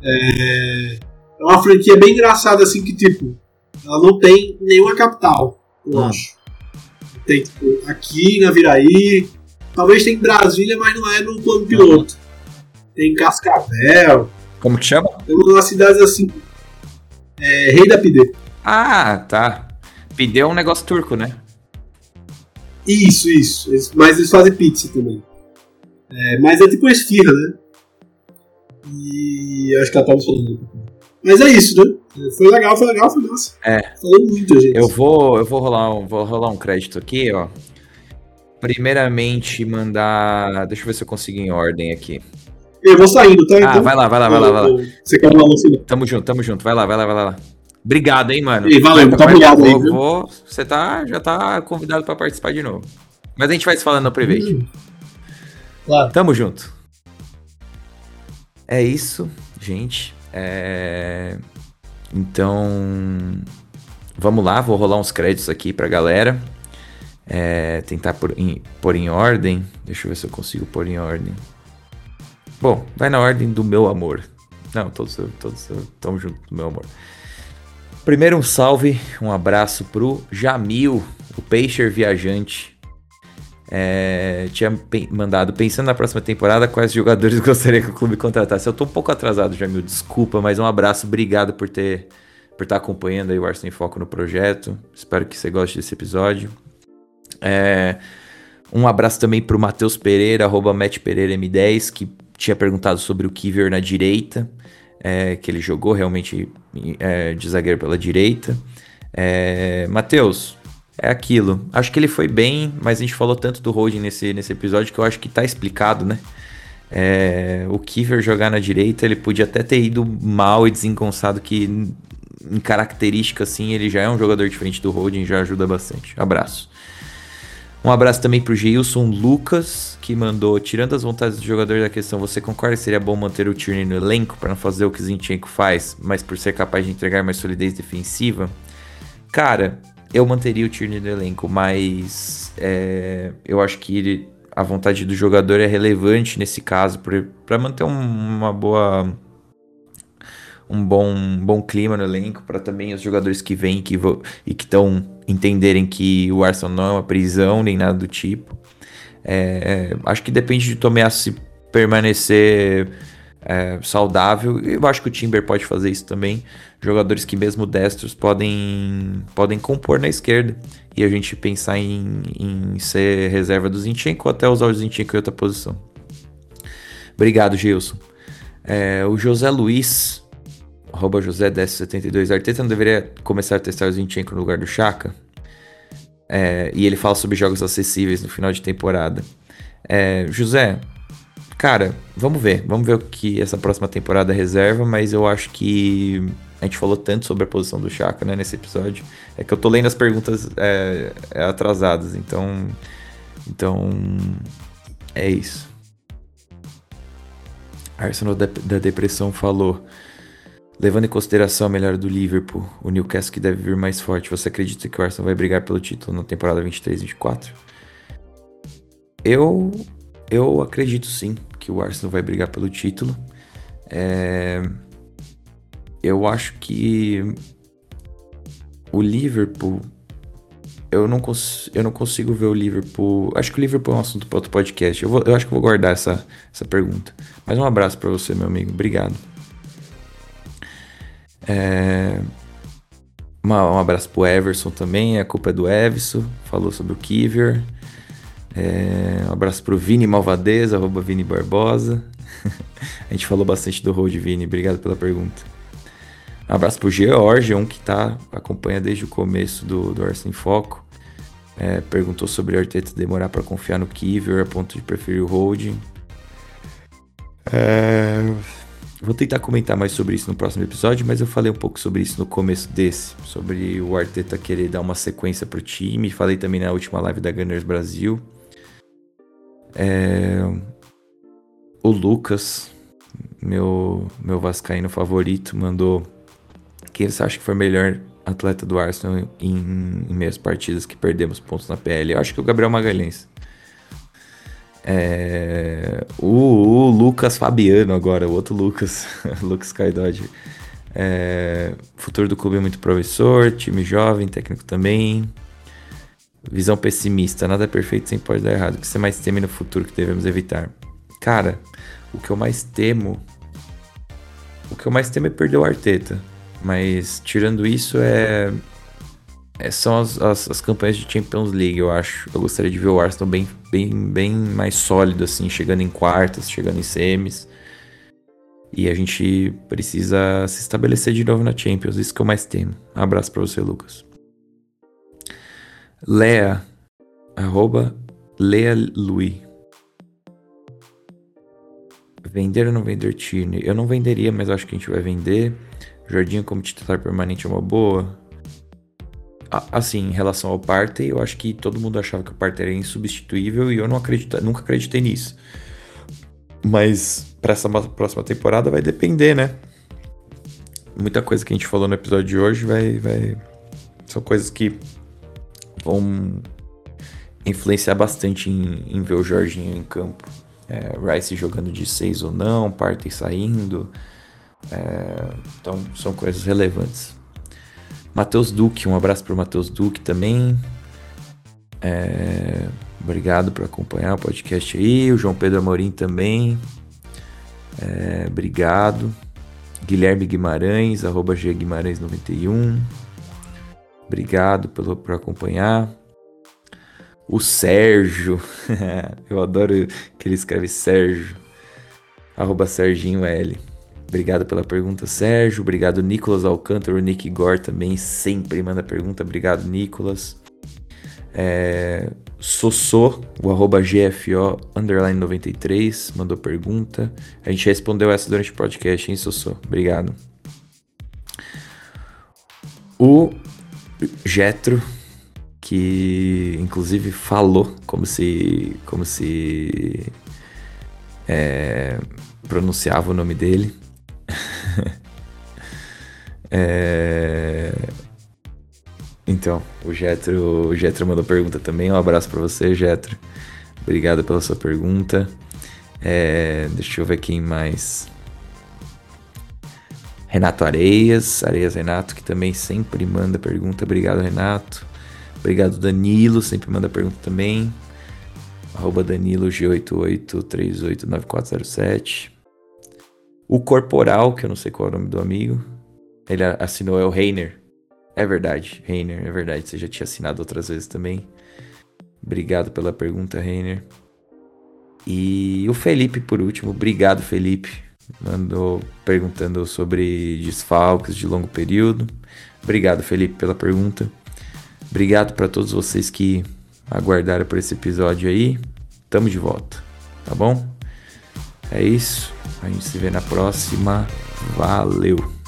É, é uma franquia bem engraçada, assim, que tipo. Ela não tem nenhuma capital, eu hum. acho. Tem, tipo, aqui na Viraí. Talvez tem em Brasília, mas não é no plano piloto. Tem Cascavel. Como que chama? Tem umas cidades assim. É, Rei da Pide. Ah, tá. Pideu um negócio turco, né? Isso, isso. Mas eles fazem pizza também. É, mas é tipo esfirra, né? E acho que ela tava falando. Mas é isso, né? Foi legal, foi legal, foi massa. É. Falou muito, gente. Eu vou, eu vou rolar um, vou rolar um crédito aqui, ó. Primeiramente, mandar. Deixa eu ver se eu consigo em ordem aqui. Eu vou saindo, tá? Ah, então, vai lá, vai lá, vai lá, vai lá. Você quer uma luz? Tamo junto, tamo junto. Vai lá, vai lá, vai lá. Obrigado, hein, mano. E valeu, muito obrigado aí. Vou, você tá, já tá convidado para participar de novo. Mas a gente vai se falando no private. Hum. Claro. Tamo junto. É isso, gente. É... Então, vamos lá, vou rolar uns créditos aqui pra galera. é, tentar pôr em, pôr em ordem. Deixa eu ver se eu consigo pôr em ordem. Bom, vai na ordem do meu amor. Não, todos, todos estão juntos do meu amor. Primeiro um salve, um abraço pro Jamil, o Peixer Viajante. É, tinha mandado, pensando na próxima temporada, quais jogadores gostaria que o clube contratasse. Eu tô um pouco atrasado, Jamil, desculpa, mas um abraço, obrigado por ter por estar acompanhando aí o Arsenal em Foco no projeto. Espero que você goste desse episódio. É, um abraço também pro Matheus Pereira, arroba Pereira M10, que tinha perguntado sobre o Kiver na direita é, que ele jogou realmente é, de zagueiro pela direita. É, Matheus, é aquilo. Acho que ele foi bem, mas a gente falou tanto do holding nesse, nesse episódio que eu acho que tá explicado, né? É, o Kiefer jogar na direita, ele podia até ter ido mal e desengonçado, que em característica, assim, ele já é um jogador diferente do holding, já ajuda bastante. Abraço. Um abraço também pro Gilson Lucas, que mandou, tirando as vontades do jogador da questão, você concorda que seria bom manter o Tierney no elenco para não fazer o que Zinchenko faz, mas por ser capaz de entregar mais solidez defensiva? Cara, eu manteria o Tierney no elenco, mas é, eu acho que ele, a vontade do jogador é relevante nesse caso para manter um, uma boa um bom, bom clima no elenco para também os jogadores que vêm que e que estão entenderem que o Arsenal não é uma prisão nem nada do tipo. É, acho que depende de Tomiasso permanecer é, saudável. Eu acho que o Timber pode fazer isso também. Jogadores que mesmo destros podem, podem compor na esquerda. E a gente pensar em, em ser reserva do Zinchenko até usar o Zinchenko em outra posição. Obrigado, Gilson. É, o José Luiz arroba José 72 Arteta não deveria começar a testar o Zinchenko no lugar do Chaka? É, e ele fala sobre jogos acessíveis no final de temporada. É, José, cara, vamos ver. Vamos ver o que essa próxima temporada reserva, mas eu acho que a gente falou tanto sobre a posição do Chaka né, nesse episódio. É que eu tô lendo as perguntas é, é atrasadas, então. Então. É isso. Arsenal da, da Depressão falou. Levando em consideração a melhora do Liverpool, o Newcastle que deve vir mais forte, você acredita que o Arsenal vai brigar pelo título na temporada 23-24? Eu, eu acredito sim que o Arsenal vai brigar pelo título. É, eu acho que o Liverpool. Eu não, cons eu não consigo ver o Liverpool. Acho que o Liverpool é um assunto para outro podcast. Eu, vou, eu acho que vou guardar essa, essa pergunta. Mas um abraço para você, meu amigo. Obrigado. É... Uma, um abraço pro Everson também, a culpa é do Everson, falou sobre o Kiver. É... Um abraço pro Vini Malvadeza, arroba Vini Barbosa. a gente falou bastante do Road Vini, obrigado pela pergunta. Um abraço pro George, um que tá, acompanha desde o começo do, do Arsenal em Foco. É, perguntou sobre o Arteta demorar para confiar no Kiver a ponto de preferir o Holding. É... Vou tentar comentar mais sobre isso no próximo episódio, mas eu falei um pouco sobre isso no começo desse, sobre o Arteta querer dar uma sequência pro time. Falei também na última live da Gunners Brasil. É... O Lucas, meu, meu vascaíno favorito, mandou quem você acha que foi melhor atleta do Arsenal em, em meias partidas que perdemos pontos na PL. Eu acho que o Gabriel Magalhães. É, o, o, Lucas Fabiano agora, o outro Lucas, Lucas Caidod. É, futuro do clube é muito promissor, time jovem, técnico também. Visão pessimista, nada é perfeito sem pode dar errado. O que você mais teme no futuro que devemos evitar? Cara, o que eu mais temo. O que eu mais temo é perder o Arteta. Mas tirando isso é é, são as, as, as, campanhas de Champions League, eu acho. Eu gostaria de ver o Arsenal bem, bem, bem mais sólido, assim, chegando em quartas, chegando em semis. E a gente precisa se estabelecer de novo na Champions, isso que eu mais temo. Um abraço para você, Lucas. Lea, arroba Lea Louis. Vender ou não vender Tierney? Eu não venderia, mas acho que a gente vai vender. Jordinho como titular permanente é uma boa assim, em relação ao Partey, eu acho que todo mundo achava que o Partey era insubstituível e eu não acredito, nunca acreditei nisso. Mas para essa próxima temporada vai depender, né? Muita coisa que a gente falou no episódio de hoje vai, vai são coisas que vão influenciar bastante em, em ver o Jorginho em campo. É, Rice jogando de 6 ou não, Partey saindo. É, então são coisas relevantes. Matheus Duque, um abraço para o Matheus Duque também. É, obrigado por acompanhar o podcast aí. O João Pedro Amorim também. É, obrigado. Guilherme Guimarães, arroba G Guimarães 91. Obrigado pelo, por acompanhar. O Sérgio, eu adoro que ele escreve Sérgio, arroba Serginho L. Obrigado pela pergunta, Sérgio. Obrigado, Nicolas Alcântara. O Nick Gore também sempre manda pergunta. Obrigado, Nicolas. É, Sossô, o arroba GFO underline 93, mandou pergunta. A gente respondeu essa durante o podcast, hein, Sossô? Obrigado. O Getro, que inclusive falou como se. como se. É, pronunciava o nome dele. é, então, o Getro, o Getro mandou pergunta também. Um abraço para você, Getro. Obrigado pela sua pergunta. É, deixa eu ver quem mais. Renato Areias, Areias Renato, que também sempre manda pergunta. Obrigado, Renato. Obrigado, Danilo, sempre manda pergunta também. Arroba Danilo G88389407. O Corporal, que eu não sei qual é o nome do amigo. Ele assinou, é o Reiner. É verdade, Reiner, é verdade. Você já tinha assinado outras vezes também. Obrigado pela pergunta, Reiner. E o Felipe, por último. Obrigado, Felipe. Mandou perguntando sobre desfalques de longo período. Obrigado, Felipe, pela pergunta. Obrigado para todos vocês que aguardaram por esse episódio aí. Tamo de volta, tá bom? É isso. A gente se vê na próxima. Valeu!